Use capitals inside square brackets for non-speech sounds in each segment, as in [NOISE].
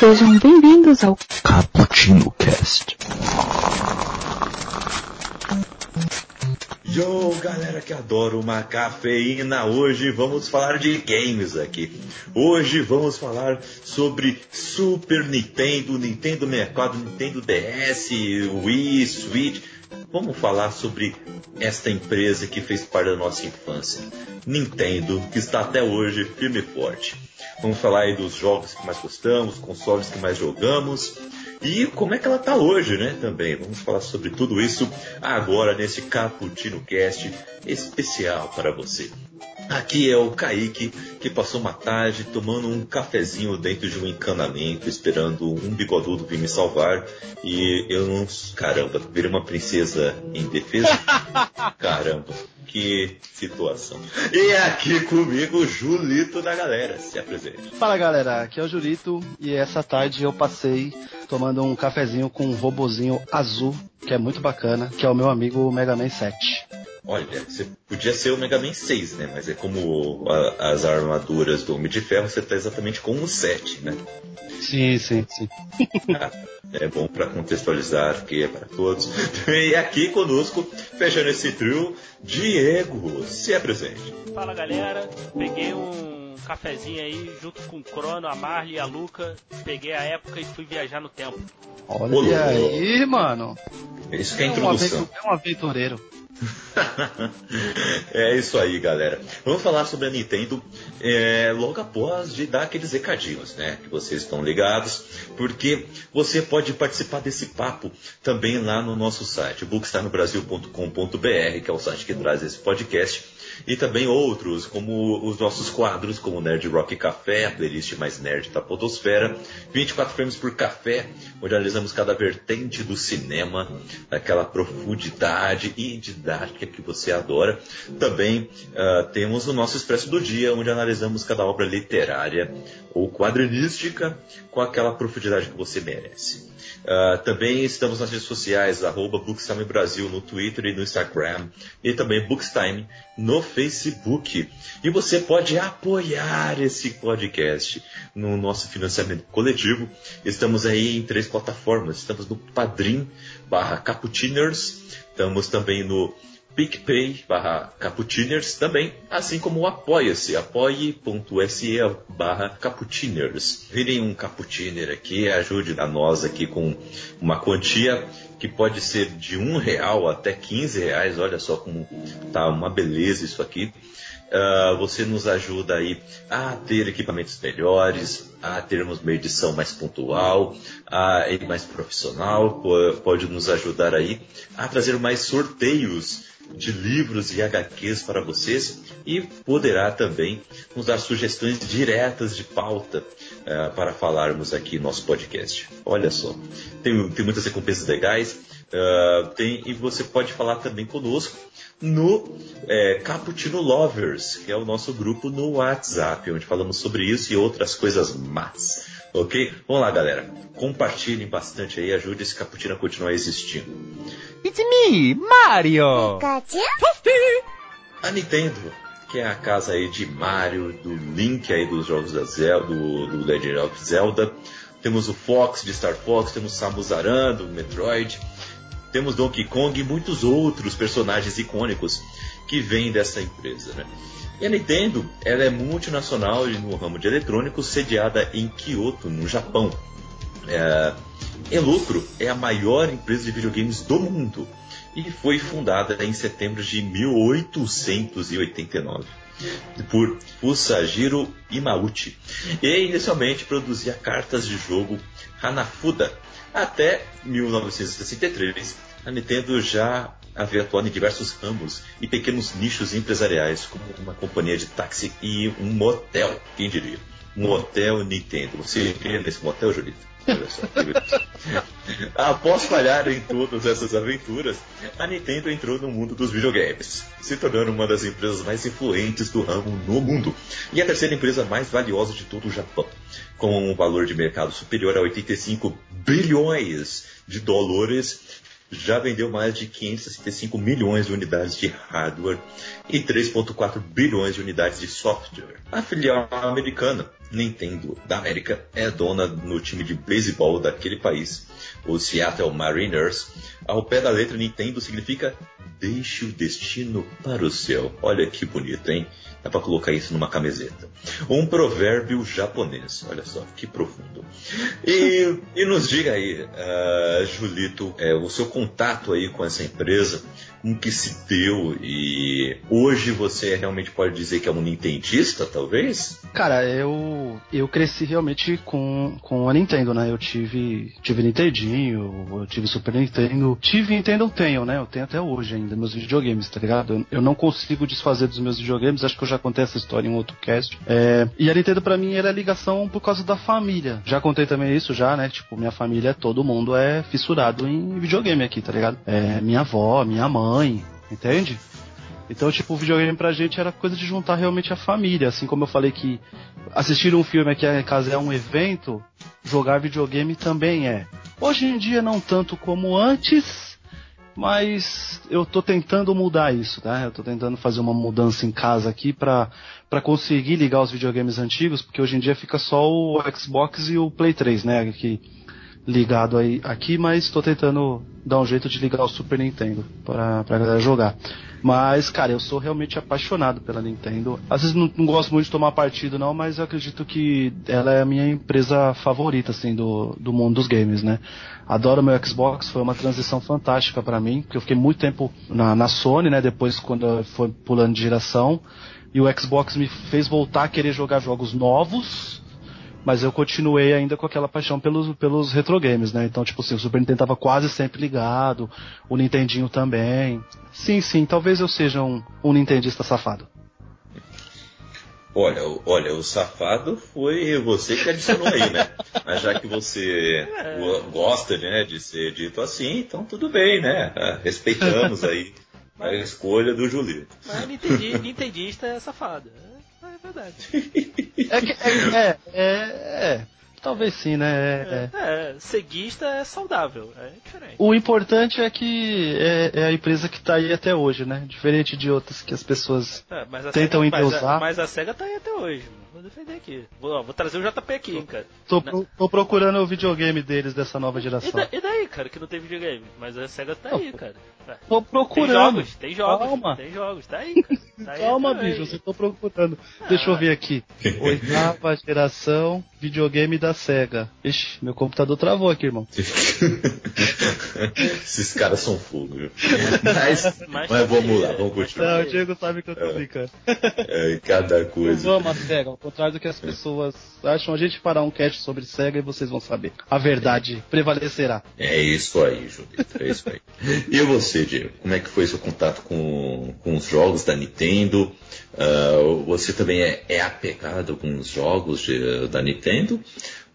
Sejam bem-vindos ao Cappuccino Cast. Yo, galera que adora uma cafeína, hoje vamos falar de games aqui. Hoje vamos falar sobre Super Nintendo, Nintendo 64, Nintendo DS, Wii, Switch. Vamos falar sobre esta empresa que fez parte da nossa infância, Nintendo, que está até hoje firme e forte. Vamos falar aí dos jogos que mais gostamos, consoles que mais jogamos e como é que ela está hoje, né? Também vamos falar sobre tudo isso agora nesse Cappuccino Cast especial para você. Aqui é o Kaique, que passou uma tarde tomando um cafezinho dentro de um encanamento, esperando um bigodudo vir me salvar. E eu não. Caramba, virei uma princesa em defesa? [LAUGHS] Caramba, que situação. E aqui comigo o Julito da galera, se apresente. Fala galera, aqui é o Julito e essa tarde eu passei tomando um cafezinho com um robozinho azul, que é muito bacana, que é o meu amigo Mega Man 7. Olha, você podia ser o Mega Man 6, né? Mas é como a, as armaduras do Homem de Ferro, você tá exatamente com o 7, né? Sim, sim, sim. [LAUGHS] Ah, é bom para contextualizar, que é para todos. E aqui conosco, fechando esse trio, Diego, se apresente. Fala galera, peguei um cafezinho aí junto com o Crono, a Marley e a Luca. Peguei a época e fui viajar no tempo. Olha Ô, louco. aí, mano. Isso que é a É um, introdução. aventu- é um aventureiro. [LAUGHS] é isso aí, galera. Vamos falar sobre a Nintendo é, logo após de dar aqueles recadinhos, né? Que vocês estão ligados, porque você pode participar desse papo também lá no nosso site, bookstimebrasil.com.br, que é o site que traz esse podcast. E também outros, como os nossos quadros, como Nerd Rock Café, a playlist mais nerd da Podosfera, 24 frames por café, onde analisamos cada vertente do cinema, daquela profundidade e didática que você adora. Também ah, temos o nosso Expresso do Dia, onde analisamos cada obra literária ou quadrinística com aquela profundidade que você merece. Ah, também estamos nas redes sociais, arroba Bookstime Brasil no Twitter e no Instagram, e também Bookstime no Facebook. E você pode apoiar esse podcast no nosso financiamento coletivo. Estamos aí em três plataformas. Estamos no Padrim barra Capuchiners, estamos também no PicPay barra Capuchiners também, assim como o Apoia-se, apoie.se barra Capuchiners. Virem um Capuchiner aqui, ajude a nós aqui com uma quantia que pode ser de um real até 15 reais, olha só como tá uma beleza isso aqui. Ah, você nos ajuda aí a ter equipamentos melhores, a termos uma edição mais pontual, a e mais profissional, po- pode nos ajudar aí a trazer mais sorteios de livros e HQs para vocês e poderá também nos dar sugestões diretas de pauta eh, para falarmos aqui no nosso podcast. Olha só, tem, tem muitas recompensas legais ah, tem, e você pode falar também conosco no eh, Cappuccino Lovers, que é o nosso grupo no WhatsApp, onde falamos sobre isso e outras coisas más. Ok? Vamos lá, galera. Compartilhem bastante aí, ajude esse cappuccino a continuar existindo. It's me, Mario! A Nintendo, que é a casa aí de Mario, do Link aí dos jogos da Zelda, do, do Legend of Zelda. Temos o Fox de Star Fox, temos Samus Aran do Metroid, temos Donkey Kong e muitos outros personagens icônicos que vêm dessa empresa, né? E a Nintendo, ela é multinacional no ramo de eletrônicos, sediada em Kyoto, no Japão. É, em lucro, é a maior empresa de videogames do mundo e foi fundada em setembro de 1889 por Usajiro Imauchi. E inicialmente produzia cartas de jogo Hanafuda. Até 1963, a Nintendo já havia atuado em diversos ramos e pequenos nichos empresariais, como uma companhia de táxi e um motel, quem diria? Hotel Nintendo. Você iria nesse motel, Julito? [LAUGHS] Após falhar em todas essas aventuras, a Nintendo entrou no mundo dos videogames, se tornando uma das empresas mais influentes do ramo no mundo e a terceira empresa mais valiosa de todo o Japão, com um valor de mercado superior a 85 bilhões de dólares. Já vendeu mais de 565 milhões de unidades de hardware e 3,4 bilhões de unidades de software. A filial americana Nintendo da América é dona no time de beisebol daquele país, o Seattle Mariners. Ao pé da letra, Nintendo significa deixe o destino para o céu. Olha que bonito, hein? Dá para colocar isso numa camiseta. Um provérbio japonês. Olha só, que profundo. E, e nos diga aí, uh, Julito, é, o seu contato aí com essa empresa, como que se deu e hoje você realmente pode dizer que é um nintendista, talvez? Cara, eu eu cresci realmente com, com a Nintendo, né? Eu tive tive Nintendinho, eu tive Super Nintendo, tive Nintendo tenho, né? Eu tenho até hoje ainda meus videogames, tá ligado? Eu, eu não consigo desfazer dos meus videogames, acho que eu já contei essa história em outro cast. É, e a Nintendo para mim era ligação por causa da família. Já contei também isso já, né? Tipo, minha família, todo mundo é fissurado em videogame aqui, tá ligado? É, minha avó, minha mãe, entende? Então, tipo, o videogame pra gente era coisa de juntar realmente a família. Assim como eu falei que assistir um filme aqui em casa é um evento, jogar videogame também é. Hoje em dia não tanto como antes, mas eu tô tentando mudar isso, tá? Eu tô tentando fazer uma mudança em casa aqui pra, pra conseguir ligar os videogames antigos, porque hoje em dia fica só o Xbox e o Play 3, né? Aqui, ligado aí, aqui, mas tô tentando dar um jeito de ligar o Super Nintendo pra, pra galera jogar. Mas, cara, eu sou realmente apaixonado pela Nintendo. Às vezes não, não, gosto muito de tomar partido, não, mas eu acredito que ela é a minha empresa favorita, assim, do, do mundo dos games, né? Adoro meu Xbox, foi uma transição fantástica para mim, porque eu fiquei muito tempo na, na Sony, né? Depois, quando foi pulando de geração. E o Xbox me fez voltar a querer jogar jogos novos, mas eu continuei ainda com aquela paixão pelos, pelos retro games, né? Então, tipo assim, o Super Nintendo tava quase sempre ligado, o Nintendinho também. Sim, sim, talvez eu seja um, um Nintendista safado. Olha, olha, o safado foi você que adicionou aí, né? Mas já que você é. gosta né, de ser dito assim, então tudo bem, né? Ah, respeitamos aí a escolha do Julito. Mas Nintendista é safado. Verdade. é, é, é, é, é. Talvez sim, né? É, é. é, ceguista é saudável, é diferente. O importante é que é, a empresa que tá aí até hoje, né? Diferente de outras que as pessoas tentam endeusar. Mas a, mas a SEGA tá aí até hoje, Vou defender aqui. Vou, vou trazer o JP aqui, hein, cara. Tô, pro, tô, procurando o videogame deles dessa nova geração. E, da, e, daí, cara, que não tem videogame? Mas a SEGA tá aí, cara. Tô procurando. Tem jogos, tem jogos. Calma. Tem jogos, tá aí, cara. [LAUGHS] Tá aí Calma, bicho, você tô procurando. Ah. Deixa eu ver aqui. Oitava geração, videogame da SEGA. Ixi, meu computador travou aqui, irmão. [LAUGHS] Esses caras são fogo, viu? Mas, mas, mas vamos lá, vamos continuar. Não, o Diego sabe que eu tô é. brincando. É, cada coisa. Vamos SEGA, contrário do que as pessoas acham, a gente parar um cast sobre SEGA e vocês vão saber. A verdade é. prevalecerá. É isso aí, Julito, é isso aí. E você, Diego? Como é que foi seu contato com, com os jogos da Nintendo? Uh, você também é, é, apegado com os jogos de, da Nintendo?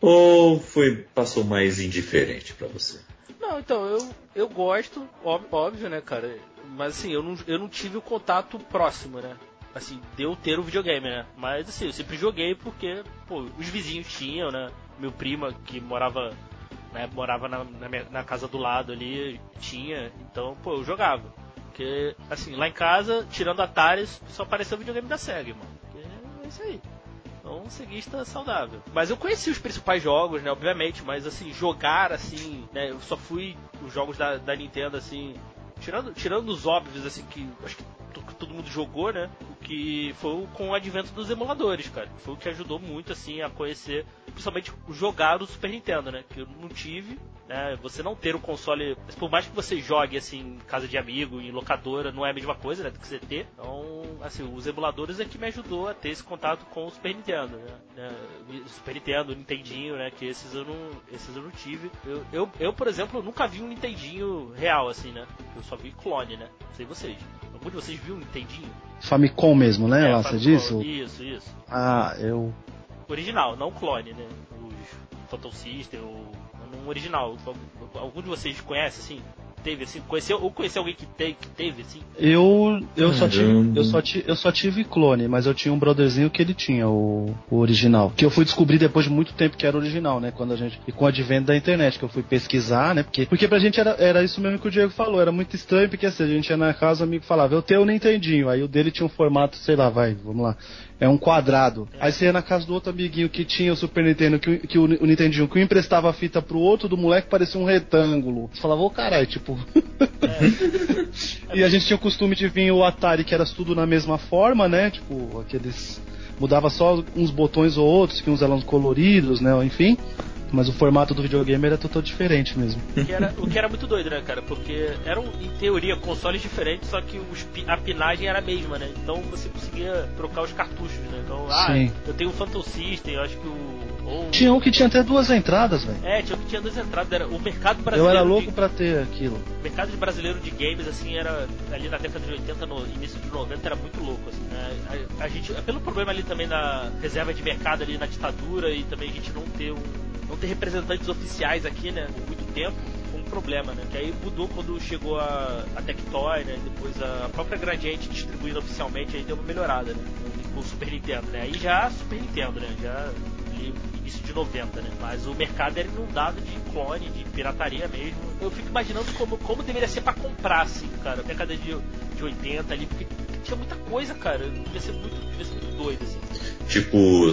Ou foi passou mais indiferente para você? Não, então, eu, eu gosto, óbvio, óbvio, né, cara? Mas assim, eu não, eu não tive o contato próximo, né? Assim, de eu ter o videogame, né? Mas assim, eu sempre joguei porque, pô, os vizinhos tinham, né? Meu primo que morava, né, morava na, na, minha, na casa do lado ali, tinha, então, pô, eu jogava. Porque, assim, lá em casa, tirando Atari, só apareceu o videogame da SEGA, mano. É isso aí. Então, um ceguista saudável. Mas eu conheci os principais jogos, né, obviamente, mas assim, jogar assim, né, eu só fui os jogos da, da Nintendo assim, tirando, tirando os óbvios assim que acho que todo mundo jogou, né? Que foi com o advento dos emuladores, cara. Foi o que ajudou muito assim a conhecer, principalmente jogar o Super Nintendo, né? Que eu não tive, né? Você não ter o console, por mais que você jogue assim em casa de amigo, em locadora, não é a mesma coisa, né, do que você ter. Então, assim, os emuladores é que me ajudou a ter esse contato com o Super Nintendo, né? né Super Nintendo, Nintendinho, né, que esses eu não, esses eu não tive. Eu, eu, eu, por exemplo, nunca vi um Nintendinho real assim, né? Eu só vi clone, né? Sei vocês. Algum de vocês viu um Nintendinho? Famicom mesmo, né? É, lá, você disse? Isso, isso. Ah, eu original, não clone, né? Os Phantom System, ou um original. Algum de vocês conhece, assim? Teve, assim? Conheceu, ou conheceu alguém que, te, que teve, assim? Eu, eu, só tive, eu, só tive, eu só tive clone, mas eu tinha um brotherzinho que ele tinha o, o original. Que eu fui descobrir depois de muito tempo que era original, né? Quando a gente. E com o advento da internet, que eu fui pesquisar, né? Porque, porque pra gente era, era isso mesmo que o Diego falou, era muito estranho, porque assim, a gente ia na casa, o amigo falava, eu tenho o Nintendinho, aí o dele tinha um formato, sei lá, vai, vamos lá. É um quadrado. Aí você ia na casa do outro amiguinho que tinha o Super Nintendo, que, que o, o Nintendinho, que emprestava a fita pro outro, do moleque parecia um retângulo. Você falava, ô oh, caralho, tipo. É. [LAUGHS] e a gente tinha o costume de vir o Atari, que era tudo na mesma forma, né? Tipo, aqueles. Mudava só uns botões ou outros, que uns eram coloridos, né? Enfim mas o formato do videogame era totalmente diferente mesmo. Que era, o que era muito doido, né, cara? Porque eram, em teoria, consoles diferentes, só que os, a pinagem era a mesma, né? Então você conseguia trocar os cartuchos, né? Então, ah, Sim. eu tenho o Phantom System, eu acho que o. Ou... Tinha um que tinha até duas entradas, velho. É, tinha um que tinha duas entradas. Era o mercado brasileiro. Eu era louco de... pra ter aquilo. O mercado brasileiro de games, assim, era ali na década de 80, no início de 90, era muito louco, assim, né? A, a gente, pelo problema ali também na reserva de mercado ali na ditadura e também a gente não ter um não ter representantes oficiais aqui, né, por muito tempo, foi um problema, né? Que aí mudou quando chegou a, a Tectoy, né? Depois a própria Gradiente distribuindo oficialmente, aí deu uma melhorada, né? Com o Super Nintendo, né? Aí já Super Nintendo, né? Já início de 90, né? Mas o mercado era inundado de clone, de pirataria mesmo. Eu fico imaginando como, como deveria ser para comprar, assim, cara, década de, de 80 ali, porque tinha muita coisa, cara. Devia ser muito, devia ser muito doido, assim. Tipo,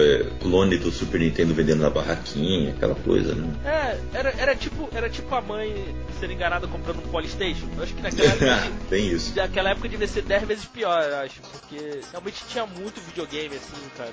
é, clone do Super Nintendo vendendo na barraquinha, aquela coisa, né? É, era, era, tipo, era tipo a mãe ser enganada comprando um Polystation. Eu acho que naquela época. [LAUGHS] Tem isso. Naquela época devia ser 10 vezes pior, eu acho. Porque realmente tinha muito videogame, assim, cara.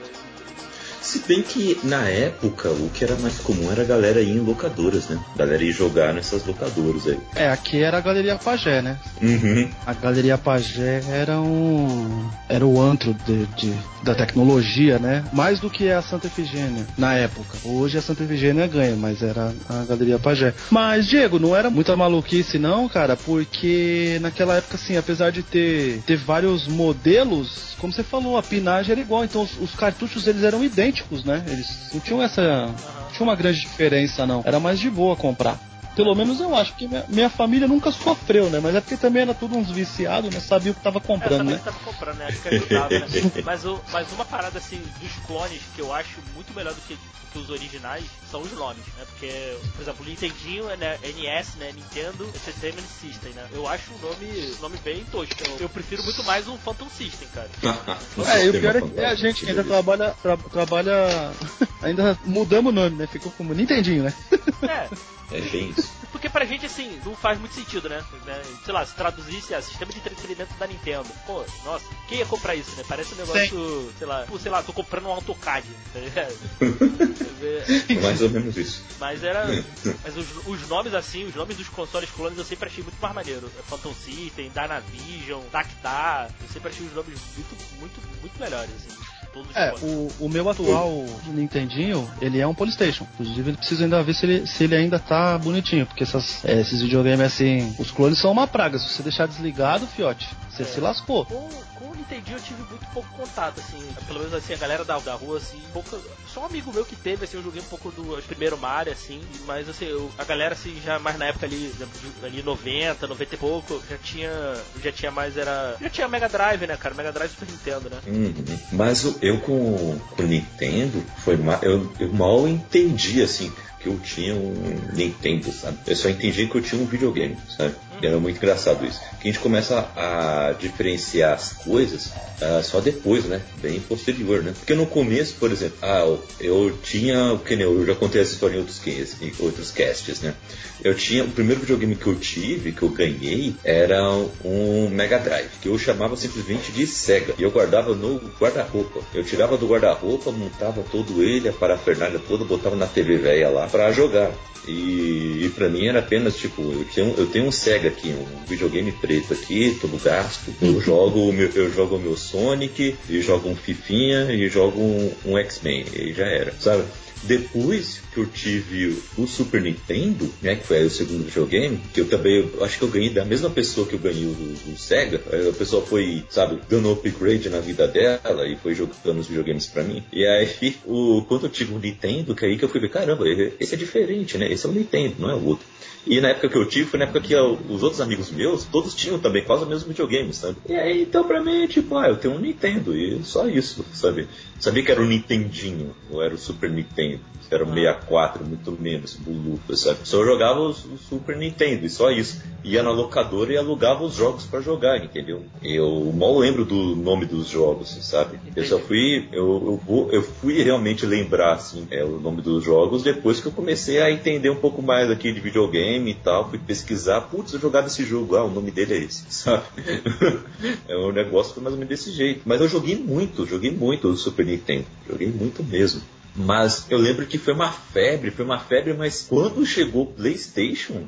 Se bem que na época o que era mais comum era a galera ir em locadoras, né? A galera ir jogar nessas locadoras aí. É, aqui era a Galeria Pagé, né? Uhum. A Galeria Pagé era um. era o antro de, de, da tecnologia, né? Mais do que a Santa Efigênia na época. Hoje a Santa Efigênia ganha, mas era a Galeria Pagé. Mas, Diego, não era muita maluquice, não, cara, porque naquela época, assim, apesar de ter, ter vários modelos, como você falou, a pinagem era igual, então os, os cartuchos eles eram idênticos idênticos, né? Eles não tinham essa. Uhum. tinha uma grande diferença, não. Era mais de boa comprar. Pelo menos eu acho, que minha, minha, família nunca sofreu, né? Mas é porque também era tudo uns viciados, né? Sabia o que tava comprando, é, né? Tava comprando, né? Acho que ajudava, né? [LAUGHS] mas, o, mas uma parada assim dos clones que eu acho muito melhor do que, do que os originais são os nomes, né? Porque, por exemplo, Nintendinho, né? NS, né? Nintendo Entertainment System, né? Eu acho um nome, nome bem tosco. Eu, eu prefiro muito mais um Phantom System, cara. [LAUGHS] é, e o pior é que a gente que ainda trabalha, tra, trabalha [LAUGHS] ainda mudamos o nome, né? Ficou como Nintendinho, né? É. É bem isso. [LAUGHS] Porque pra gente, assim, não faz muito sentido, né? né? Sei lá, se traduzisse a sistema de entretenimento da Nintendo. Pô, nossa, quem ia comprar isso, né? Parece um negócio, Sim. sei lá, sei lá, tô comprando um AutoCAD, tá ligado? [LAUGHS] mais ou menos isso. Mas era. Mas os, os, nomes, assim, os nomes dos consoles clones eu sempre achei muito mais maneiro. É Phantom System, Dynavision, Dactar. Eu sempre achei os nomes muito, muito, muito melhores, assim todos É, o, o meu atual Nintendinho, ele é um Polystation. Inclusive, ele precisa ainda ver se ele, se ele ainda tá bonitinho, porque essas, é, esses videogames assim, os clones são uma praga. Se você deixar desligado, fiote, você é. se lascou. Com, o Nintendinho eu tive muito pouco contato, assim, pelo menos assim, a galera da, da rua, assim, pouco, só um amigo meu que teve, assim, eu joguei um pouco do primeiro Mario, assim, mas assim, eu, a galera, assim, já mais na época ali, ali 90, 90 e pouco, já tinha, já tinha mais, era, já tinha Mega Drive, né, cara, Mega Drive Super Nintendo, né. Uhum. Mas eu com, o Nintendo, foi eu, eu mal entendi, assim, que eu tinha um Nintendo, sabe? Eu só entendi que eu tinha um videogame, sabe? E era muito engraçado isso. Que a gente começa a diferenciar as coisas uh, só depois, né? Bem posterior, né? Porque no começo, por exemplo, ah, eu tinha, o que eu já contei essa história em outros, em outros casts, né? Eu tinha, o primeiro videogame que eu tive, que eu ganhei, era um Mega Drive, que eu chamava simplesmente de Sega. E eu guardava no guarda-roupa. Eu tirava do guarda-roupa, montava todo ele, a parafernália toda, botava na TV velha lá para jogar. E, e para mim era apenas tipo, eu, tinha, eu tenho um Sega aqui, um videogame preto aqui, todo gasto. Eu uhum. jogo meu, eu jogo o meu Sonic, e jogo um Fifinha e jogo um, um X-Men. E já era, sabe? Depois que eu tive o Super Nintendo, né, que foi o segundo videogame, que eu também eu acho que eu ganhei da mesma pessoa que eu ganhei o do, Sega. A pessoa foi, sabe, dando upgrade na vida dela e foi jogando os videogames para mim. E aí, o, quando eu tive o Nintendo, que aí que eu fui ver, caramba, esse é diferente, né? Esse é o Nintendo, não é o outro. E na época que eu tive, foi na época que eu, os outros amigos meus, todos tinham também quase o mesmo videogame, sabe? E aí, então pra mim, tipo, ah, eu tenho um Nintendo e só isso, sabe? Sabia que era o Nintendinho, ou era o Super Nintendo. Era o 64, muito menos, bulufa, sabe? Só jogava o, o, Super Nintendo e só isso. ia na locadora e alugava os jogos para jogar, entendeu? Eu mal lembro do nome dos jogos, sabe? Eu só fui, eu, eu, eu fui realmente lembrar assim, é, o nome dos jogos depois que eu comecei a entender um pouco mais aqui de videogame e tal, fui pesquisar, putz, eu jogava esse jogo, ah, o nome dele é esse, [LAUGHS] sabe? é um negócio foi mais ou menos desse jeito. Mas eu joguei muito, joguei muito o Super Nintendo, joguei muito mesmo. Mas eu lembro que foi uma febre, foi uma febre, mas quando chegou o PlayStation,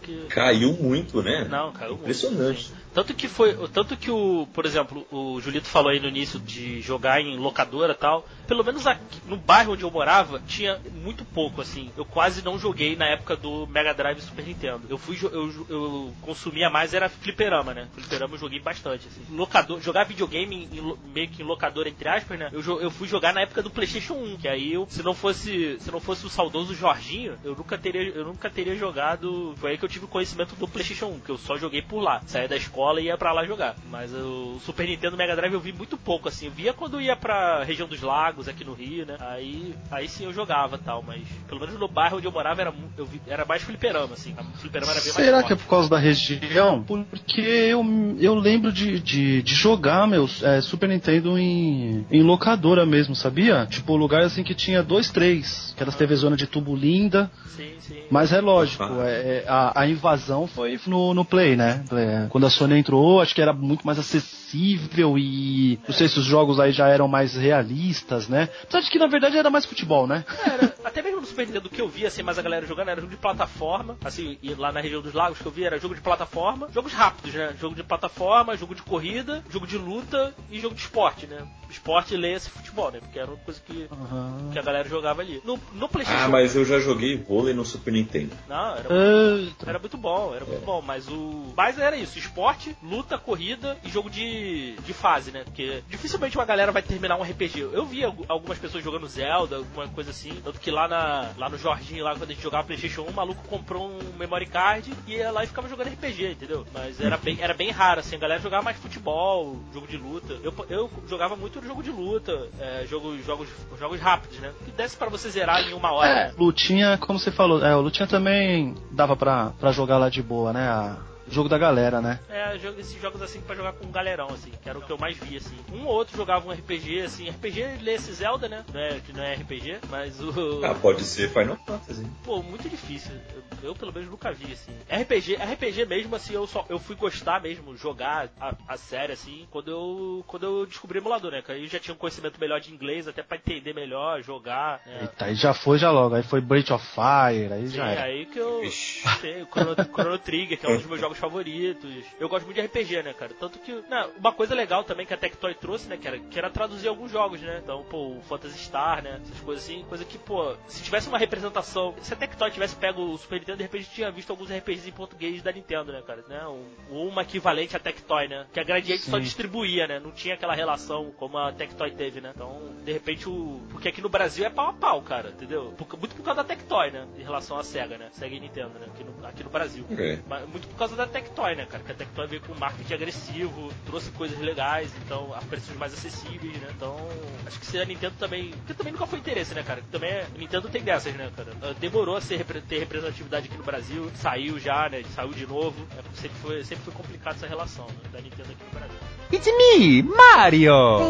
que. caiu muito, né? Não, caiu muito. Impressionante. sim. Tanto que foi. Tanto que o. Por exemplo, o Julito falou aí no início de jogar em locadora e tal. Pelo menos aqui, no bairro onde eu morava, tinha muito pouco, assim. Eu quase não joguei na época do Mega Drive e Super Nintendo. Eu fui eu, eu consumia mais, era fliperama, né? Fliperama eu joguei bastante, assim. Locador, jogar videogame em, meio que em locadora, entre aspas, né? Eu, eu fui jogar na época do Playstation 1, que aí eu, se não fosse. Se não fosse o saudoso Jorginho, eu nunca teria, eu nunca teria jogado. Foi aí que eu tive conhecimento do Playstation 1, que eu só joguei por lá. Saía da escola e ia pra lá jogar. Mas o Super Nintendo Mega Drive eu vi muito pouco, assim. Eu via quando ia pra região dos lagos, aqui no Rio, né? Aí, aí sim eu jogava tal, mas pelo menos no bairro onde eu morava era, eu vi- era mais fliperama, assim. Fliperama era bem mais Será forte. que é por causa da região? Porque eu, eu lembro de, de, de jogar, meu, é, Super Nintendo em, em locadora mesmo, sabia? Tipo, lugar assim que tinha dois, três. Aquelas TV zona de tubo linda. Sim, sim. Mas é lógico, Ah. é, é, a, a invasão foi no, no Play, né? É, quando a Sony entrou, acho que era muito mais acessível e. Não sei se os jogos aí já eram mais realistas, né? Apesar de que na verdade era mais futebol, né? Era, até mesmo no Super Nintendo que eu via, assim, mais a galera jogando, era jogo de plataforma, assim, e lá na região dos lagos que eu via era jogo de plataforma, jogos rápidos, né? Jogo de plataforma, jogo de corrida, jogo de luta e jogo de esporte, né? Esporte leia-se futebol, né? Porque era uma coisa que, que a galera jogava ali. No, no Playstation... Ah, mas eu já joguei vôlei no Super Nintendo. Não, era Eita. Era muito bom, era muito bom, mas o. Mas era isso: esporte, luta, corrida e jogo de, de fase, né? Porque dificilmente uma galera vai terminar um RPG. Eu vi algu- algumas pessoas jogando Zelda, alguma coisa assim. Tanto que lá, na, lá no Jorginho, lá quando a gente jogava PlayStation 1, o maluco comprou um memory card e ia lá e ficava jogando RPG, entendeu? Mas era bem, era bem raro, assim. A galera jogava mais futebol, jogo de luta. Eu, eu jogava muito jogo de luta, é, jogo, jogos, jogos rápidos, né? Que desse pra você zerar em uma hora. É, lutinha, como você falou, é, o lutinha também dava pra, pra jogar lá de boa, né? A- jogo da galera, né? É, jogo- esses jogos assim pra jogar com um galerão, assim, que era o que eu mais via, assim. Um ou outro jogava um RPG, assim, RPG lê esse Zelda, né? Não é, que não é RPG, mas o. Ah, pode ser Final Fantasy. Pô, muito difícil. Eu, eu, pelo menos nunca vi, assim. RPG, RPG mesmo, assim, eu só eu fui gostar mesmo, jogar a, a série, assim, quando eu. Quando eu descobri emulador, né? Que aí eu já tinha um conhecimento melhor de inglês, até pra entender melhor, jogar. né? Eita, aí já foi já logo, aí foi Breath of Fire, aí Sim, já era. aí que eu. Sei, o Chrono, Chrono Trigger, que é um dos meus [LAUGHS] jogos favoritos. Eu gosto muito de RPG, né, cara? Tanto que. Não, uma coisa legal também que a Tectoy trouxe, né, que era, que era traduzir alguns jogos, né? Então, pô, o Phantasy Star, né? Essas coisas assim. Coisa que, pô, se tivesse uma representação. Se a Tectoy tivesse pego o Super Nintendo, de repente tinha visto alguns RPGs em português da Nintendo, né, cara? Né? Um, uma equivalente à Tectoy, né? Que a Gradiente só Sim. distribuía, né? Não tinha aquela relação como a Tectoy teve, né? Então, de repente, o. Porque aqui no Brasil é pau a pau, cara, entendeu? Por- muito por causa da Tectoy, né? Em relação à SEGA, né? SEGA e Nintendo, né? Aqui no, aqui no Brasil. É. Mas muito por causa da Tectoy, né, cara? Que a Tectoy veio com marketing agressivo, trouxe coisas legais, então, a preços mais acessíveis, né? Então, acho que se a Nintendo também. Porque também nunca foi interesse, né, cara? Que também é. Nintendo tem dessas, né, cara? Ah, Demorou a ser, ter representatividade aqui no Brasil, saiu já, né? Saiu de novo. É porque sempre foi, sempre foi complicado essa relação, né? Da Nintendo aqui no Brasil. It's me, Mario!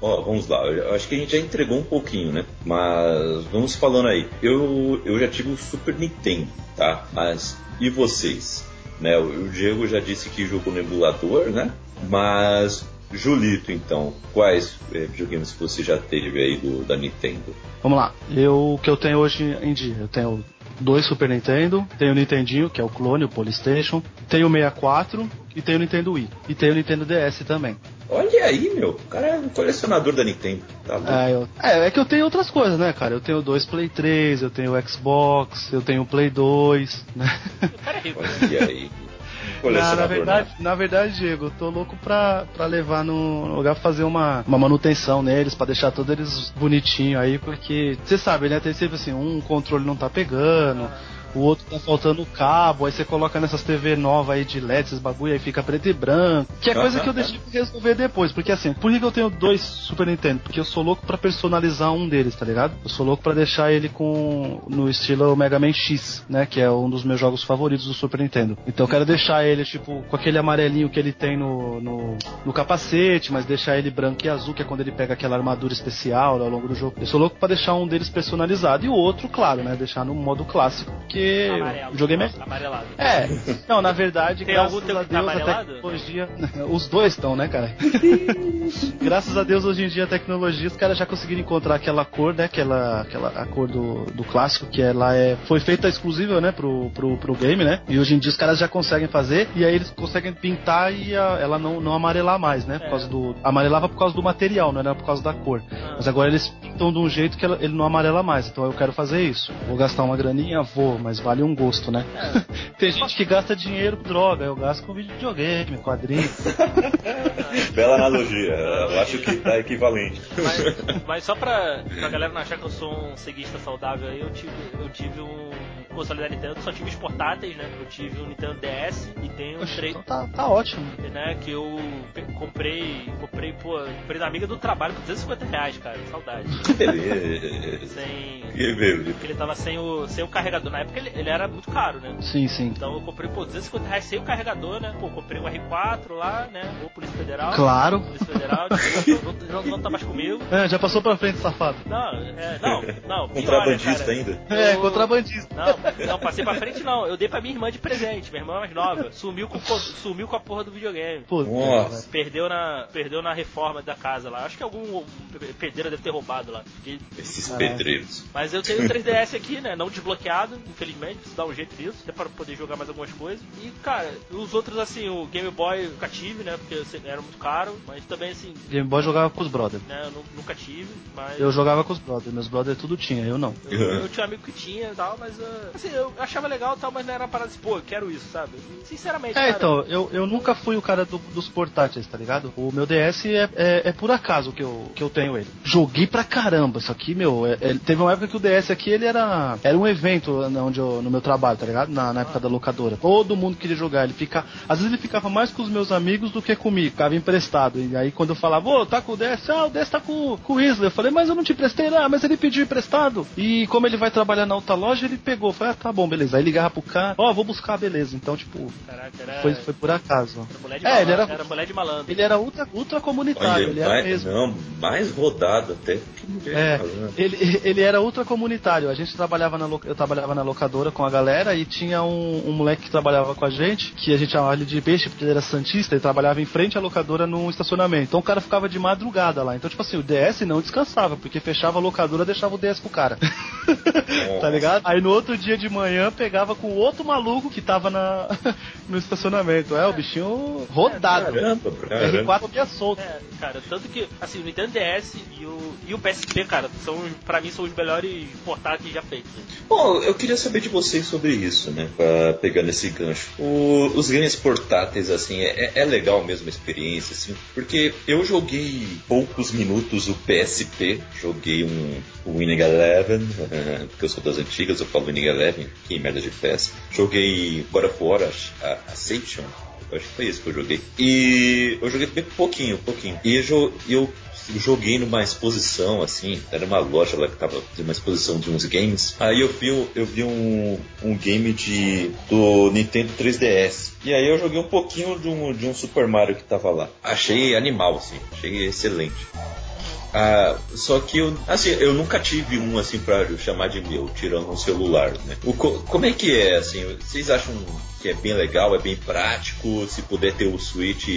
Ó, vamos lá. Eu acho que a gente já entregou um pouquinho, né? Mas vamos falando aí. Eu, eu já tive o Super Nintendo, tá? Mas e vocês? Né? O Diego já disse que jogou no emulador, né? Mas Julito, então, quais eh, videogames você já teve aí do, da Nintendo? Vamos lá, eu que eu tenho hoje em dia, eu tenho dois Super Nintendo, tenho o Nintendinho, que é o clone, o Polystation, tenho o 64 e tenho o Nintendo Wii. E tenho o Nintendo DS também. Olha aí, meu. O cara é um colecionador da Nintendo. Tá. É, eu- é, é que eu tenho outras coisas, né, cara? Eu tenho dois Play 3, eu tenho o Xbox, eu tenho o Play 2, né? O cara é rico, né? Olha aí. Na, Colecionador, na verdade, né? na verdade, Diego, eu tô louco pra, pra levar no lugar fazer uma, uma manutenção neles, pra deixar todos eles bonitinhos aí, porque você sabe, né? Tem sempre assim, um controle não tá pegando, o outro tá faltando cabo, aí você coloca nessas TV novas aí de LED, esses bagulho, aí fica preto e branco. Que é coisa que eu deixei resolver depois. Porque assim, por que eu tenho dois Super Nintendo? Porque eu sou louco pra personalizar um deles, tá ligado? Eu sou louco pra deixar ele com no estilo Mega Man X, né? Que é um dos meus jogos favoritos do Super Nintendo. Então eu quero deixar ele, tipo, com aquele amarelinho que ele tem no, no, no capacete, mas deixar ele branco e azul, que é quando ele pega aquela armadura especial ao longo do jogo. Eu sou louco pra deixar um deles personalizado. E o outro, claro, né? Deixar no modo clássico. Porque Amarelo. o é. Amarelado. É, não, na verdade, [LAUGHS] Tem graças algum teu a que tá Deus, a amarelado? tecnologia. [LAUGHS] Os dois estão, né, cara? [LAUGHS] graças a Deus, hoje em dia, a tecnologia, os caras já conseguiram encontrar aquela cor, né? Aquela, aquela a cor do, do clássico, que ela é, foi feita exclusiva, né, pro, pro, pro game, né? E hoje em dia os caras já conseguem fazer, e aí eles conseguem pintar e a- ela não, não amarelar mais, né? Por É. causa do. Amarelava por causa do material, não era por causa da cor. Ah. Mas agora eles pintam de um jeito que ela- ele não amarela mais. Então eu quero fazer isso. Vou gastar uma graninha? Vou, mas vale um gosto, né? Tem gente que gasta dinheiro com droga, eu gasto com videogame, quadrinho. [LAUGHS] Bela analogia. Eu acho que tá equivalente. Mas, mas só pra, pra galera não achar que eu sou um ceguista saudável aí, eu tive, eu tive um console da Nintendo, só tive os portáteis, né? Eu tive um Nintendo DS e tenho um Poxa, 3, então tá, tá ótimo. né? Que eu comprei, comprei, pô, comprei da amiga do trabalho por 250 reais, cara. Saudade. [LAUGHS] Que beleza. Sem. Que beleza. Porque ele tava sem o, sem o carregador. Na época ele, ele era muito caro, né? Sim, sim. Então eu comprei, pô, 250 reais sem o carregador, né? Pô, comprei um R4 lá, né? Ou Polícia Federal. Claro. Polícia Federal, tipo, não, não, não tá mais comigo. É, já passou pra frente, safado. Não, é, não, não. [LAUGHS] pior, né, Contrabandista ainda. É, Eu- contrabandista. Não, não, passei pra frente não. Eu dei pra minha irmã de presente, minha irmã mais nova. Sumiu com, co- sumiu com a porra do videogame. Pô, Nossa. Perdeu na, perdeu na reforma da casa lá. Acho que algum pedreiro deve ter roubado lá. Esses Caralho. pedreiros. mas eu tenho o 3DS aqui, né? Não desbloqueado, infelizmente. Preciso dar um jeito nisso, até para poder jogar mais algumas coisas. E, cara, os outros, assim, o Game Boy eu nunca tive, né? Porque assim, era muito caro. Mas também, assim, Game Boy jogava com os brothers. né? Eu nu- nunca tive. Mas Eu jogava com os brothers, meus brothers tudo tinha, eu não. eu, eu tinha um amigo que tinha e tal, mas uh, assim, eu achava legal e tal, mas não era uma parada assim, pô, eu quero isso, sabe? Sinceramente, É, cara, então, eu, eu nunca fui o cara do- dos portáteis, tá ligado? O meu DS é, é, é por acaso que eu, que eu tenho ele. Joguei pra caramba, isso aqui, meu, é- é- teve uma época que o DS aqui, ele era, era um evento onde eu, no meu trabalho, tá ligado? Na, na época da locadora. Todo mundo queria jogar, ele fica, às vezes ele ficava mais com os meus amigos do que comigo, ficava emprestado. E aí quando eu falava, ô, tá com o DS? Ah, o DS tá com, com o Weasley. Eu falei, mas eu não te emprestei, ah, mas ele pediu emprestado. E como ele vai trabalhar na outra loja, ele pegou. Falei, ah, tá bom, beleza. Aí ligava pro cara, ó, vou buscar, beleza. Então, tipo, Caraca, era, foi, foi por acaso. era mulher de É, malandro, ele era- mulher de malandro. Ele era ultra, ultra comunitário, ele Olha, era mais, mesmo. não, mais rodado até que mulher É, ele, ele era ultra comunitário. A gente trabalhava na, eu trabalhava na locadora com a galera e tinha um, um moleque que trabalhava com a gente, que a gente chamava ele de peixe porque ele era santista e trabalhava em frente à locadora num estacionamento. Então o cara ficava de madrugada lá. Então, tipo assim, o DS não descansava, porque fechava a locadora deixava o DS pro cara. [LAUGHS] tá ligado? Aí no outro dia de manhã pegava com outro maluco que tava na, [LAUGHS] no estacionamento. É, o bichinho rodado. Caramba, bro. Caramba. R4 ia solto. É, cara, tanto que, assim, o Nintendo DS e o, e o PSP, cara, são, pra mim, são os melhores portáteis já feitos. Bom, eu queria saber de vocês sobre isso, né? Pra pegar nesse gancho. O- os games portáteis, assim, é, é legal mesmo a experiência, assim, porque eu joguei poucos minutos o PSP, joguei um, Winning Eleven, [LAUGHS] porque eu sou das antigas, eu falo Winning Eleven, que merda de PES. Joguei God of War, a, Ascension, acho que foi isso que eu joguei. E eu joguei bem pouquinho, pouquinho. E eu, eu joguei numa exposição, assim, era uma loja lá que tava de uma exposição de uns games. Aí eu vi, eu vi um, um game de do Nintendo 3DS. E aí eu joguei um pouquinho de um, de um Super Mario que tava lá. Achei animal, assim, achei excelente. Ah, só que eu, assim, eu nunca tive um assim pra chamar de meu, tirando um celular, né? O co- como é que é, assim, vocês acham que é bem legal, é bem prático, se puder ter o Switch,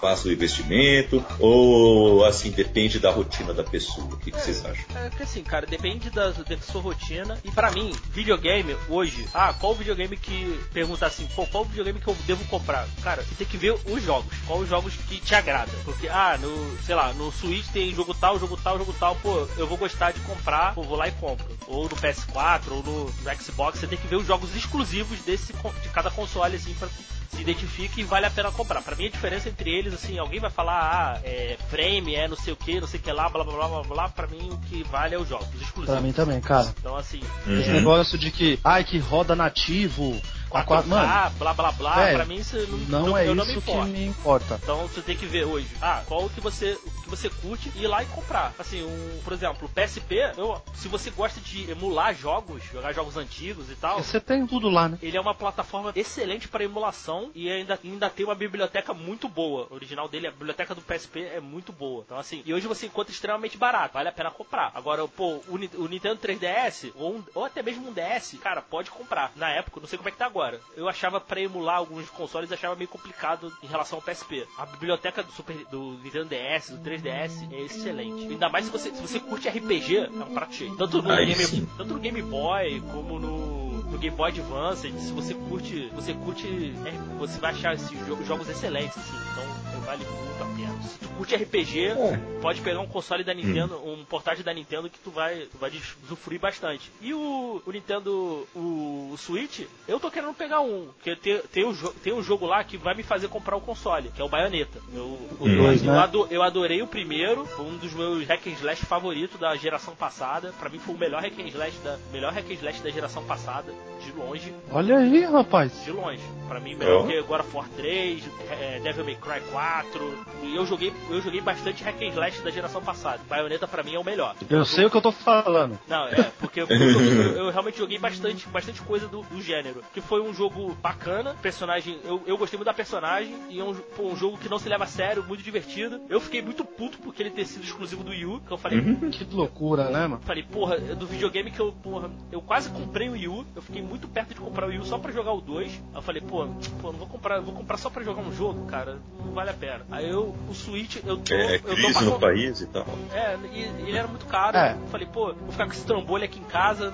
faça o investimento, ou assim, depende da rotina da pessoa, o que, que vocês acham? É que assim, cara, depende da, da sua rotina. E pra mim, videogame hoje, ah, qual videogame que. Perguntar assim, pô, qual videogame que eu devo comprar? Cara, você tem que ver os jogos. Qual os jogos que te agradam. Porque, ah, no, sei lá, no Switch tem jogo tal, jogo tal, jogo tal, pô, eu vou gostar de comprar, pô, vou lá e compro. Ou no PS4, ou no, no Xbox, você tem que ver os jogos exclusivos desse, de cada console. Console, assim, pra se identifica e vale a pena comprar. Para mim a diferença entre eles, assim, alguém vai falar, ah, é frame, é não sei o que, não sei o que lá, blá blá blá blá blá, pra mim o que vale é os jogos, os exclusivos. Pra mim também, cara. Então assim. Esse Uhum. negócio de que, ai, que roda nativo. A 4K, quatro, mano, blá blá blá, velho, pra mim isso não, não, é eu não me isso que me importa. Então você tem que ver hoje, ah, qual que você, o que você curte e ir lá e comprar. Assim, um, por exemplo, o PSP, eu, se você gosta de emular jogos, jogar jogos antigos e tal, Você tem tudo lá, né? ele é uma plataforma excelente para emulação e ainda, ainda tem uma biblioteca muito boa. O original dele, a biblioteca do PSP é muito boa. Então, assim, e hoje você encontra extremamente barato, vale a pena comprar. Agora, pô, o, o Nintendo 3DS, ou, um- ou até mesmo um DS, cara, pode comprar. Na época, não sei como é que tá agora. Eu achava pra emular alguns consoles, achava meio complicado em relação ao PSP. A biblioteca do, Super, do Nintendo DS, do 3DS, é excelente. Ainda mais se você, se você curte RPG, é um prato cheio. Tanto no, Aí Game, tanto no Game Boy, como no, no Game Boy Advance, se você curte, você curte, é, você vai achar esses jo- jogos excelentes, assim, então vale muito a pena. Se tu curte RPG, É. pode pegar um console da Nintendo, um portátil da Nintendo que tu vai, tu vai usufruir bastante. E o, o Nintendo, o, o Switch, eu tô querendo pegar um, porque tem, tem, um, tem um jogo lá que vai me fazer comprar o console, que é o Bayonetta. Eu, Hum. eu né? ado- eu adorei o primeiro, foi um dos meus hack and slash favoritos da geração passada. Pra mim foi o melhor hack and slash da, melhor hack and slash da geração passada, de longe Olha aí, rapaz. de longe. Pra mim, melhor Oh. que God of War 3, é, Devil May Cry 4. E eu joguei, eu joguei bastante hack and slash da geração passada. Bayonetta pra mim é o melhor. Eu sei o que eu tô falando. Não, é, porque eu, eu- eu realmente joguei bastante, bastante coisa do, do gênero. Que foi um jogo bacana, personagem. Eu, eu gostei muito da personagem, e é um, pô, um jogo que não se leva a sério, muito divertido. Eu fiquei muito puto porque ele ter sido exclusivo do Wii U, que eu falei, Que loucura, né, mano? Falei, porra, é do videogame que eu, porra, eu quase comprei o Wii U, eu fiquei muito perto de comprar o Wii U só pra jogar o 2. Aí eu falei, pô, pô, não vou comprar, vou comprar só pra jogar um jogo, cara, não vale a pena. Aí eu, o Switch, eu tô, É, eu tô crise pra no com- país e tal. É, e ele era muito caro. É. Eu falei, pô, vou ficar com esse trambolho aqui em casa,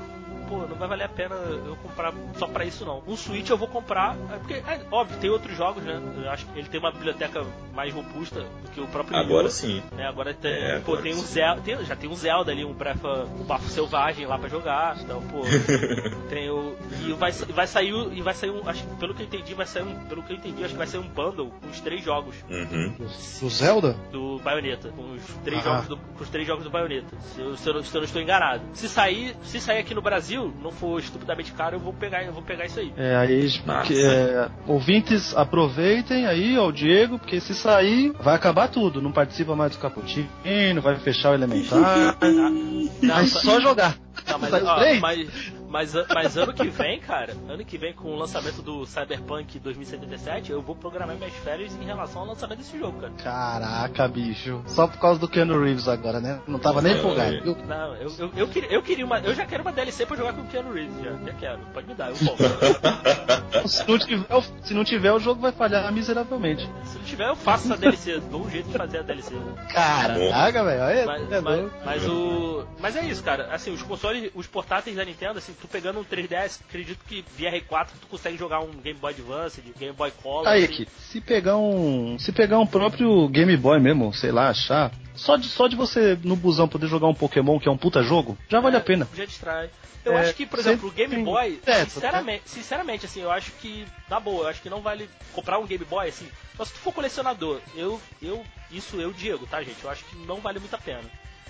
pô, não vai valer a pena eu comprar só pra isso não. Um Switch eu vou comprar, é porque, é, óbvio, tem outros jogos, né? Eu acho que ele tem uma biblioteca mais robusta do que o próprio. Agora sim. É, agora tem, É, pô, agora tem um sim. Zelda, tem- já tem um Zelda ali, um Breath, um bafo selvagem lá pra jogar, então, pô, [LAUGHS] tem o e vai vai sair e vai sair um, acho que pelo que eu entendi, vai sair um, pelo que eu entendi, acho que vai sair um bundle com os três jogos Uhum. O Zelda? do Bayonetta, com os três Ah. jogos do, com os três jogos do Bayonetta. Se eu, se eu não- se eu não estou enganado. Se sair, se sair aqui no Brasil, não for estupidamente caro, eu vou pegar, eu vou pegar isso aí. É, aí, Massa. que, é, ouvintes, aproveitem aí, ó, o Diego, porque se sair, vai acabar tudo. Não participa mais do Caputino, vai fechar o Elementar. Não, [LAUGHS] Vai só- só jogar. Não, mas, ó, mas, mas, mas ano que vem, cara, ano que vem com o lançamento do Cyberpunk 2077, eu vou programar minhas férias em relação ao lançamento desse jogo, cara. Caraca, bicho. Só por causa do Keanu Reeves agora, né? Não tava nem empolgado. viu? Não, eu, eu, eu, queria, eu queria uma. Eu já quero uma DLC pra jogar com o Keanu Reeves, já. Já quero. Pode me dar, eu compro. [LAUGHS] Se não, tiver, se não tiver, o jogo vai falhar miseravelmente. Se não tiver, eu faço essa DLC. Dou um jeito de fazer a DLC. Caraca, velho. Mas, é mas, mas o. Mas é isso, cara. Assim, os consoles, os portáteis da Nintendo, assim, tu pegando um 3DS, acredito que via R4 tu consegue jogar um Game Boy Advance, Game Boy Color. Aí, assim. Se pegar um. Se pegar um próprio Game Boy mesmo, sei lá, achar. Só de, só de você no busão poder jogar um Pokémon, que é um puta jogo, já vale a pena. Já distrai. Eu É, acho que, por exemplo, o Game sempre Boy, teto, sinceramente, sinceramente, assim, eu acho que, na boa, eu acho que não vale comprar um Game Boy, assim, só se tu for colecionador. Eu, eu, isso eu, Diego, tá, gente? Eu acho que não vale muito a pena.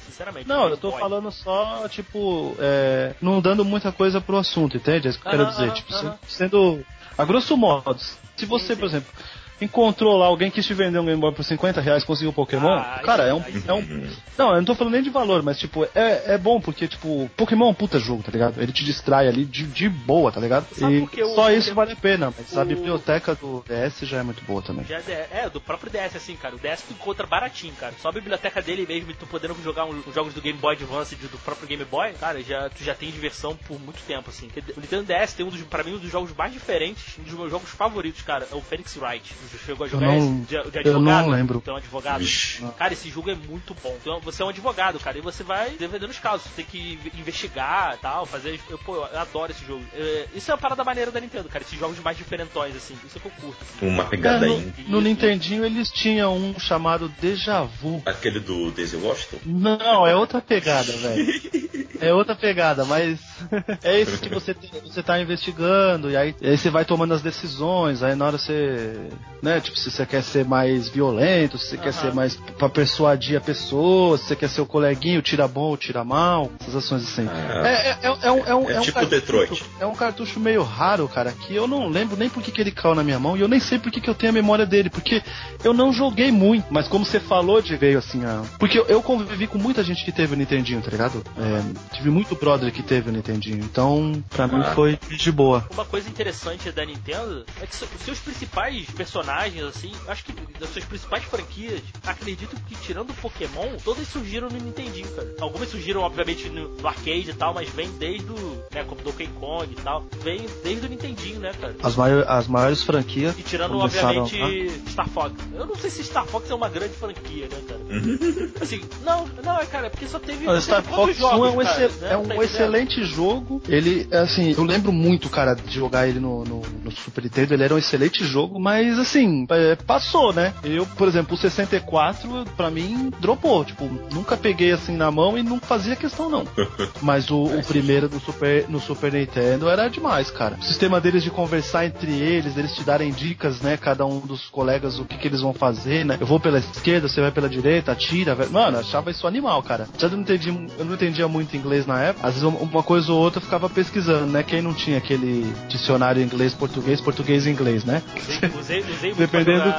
Sinceramente. Não, eu tô Boy. falando só, tipo, é, não dando muita coisa pro assunto, entende? É isso que eu quero dizer. tipo, sendo. A grosso modo, se você, sim. por exemplo, encontrou lá alguém que te vendeu um Game Boy por 50 reais conseguiu um Pokémon, Ah, cara, é um, é um. Não, eu não tô falando nem de valor, mas tipo, é, é bom porque, tipo, Pokémon é um puta jogo, tá ligado? Ele te distrai ali de, de boa, tá ligado? Sabe e que o- só isso vale a pena, mas a o- biblioteca do DS já é muito boa também. Já é, é, do próprio DS, assim, cara. O DS tu encontra baratinho, cara. Só a biblioteca dele mesmo, e tu podendo jogar um- os jogos do Game Boy Advance e do próprio Game Boy, cara, já, tu já tem diversão por muito tempo, assim. O Nintendo DS tem um dos, pra mim, um dos jogos mais diferentes, um dos meus jogos favoritos, cara, é o Phoenix Wright. Chegou a jogar não- esse? De, de eu advogado? não lembro. Então, advogado. Vixe. Cara, esse jogo é muito bom. Então, você é um advogado, cara, e você vai defendendo os casos. Você tem que investigar e tal, fazer. Eu, pô, eu adoro esse jogo. É, isso é uma parada maneira da Nintendo, cara. Esses jogos mais diferentões, assim. Isso é que eu curto. assim. Uma É, pegada no, indie. no Isso. Nintendinho eles tinham um chamado Deja Vu. Aquele do Daisy Washington? Não, é outra pegada, velho. É outra pegada, mas [LAUGHS] é esse que você, tem, você tá investigando, e aí, e aí você vai tomando as decisões, aí na hora você. Né, tipo, se você quer ser mais violento, se você quer ser mais pra persuadir a pessoa, se você quer ser o coleguinho, tira bom ou tira mal, essas ações assim. Ah. É, é, é, é um, é um, É é um tipo cartucho- Detroit. É um cartucho meio raro, cara, que eu não lembro nem por que, que ele caiu na minha mão e eu nem sei por que, que eu tenho a memória dele, porque eu não joguei muito, mas como você falou de veio assim, a... porque eu, eu convivi com muita gente que teve o Nintendinho, tá ligado? É, tive muito brother que teve o Nintendinho, então pra mim Ah. foi de boa. Uma coisa interessante da Nintendo é que se- seus principais personagens, assim, acho que das suas principais franquias, acredito que tirando o Pokémon, todas surgiram no Nintendinho, cara. Algumas surgiram, obviamente, no, no arcade e tal, mas vem desde o, né, como Donkey Kong e tal, vem desde o Nintendinho, né, cara? As, maior, as maiores franquias E tirando, começaram obviamente, Star Fox. Eu não sei se Star Fox é uma grande franquia, né, cara? [LAUGHS] assim, não, não, é, cara, é porque só teve. Mas Star teve Fox 1 é um, cara, né? é um Tá entendendo? excelente jogo. Ele, assim, eu lembro muito, cara, de jogar ele no, no, no Super Nintendo. Ele era um excelente jogo, mas, assim, é, passou, né? Eu, por exemplo, o 64, pra mim, dropou. Tipo, nunca peguei assim na mão e não fazia questão, não. [LAUGHS] Mas o, o primeiro do Super, no Super Nintendo era demais, cara. O sistema deles de conversar entre eles, eles te darem dicas, né? Cada um dos colegas, o que, que eles vão fazer, né? Eu vou pela esquerda, você vai pela direita, atira, velho. Mano, eu achava isso animal, cara. Já não entendi, eu não entendia muito inglês na época. Às vezes uma coisa ou outra eu ficava pesquisando, né? Quem não tinha aquele dicionário inglês-português, português-inglês, né? Usei, usei, usei muito Dependendo-.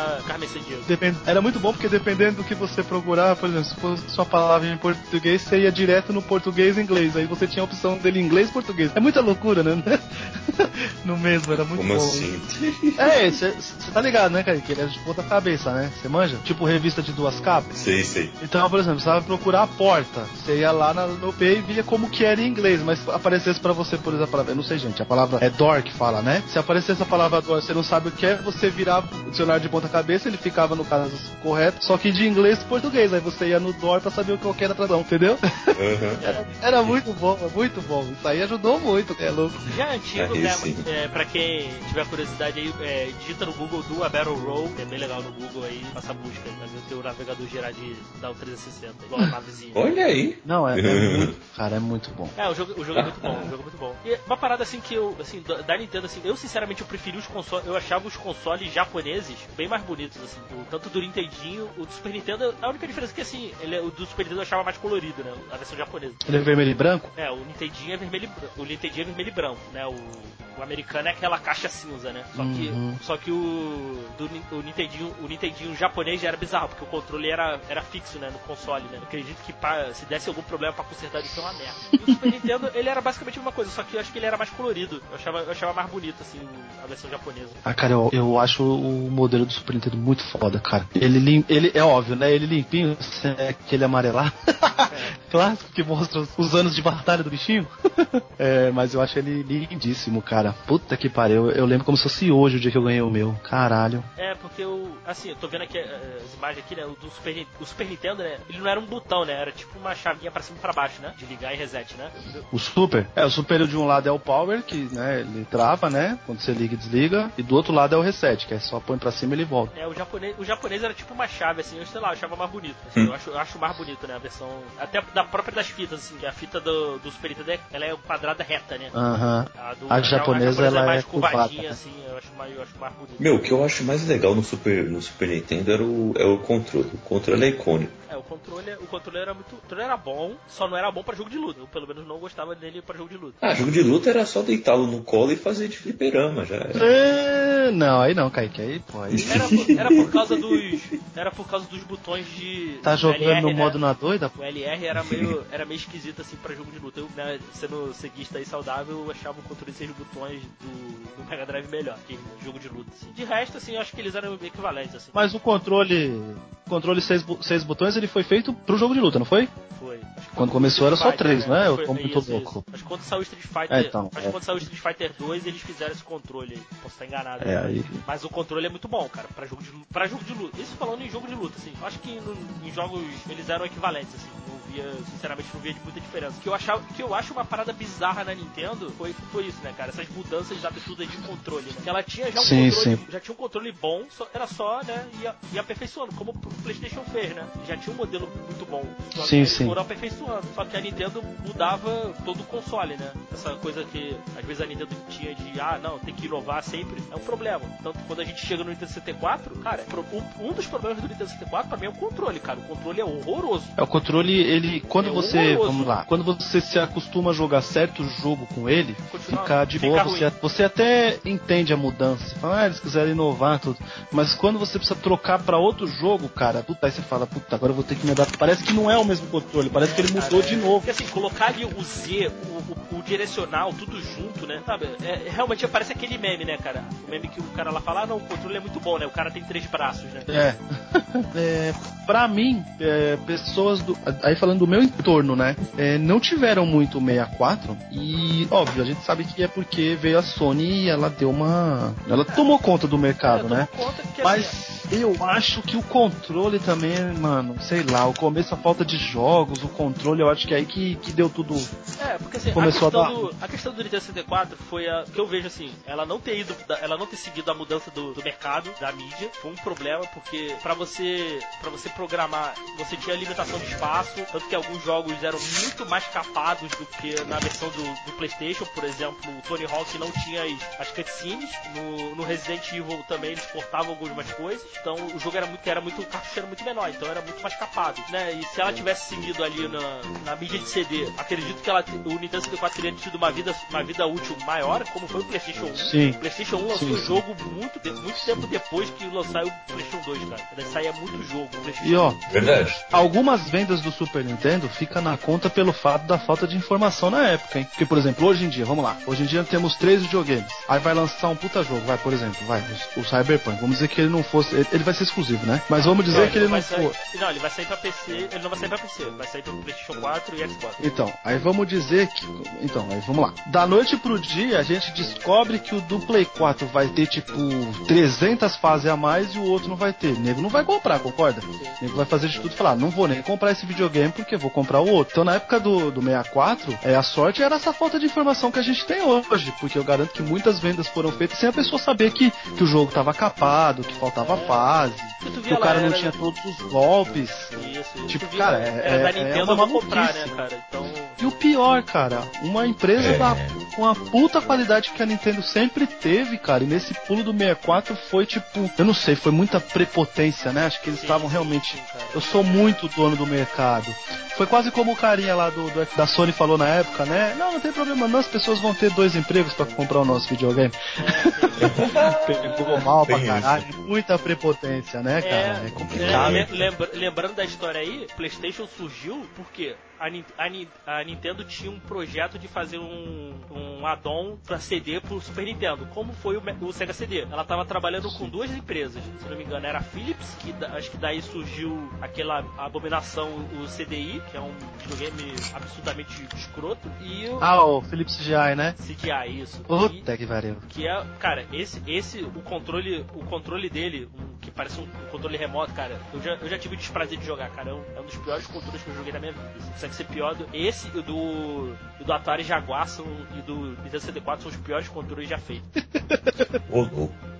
Depend... Era muito bom porque dependendo do que você procurar, por exemplo, se fosse sua palavra em português, você ia direto no português e inglês. Aí você tinha a opção dele em inglês e português. É muita loucura, né? [LAUGHS] no mesmo, era muito Como bom. assim? [LAUGHS] É, você tá ligado, né, cara? Que ele é de ponta cabeça, né? Você manja? Tipo revista de duas capas. Sei, sei. Então, por exemplo, você vai procurar a porta. Você ia lá na- no P e via como que era em inglês, mas aparecesse pra você, por exemplo, a palavra, eu não sei, gente, a palavra é door que fala, né? Se aparecesse a palavra door, você não sabe o que é, você virava o dicionário de ponta cabeça, ele ficava no caso correto, só que de inglês e português. Aí você ia no door pra saber o que era a tradução, entendeu? Aham. Era, [LAUGHS] era muito bom, muito bom. Isso aí ajudou muito, é louco. Já é antigo, Aí né? É, pra quem tiver curiosidade aí, é, digita no Google do a Battle Roll, é bem legal no Google aí, faça a busca, vai ver o teu navegador girar de dar o 360, igual a navezinha. Olha aí. Não, é, é [LAUGHS] muito, cara, é muito bom. É, o jogo, o jogo é muito bom, o jogo é muito bom. E uma parada assim que eu, assim, da da Nintendo, assim, eu sinceramente eu preferi os consoles, eu achava os consoles japoneses bem mais bonitos, assim, o, tanto do Nintendinho, o do Super Nintendo, a única diferença é que, assim, ele, é- o do Super Nintendo eu achava mais colorido, né, a versão japonesa. Ele é vermelho e branco? É, o Nintendinho é vermelho e branco, o Nintendinho é vermelho e branco, né, o, o americano é aquela caixa cinza, né, só que, Uhum. só que o, do, o Nintendinho, o Nintendinho japonês já era bizarro, porque o controle era, era fixo, né, no console, né, eu acredito que pra, se desse algum problema pra consertar isso é uma merda. E o Super Nintendo, [LAUGHS] ele era basicamente a mesma coisa, só que eu acho que ele era mais colorido, eu achava, eu achava mais bonito, assim, a versão japonesa. Ah, cara, eu, eu acho o modelo do Super Nintendo muito foda, cara. Ele, lim, ele é óbvio, né? Ele limpinho, sem aquele amarelar. [LAUGHS] Clássico que mostra os, os anos de batalha do bichinho. [LAUGHS] é, mas eu acho ele lindíssimo, cara. Puta que pariu. Eu lembro como se fosse hoje o dia que eu ganhei o meu. Caralho. É, porque eu, assim, eu tô vendo aqui eh, as imagens aqui, né, o do Super, o Super Nintendo, né, ele não era um botão, né, era tipo uma chavinha pra cima e pra baixo, né, de ligar e reset, né. O Super? É, o Super de um lado é o Power, que né, ele trava, né? Quando você liga e desliga. E do outro lado é o Reset, que é só põe pra cima e ele volta. É, o japonês, o japonês era tipo uma chave, assim, eu sei lá, eu achava mais bonito. assim, eu, acho, eu acho mais bonito, né? A versão. Até da própria das fitas, assim, que a fita do, do Super Nintendo ela é quadrada reta, né? Aham. A, do, A japonesa, ela é mais é curvada. curvadinha, assim, eu acho mais, eu acho mais bonito. Meu, o que eu acho mais legal no Super, no Super Nintendo era o, é o controle. O controle é icônico. É, o controle, o controle era muito. O controle era bom, só não era bom pra jogo de luta. Eu pelo menos não gostava dele pra jogo de luta. Ah, jogo de luta era só deitá-lo no colo e fazer de fliperama, já. É, não, aí não, Kaique. Aí, pô, aí Era, por- era por causa dos. Era por causa dos botões de. tá do jogando LR, no né? modo na doida? O LR era meio, era meio esquisito assim pra jogo de luta. Eu, né, sendo ceguista e saudável, eu achava o controle de seis botões do, do Mega Drive melhor que jogo de luta. Assim. De resto, assim, eu acho que eles eram equivalentes, assim. Mas o controle. O controle seis, seis botões ele foi feito pro jogo de luta, não foi? Foi. Quando começou era só três, Fighter, né? Eu tô muito louco. que quando saiu o Street Fighter. É, então, acho é. quando saiu o Street Fighter 2, eles fizeram esse controle aí. Posso estar enganado. É, né? aí- Mas o controle é muito bom, cara, pra jogo de, pra jogo de luta. Isso falando em jogo de luta, assim. Acho que no- em jogos eles eram equivalentes, assim. Não via, sinceramente, não via de muita diferença. O que eu achava, que eu acho uma parada bizarra na Nintendo foi, foi isso, né, cara? Essas mudanças absurdas de controle, né? Que ela tinha já um Sim, controle, sim. já tinha um controle bom, só- era só, né, ia aperfeiçoando, como o PlayStation fez, né? Já tinha um modelo muito bom. Sim, sim. foram aperfeiçoando zoando. Só que a Nintendo mudava todo o console, né? Essa coisa que às vezes a Nintendo tinha de, ah, não, tem que inovar sempre, é um problema. Tanto quando a gente chega no Nintendo 64, cara, um dos problemas do Nintendo 64 pra mim é o controle, cara. O controle é horroroso. É, o controle, ele, quando é você, horroroso. vamos lá, quando você se acostuma a jogar certo jogo com ele, Continua, fica de boa, você, você até entende a mudança. Você fala, ah, eles quiserem inovar tudo. Mas quando você precisa trocar para outro jogo, cara, puta, aí você fala, puta, agora eu vou ter que me adaptar. Parece que não é o mesmo controle, parece que ele mudou cara, de novo. Porque assim, colocar ali o Z, o, o, o direcional, tudo junto, né? Sabe? É, realmente parece aquele meme, né, cara? O meme que o cara lá fala, ah, não, o controle é muito bom, né? O cara tem três braços, né? É. [LAUGHS] é pra mim, é, pessoas do. Aí falando do meu entorno, né? É, não tiveram muito 64 e, óbvio, a gente sabe que é porque veio a Sony e ela deu uma. Ela tomou conta do mercado, é, né? Conta que, Mas. Assim, eu acho que o controle também, mano, sei lá, o começo a falta de jogos, o controle, eu acho que é aí que, que deu tudo. É, porque assim, começou a, questão a, dar... do, a questão do Nintendo 64 foi a que eu vejo assim, ela não ter ido, ela não ter seguido a mudança do, do mercado, da mídia, foi um problema, porque para você para você programar, você tinha limitação de espaço, tanto que alguns jogos eram muito mais capados do que na versão do, do PlayStation, por exemplo, o Tony Hawk não tinha as, as cutscenes, no, no Resident Evil também eles cortavam algumas coisas. Então o jogo era muito, era muito, o cartucho era muito menor, então era muito mais capado, né? E se ela tivesse seguido ali na, na mídia de CD, acredito que ela, o Nintendo 64 teria tido uma vida, uma vida útil maior, como foi o PlayStation 1. Sim. O PlayStation 1 lançou o jogo muito, muito tempo depois que lançou o PlayStation 2, cara. Ainda saía muito jogo. E ó, verdade. Algumas vendas do Super Nintendo fica na conta pelo fato da falta de informação na época, hein? Porque, por exemplo, hoje em dia, vamos lá, hoje em dia temos três videogames. Aí vai lançar um puta jogo, vai, por exemplo, vai, o Cyberpunk. Vamos dizer que ele não fosse. Ele vai ser exclusivo, né? Mas vamos dizer não, que ele não, não for. Não, ele vai sair pra PC, ele não vai sair pra PC, vai sair pro PlayStation 4 e Xbox. Então, aí vamos dizer que. Então, aí vamos lá. Da noite pro dia, a gente descobre que o do Play 4 vai ter tipo 300 fases a mais e o outro não vai ter. O nego não vai comprar, concorda? O nego vai fazer de tudo e falar: não vou nem comprar esse videogame porque vou comprar o outro. Então, na época do, do 64, é, a sorte era essa falta de informação que a gente tem hoje, porque eu garanto que muitas vendas foram feitas sem a pessoa saber que, que o jogo tava capado, que faltava fase que o cara não tinha todos os golpes. Isso, isso. Tipo, cara, é, é Nintendo é uma comprar, né, cara? Então... E o pior, cara, uma empresa é. da, com a puta qualidade que a Nintendo sempre teve, cara, e nesse pulo do 64 foi tipo, eu não sei, foi muita prepotência, né? Acho que eles estavam realmente. Sim, eu sou muito dono do mercado. Foi quase como o carinha lá do, do, da Sony falou na época, né? Não, não tem problema, não, as pessoas vão ter dois empregos para comprar o nosso videogame. [LAUGHS] Pegou mal pra caralho, muita prepotência, né, cara? É, é complicado. É, lembra, lembrando da história aí, PlayStation surgiu porque a, a, a, Nintendo tinha um projeto de fazer um, um add-on para CD pro Super Nintendo, como foi o, o, Sega CD. Ela tava trabalhando com duas empresas, se não me engano, era a Philips, que da, acho que daí surgiu aquela abominação, o CDI, que é um videogame absurdamente escroto, e o... Ah, o Philips CGI, né? CGI, isso. Puta que pariu. Que é, cara, esse, esse, o controle, o controle dele, um, que parece um, controle remoto, cara, eu já, eu já tive o desprazer de jogar, cara, é um, é um dos piores controles que eu joguei na minha vida consegue ser pior. Do, esse e do, do Atari Jaguar são, e do Nintendo 64 são os piores controles já feitos. [LAUGHS]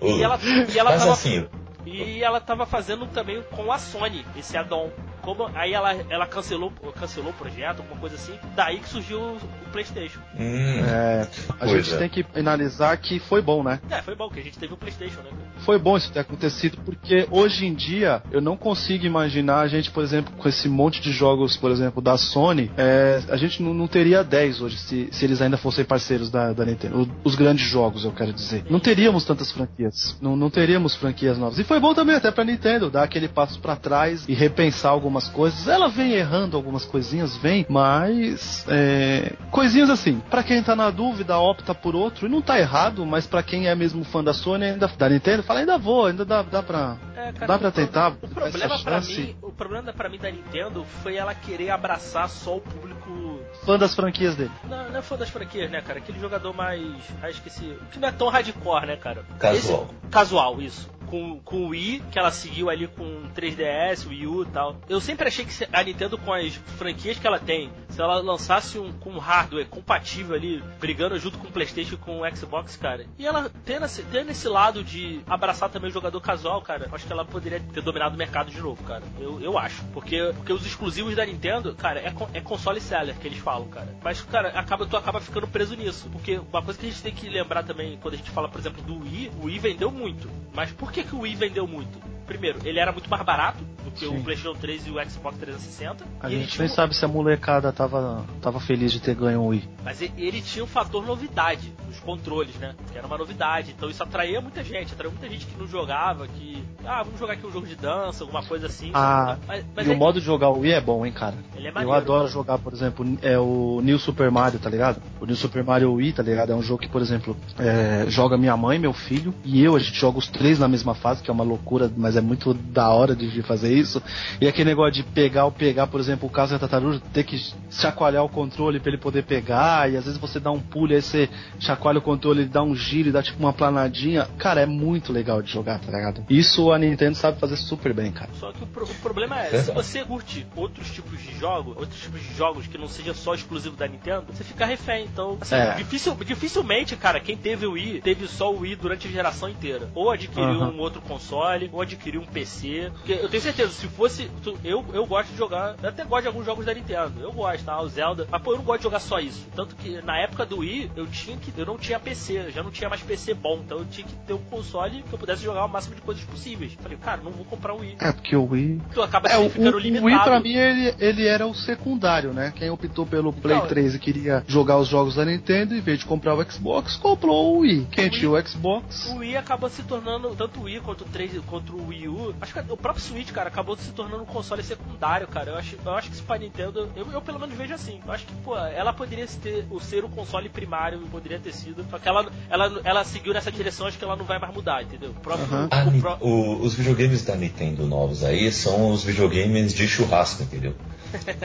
e ela, e ela Mas tava, assim. E ela tava fazendo também com a Sony, esse add-on. Como, aí ela, ela cancelou, cancelou o projeto, alguma coisa assim. Daí que surgiu o, PlayStation. Hum, é, a gente é. tem que analisar que foi bom, né? É, foi bom que a gente teve o PlayStation, né? Foi bom isso ter acontecido, porque hoje em dia eu não consigo imaginar a gente, por exemplo, com esse monte de jogos, por exemplo, da Sony, é, a gente não, não, teria 10 hoje se, se eles ainda fossem parceiros da, da Nintendo. Os, os grandes jogos, eu quero dizer. Não teríamos tantas franquias. Não, não teríamos franquias novas. E foi bom também até pra Nintendo dar aquele passo para trás e repensar algumas coisas. Ela vem errando algumas coisinhas, vem, mas é, coisinhas assim. Para quem tá na dúvida, opta por outro e não tá errado, mas para quem é mesmo fã da Sony, ainda da Nintendo, fala ainda vou, ainda dá, dá pra é, cara, dá pra tentar. O problema para mim, o problema para mim da Nintendo foi ela querer abraçar só o público fã das franquias dele. Não, não é fã das franquias, né, cara? Aquele jogador mais, ah, esqueci, que não é tão hardcore, né, cara? Casual. Esse, casual, isso com, com o Wii, que ela seguiu ali com 3DS, Wii U e tal. Eu sempre achei que a Nintendo, com as franquias que ela tem, se ela lançasse um com um hardware compatível ali, brigando junto com o PlayStation e com o Xbox, cara, e ela tendo esse, tendo esse lado de abraçar também o jogador casual, cara, acho que ela poderia ter dominado o mercado de novo, cara. Eu, eu acho. Porque, porque os exclusivos da Nintendo, cara, é, é console seller que eles falam, cara. Mas, cara, acaba, tu acaba ficando preso nisso. Porque uma coisa que a gente tem que lembrar também, quando a gente fala, por exemplo, do Wii, o Wii vendeu muito. Mas por que, que o Wii vendeu muito? Primeiro, ele era muito mais barato do que Sim. o PlayStation 3 e o Xbox 360. A gente nem sabe se a molecada tava, tava feliz de ter ganho o Wii. Mas ele tinha um fator novidade nos controles, né? Que era uma novidade. Então isso atraía muita gente. Atraía muita gente que não jogava, que. Ah, vamos jogar aqui um jogo de dança, alguma coisa assim. Ah, mas, mas e aí... o modo de jogar o Wii é bom, hein, cara? Ele é maneiro, Eu adoro jogar, por exemplo, é o New Super Mario, tá ligado? O New Super Mario Wii, tá ligado? É um jogo que, por exemplo, é, joga minha mãe, meu filho e eu, a gente joga os três na mesma fase, que é uma loucura, mas é muito da hora de fazer isso. E aquele negócio de pegar ou pegar, por exemplo, o caso da tartaruga, ter que chacoalhar o controle para ele poder pegar, e às vezes você dá um pulo, aí você chacoalha o controle, ele dá um giro e dá tipo uma planadinha. Cara, é muito legal de jogar, tá ligado? Isso a Nintendo sabe fazer super bem, cara. Só que o, pro o problema é, se você curte outros tipos de jogos, outros tipos de jogos que não seja só exclusivo da Nintendo, você fica refém. Então, assim, é. dificil, dificilmente, cara, quem teve o Wii, teve só o Wii durante a geração inteira. Ou adquiriu uhum. um outro console, ou adquiriu um PC. Porque eu tenho certeza, se fosse. Eu, eu gosto de jogar. Eu até gosto de alguns jogos da Nintendo. Eu gosto, tá? O Zelda. Mas, pô, eu não gosto de jogar só isso. Tanto que na época do Wii, eu tinha que. Eu não tinha PC, já não tinha mais PC bom. Então eu tinha que ter um console que eu pudesse jogar o máximo de coisas possíveis. Falei, cara, não vou comprar o Wii. É, porque o Wii. Tu acaba é, o, ficando o, limitado. O Wii, pra mim, ele, ele era o secundário, né? Quem optou pelo Play então, 3 e queria jogar os jogos da Nintendo, em vez de comprar o Xbox, comprou o Wii. Quem o tinha Wii, o Xbox. O Wii acabou se tornando, tanto o Wii quanto o 3 quanto o Wii U. Acho que o próprio Switch, cara, acabou se tornando um console secundário, cara. Eu acho, eu acho que Super Nintendo, eu, eu pelo menos vejo assim. Eu acho que, pô, ela poderia ter, o ser o console primário, poderia ter sido. Só que ela, ela, ela seguiu nessa direção, acho que ela não vai mais mudar, entendeu? O próprio, uhum. o, pro... o, os videogames da Nintendo novos aí são os videogames de churrasco, entendeu?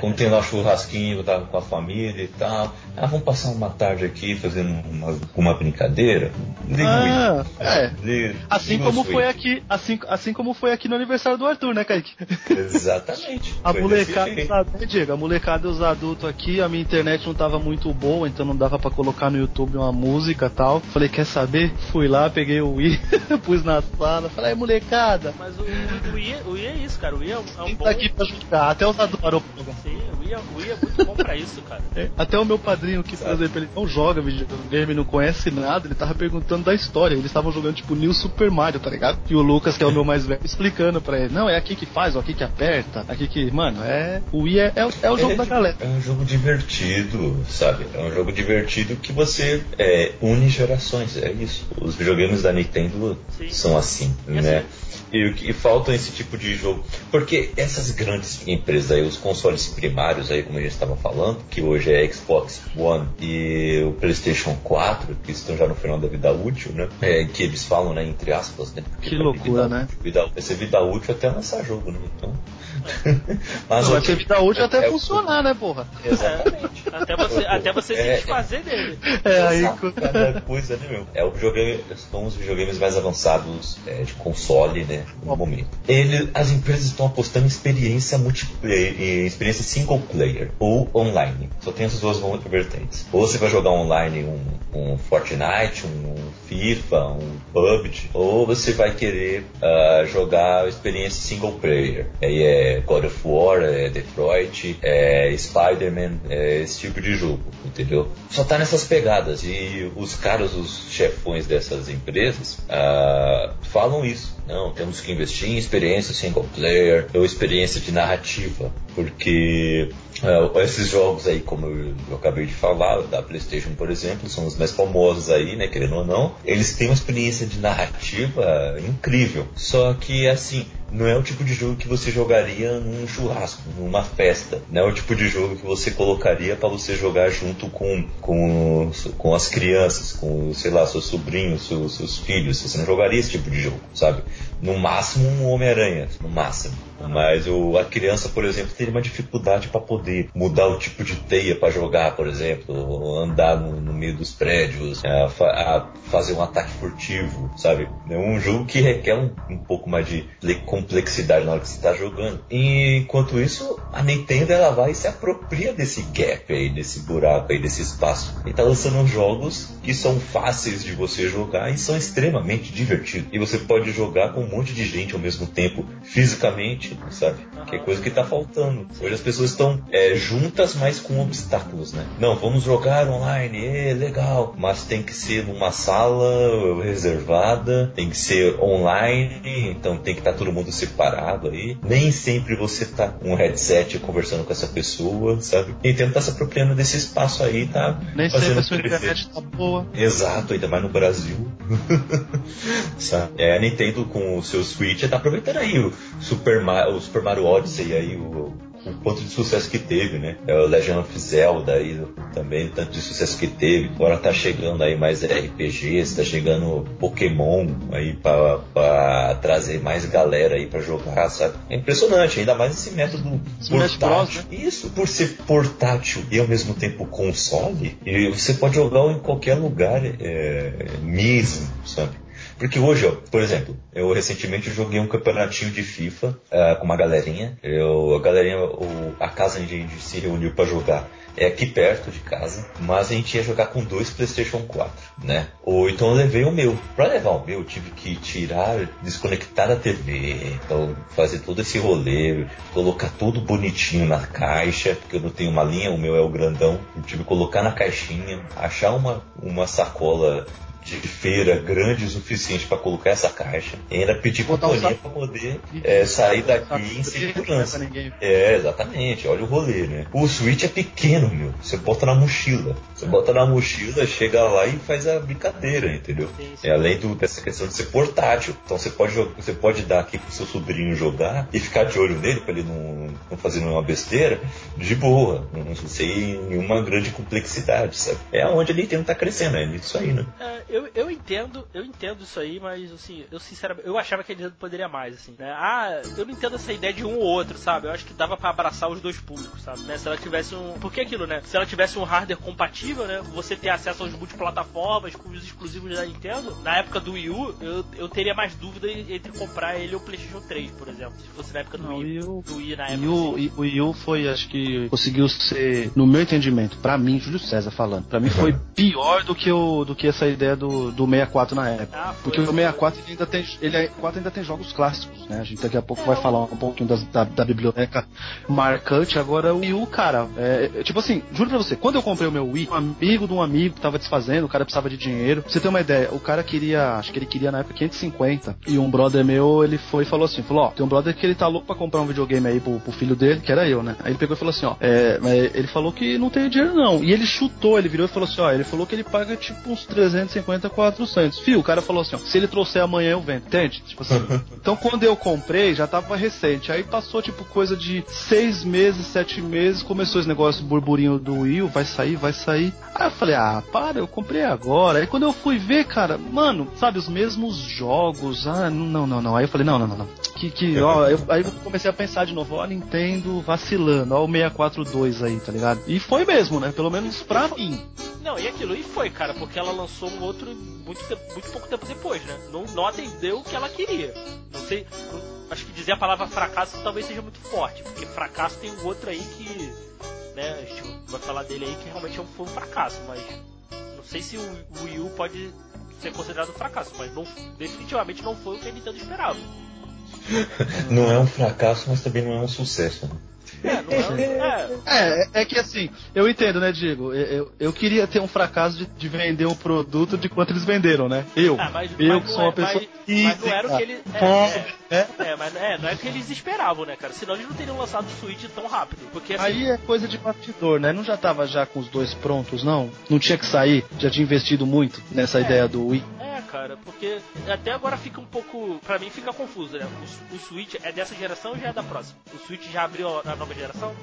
Como tem lá churrasquinho, eu tava com a família e tal. Ah, vamos passar uma tarde aqui fazendo uma, uma brincadeira. Liga ah, é. Liga, assim como foi aqui, assim, assim como foi aqui no aniversário do Arthur, né, Kaique? Exatamente. a molecada, sabe, Diego, a molecada e os adultos aqui, a minha internet não tava muito boa, então não dava para colocar no YouTube uma música tal. Falei, quer saber? Fui lá, peguei o Wii, [LAUGHS] pus na sala, falei, molecada. Mas o, o, Wii, o Wii é isso, cara. O Wii é um, é um bom... tá aqui pra jogar, até os adultos o Wii, é, o Wii é muito bom pra isso, cara. É, até o meu padrinho, que, por exemplo, ele não joga videogame, não conhece nada, ele tava perguntando da história. Eles estavam jogando, tipo, New Super Mario, tá ligado? E o Lucas, que é o meu mais velho, explicando pra ele: não, é aqui que faz, ó, aqui que aperta, aqui que. Mano, é. O Wii é, é, é o jogo é, da galera. É um jogo divertido, sabe? É um jogo divertido que você é, une gerações, é isso. Os videogames da Nintendo Sim. são assim, né? Assim, e, e faltam esse tipo de jogo. Porque essas grandes empresas aí, os consoles primários aí, como a gente estava falando, que hoje é Xbox One e o PlayStation 4, que estão já no final da vida útil, né? É, que eles falam, né, entre aspas, né? Porque que loucura, vida, né? Vida, vai ser vida útil até lançar jogo, né? Então. [LAUGHS] Mas vida útil é, até é, funcionar, né, porra? Exatamente. [LAUGHS] até você, até você se é. desfazer dele. É, aí. Cada coisa, né, meu? É o videogame, são os videogames mais avançados é, de console, né? No momento. Ele, as empresas estão apostando em experiência multiplayer, em experiência single player ou online. Só tem essas duas vertentes. Ou você vai jogar online um, um Fortnite, um FIFA, um PUBG, ou você vai querer uh, jogar experiência single player. Aí é God of War, é Detroit, é Spider-Man, é esse tipo de jogo, entendeu? Só tá nessas pegadas e os caras, os chefões dessas empresas, uh, falam isso. Não, temos que investir em experiência single player ou experiência de narrativa, porque uh, esses jogos aí, como eu, eu, acabei de falar, da PlayStation, por exemplo, são os mais famosos aí, né, querendo ou não, eles têm uma experiência de narrativa incrível. Só que, assim, não é o tipo de jogo que você jogaria num churrasco, numa festa. Não é o tipo de jogo que você colocaria para você jogar junto com, com, com as crianças, com, sei lá, seus sobrinhos, seus, seus filhos. Você não jogaria esse tipo de jogo, sabe? No máximo um Homem-Aranha, no máximo Mas o, a criança, por exemplo, teria uma dificuldade para poder mudar o tipo de teia para jogar, por exemplo, andar no, no meio dos prédios, a, a fazer um ataque furtivo, sabe? É um jogo que requer um, um pouco mais de complexidade na hora que você está jogando. E, enquanto isso, a Nintendo ela vai e se apropria desse gap aí, desse buraco aí, desse espaço. E tá lançando jogos que são fáceis de você jogar e são extremamente divertidos. E você pode jogar com um monte de gente ao mesmo tempo, fisicamente, sabe? Que é coisa que tá faltando. Hoje as pessoas estão é, juntas, mas com obstáculos, né? Não, vamos jogar online, é legal, mas tem que ser numa sala reservada, tem que ser online, então tem que estar tá todo mundo separado aí. Nem sempre você tá com um headset conversando com essa pessoa, sabe? E tenta se apropriando desse espaço aí, tá? Nem sempre a sua internet tá boa. Exato, ainda mais no Brasil. [LAUGHS] sabe? É, a Nintendo com o seu Switch tá aproveitando aí o Super, Mario, o Super Mario Odyssey aí, o o quanto de sucesso que teve, né? É o Legend of Zelda aí também, tanto de sucesso que teve. Agora tá chegando aí mais RPGs, tá chegando Pokémon aí para trazer mais galera aí para jogar, sabe? É impressionante, ainda mais esse método Smash portátil. Né? Isso, por ser portátil e ao mesmo tempo console, e você pode jogar em qualquer lugar é, mesmo, sabe? Porque hoje, ó, por exemplo, eu recentemente joguei um campeonatinho de FIFA uh, com uma galerinha. Eu, a galerinha, o, a casa onde a gente se reuniu para jogar é aqui perto de casa, mas a gente ia jogar com dois PlayStation 4, né? Ou então eu levei o meu. Para levar o meu, eu tive que tirar, desconectar a TV, então fazer todo esse rolê, colocar tudo bonitinho na caixa, porque eu não tenho uma linha, o meu é o grandão. Eu tive que colocar na caixinha, achar uma, uma sacola de feira grande o suficiente para colocar essa caixa. E ainda pedir pro Toninho para poder é, sair daqui em segurança. É, exatamente. Olha o rolê, né? O Switch é pequeno, meu. Você bota na mochila. Você bota na mochila, chega lá e faz a brincadeira, entendeu? É além do, dessa questão de ser portátil. Então você pode, você pode dar aqui pro seu sobrinho jogar e ficar de olho nele para ele não, não fazer nenhuma besteira, de boa. Não sei nenhuma grande complexidade, sabe? É onde a Nintendo tá crescendo, é isso aí, né? É, eu, eu entendo, eu entendo isso aí, mas assim, eu sinceramente, eu achava que a Nintendo poderia mais, assim, né? Ah, eu não entendo essa ideia de um ou outro, sabe? Eu acho que dava para abraçar os dois públicos, sabe? Né? Se ela tivesse um. Porque aquilo, né? Se ela tivesse um hardware compatível, né? Você ter acesso aos multiplataformas com os exclusivos da Nintendo, na época do Wii U, eu, eu teria mais dúvida entre comprar ele ou o PlayStation 3, por exemplo. Se fosse na época do Não, Wii, U, do Wii na época. U, assim. o Wii U foi, acho que conseguiu ser, no meu entendimento, pra mim, Júlio César falando, pra mim foi [LAUGHS] pior do que, o, do que essa ideia do, do 64 na época. Ah, Porque o foi. 64 ele ainda tem, ele é- 4 ainda tem jogos clássicos, né? A gente daqui a pouco vai falar um pouquinho das- da, da biblioteca marcante. Agora o Wii U, cara, é, é, tipo assim, juro pra você, quando eu comprei o meu Wii, um amigo de um amigo tava desfazendo, o cara precisava de dinheiro. Pra você ter uma ideia, o cara queria, acho que ele queria na época 550. E um brother meu, ele foi e falou assim, falou, ó, tem um brother que ele tá louco pra comprar um videogame aí pro, pro filho dele, que era eu, né? Aí ele pegou e falou assim, ó, é, ele falou que não tem dinheiro não. E ele chutou, ele virou e falou assim, ó, ele falou que ele paga tipo uns 350, 400. Fio, o cara falou assim, ó, se ele trouxer amanhã eu vendo, entende? Tipo assim. [LAUGHS] então quando eu comprei, já tava recente. Aí passou tipo coisa de seis meses, sete meses, começou esse negócio burburinho do Will, vai sair, vai sair. Aí eu falei, ah, para, eu comprei agora. Aí quando eu fui ver, cara, mano, sabe, os mesmos jogos, ah, não, não, não. Aí eu falei, não, não, não, não. Que, que, ó, eu, aí eu comecei a pensar de novo, ó, Nintendo vacilando, ó, o 642 aí, tá ligado? E foi mesmo, né? Pelo menos pra mim. Não, e aquilo, e foi, cara, porque ela lançou um outro muito, tempo- muito pouco tempo depois, né? Não, não atendeu o que ela queria. Não sei, acho que dizer a palavra fracasso talvez seja muito forte, porque fracasso tem um outro aí que, né, a gente vai falar dele aí que realmente é foi um fracasso, mas não sei se o, o Wii U pode ser considerado um fracasso, mas não, definitivamente não foi o que a Nintendo esperava. [LAUGHS] Não é um fracasso, mas também não é um sucesso. né? É, é, [LAUGHS] é, É, é que assim, eu entendo, né, Diego? Eu, eu, eu queria ter um fracasso de, de vender um produto de quanto eles venderam, né? Eu. Ah, mas, eu mas que sou uma é- pessoa mas, mas não era o que eles. É, é, é, mas é, não é o que eles esperavam, né, cara? Senão eles não teriam lançado o Switch tão rápido. Porque assim, Aí é coisa de bastidor, né? Não já tava já com os dois prontos, não? Não tinha que sair? Já tinha investido muito nessa ideia do Wii? É, cara, porque até agora fica um pouco. Pra mim fica confuso, né? O, o Switch é dessa geração ou já é da próxima? O Switch já abriu a, nova geração?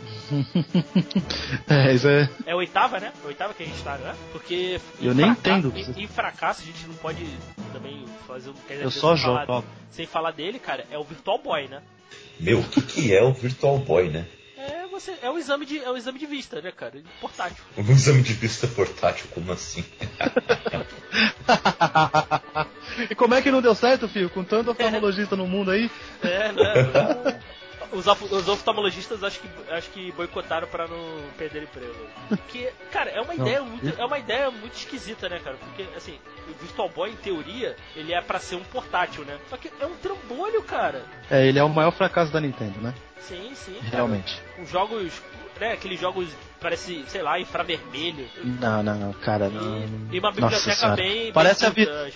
[LAUGHS] é, isso é. É a oitava, né? A oitava que a gente tá, né? Porque. Eu em nem entendo. Em, em fracasso, a gente não pode também fazer um. Eu só sem falar- jogo. Sem falar dele, cara, é o Virtual Boy, né? Meu, o que, que é o Virtual Boy, né? É, você, é um exame de, é um exame de vista, né, cara? Portátil. [LAUGHS] Um exame de vista portátil, como assim? [LAUGHS] e como é que não deu certo, filho? Com tanto oftalmologista no mundo aí? É, né? [LAUGHS] Os, os oftalmologistas acho que, acho que boicotaram pra não perder emprego. Porque, cara, é uma Não. ideia muito, é uma ideia muito esquisita, né, cara? Porque, assim, o Virtual Boy, em teoria, ele é pra ser um portátil, né? Só que é um trambolho, cara. É, ele é o maior fracasso da Nintendo, né? Sim, sim. cara. Realmente. Os jogos, né, aqueles jogos parece, sei lá, infravermelho. Não, não, não, cara, não. E, e uma Nossa biblioteca bem, bem Parece a,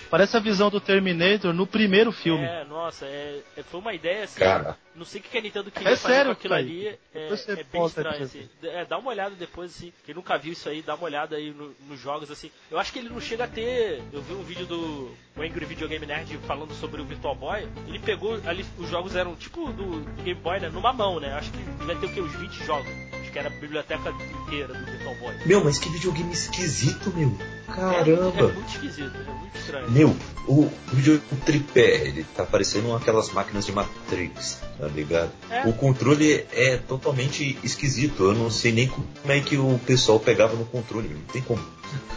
parece a visão do Terminator no primeiro filme. É, nossa, é, é- foi uma ideia assim. Cara. Não sei o que que a Nintendo queria É fazer sério, com aquilo pai. ali. É, é bem estranho, assim. É, dá uma olhada depois, assim. Quem nunca viu isso aí, dá uma olhada aí no- nos jogos, assim. Eu acho que ele não chega a ter. Eu vi um vídeo do o Angry Video Game Nerd falando sobre o Virtual Boy. Ele pegou ali, os jogos eram tipo do, do Game Boy, né? Numa mão, né? Acho que devia ter o quê? Uns 20 jogos. Acho que era a biblioteca inteira do Virtual Boy. Meu, mas que videogame esquisito, meu. É, é Caramba. muito esquisito, é muito estranho. Meu, o o tripé, ele tá parecendo aquelas máquinas de Matrix, tá ligado? É. O controle é totalmente esquisito. Eu não sei nem como é que o pessoal pegava no controle. Não tem como.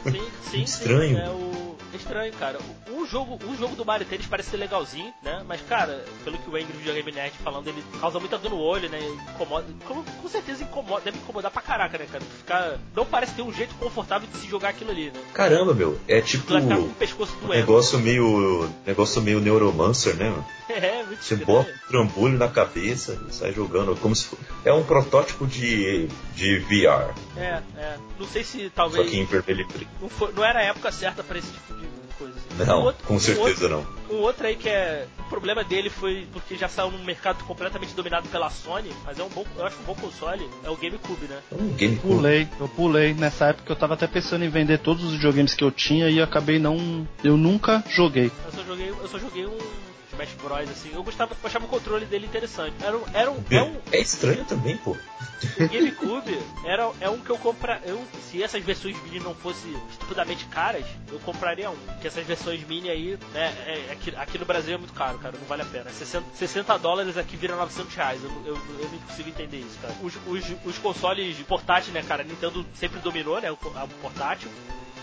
Sim, sim, Estranho. Sim. É, o... estranho, cara. O, jogo, o jogo do Mario Tennis parece ser legalzinho, né? Mas, cara, pelo que o Angry Video Game Nerd falando, ele causa muita dor no olho, né? Incomoda. Com, com certeza incomoda, deve incomodar pra caraca, né, cara? Ficar, não parece ter um jeito confortável de se jogar aquilo ali, né? Caramba, meu. É tipo um doendo. negócio meio. negócio meio neuromancer, né? meu? [LAUGHS] É, muito Você estranho. bota um trambolho na cabeça e sai jogando. Como se for... É um protótipo de, de VR. É, é. Não sei se Só talvez. que em vermelho e preto. Não, foi- não era a época certa pra esse tipo de coisa. Não, Um outro- com um certeza outro- não. Um outro aí que é. O problema dele foi porque já saiu num mercado completamente dominado pela Sony, mas é um bom. Eu acho um bom console, é o GameCube, né? É um GameCube. Pulei, eu pulei. Nessa época eu tava até pensando em vender todos os videogames que eu tinha e acabei não. Eu nunca joguei. Eu só joguei, eu só joguei um Smash Bros, assim. Eu gostava, eu achava o controle dele interessante. Era um. Era um, é um É estranho também, pô. o GameCube era, é um que eu compra. Eu, se essas versões mini não fossem estupidamente caras, eu compraria um. Porque essas versões mini aí, né, é- aqui, aqui no Brasil é muito caro, cara, não vale a pena. 60, 60 dólares aqui vira 900 reais. Eu, eu, eu não consigo entender isso, cara. Os, os, os consoles portáteis, né, cara, Nintendo sempre dominou, né, o, a- o portátil.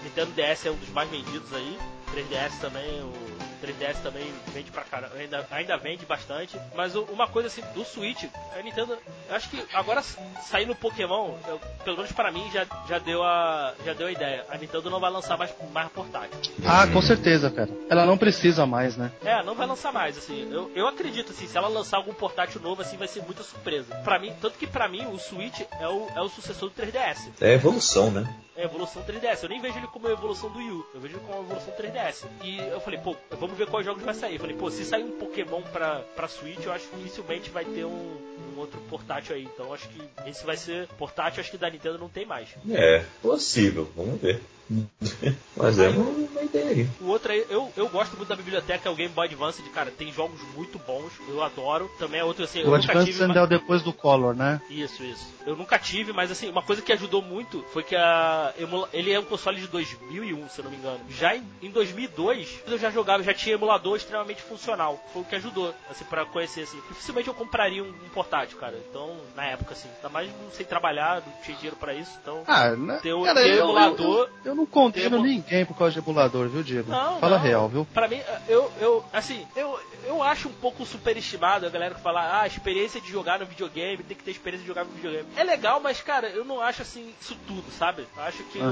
Nintendo DS é um dos mais vendidos aí. 3DS também, o 3DS também vende pra caramba, ainda, ainda vende bastante. Mas o- uma coisa assim, do Switch, a Nintendo, eu acho que agora saindo o Pokémon, eu- pelo menos pra mim, já, já, deu a, já deu a ideia. A Nintendo não vai lançar mais, mais portátil. Ah, com certeza, cara. Ela não precisa mais, né? É, não vai lançar mais, assim. Eu, eu acredito, assim, se ela lançar algum portátil novo, assim, vai ser muita surpresa. Pra mim, tanto que pra mim, o Switch é o, é o sucessor do 3DS. É evolução, né? É a evolução 3DS. Eu nem vejo ele como a evolução do Wii U, eu vejo ele como a evolução 3DS. E eu falei, pô, vamos ver quais jogos vai sair. Eu falei, pô, se sair um Pokémon pra, pra Switch, eu acho que dificilmente vai ter um, um outro portátil aí. Então acho que esse vai ser portátil, acho que da Nintendo não tem mais. É, possível, vamos ver. [LAUGHS] Mas é uma, uma ideia aí. O outro aí, eu, eu gosto muito da biblioteca, é o Game Boy Advance, de, cara, tem jogos muito bons, eu adoro. Também é outro assim, eu O nunca Advance tive. ma- Sandel depois do Color, né? Isso, isso. Eu nunca tive, mas assim, uma coisa que ajudou muito foi que a emula... ele é um console de 2001, se eu não me engano. Já em, em 2002, eu já jogava, já tinha emulador extremamente funcional. Foi o que ajudou, assim, para conhecer assim. Dificilmente eu compraria um, um portátil, cara. Então, na época assim, ainda mais não sei trabalhar, não tinha dinheiro pra isso, então Ah, né? Ter o- Cara, ter eu, emulador- eu, eu não condeno ninguém por causa de emulador, viu, Diego? Não, Fala não. real, viu? Pra mim, eu, eu assim, eu, eu acho um pouco superestimado a galera que fala, ah, a experiência de jogar no videogame, tem que ter experiência de jogar no videogame. É legal, mas, cara, eu não acho assim isso tudo, sabe? Eu acho que eu,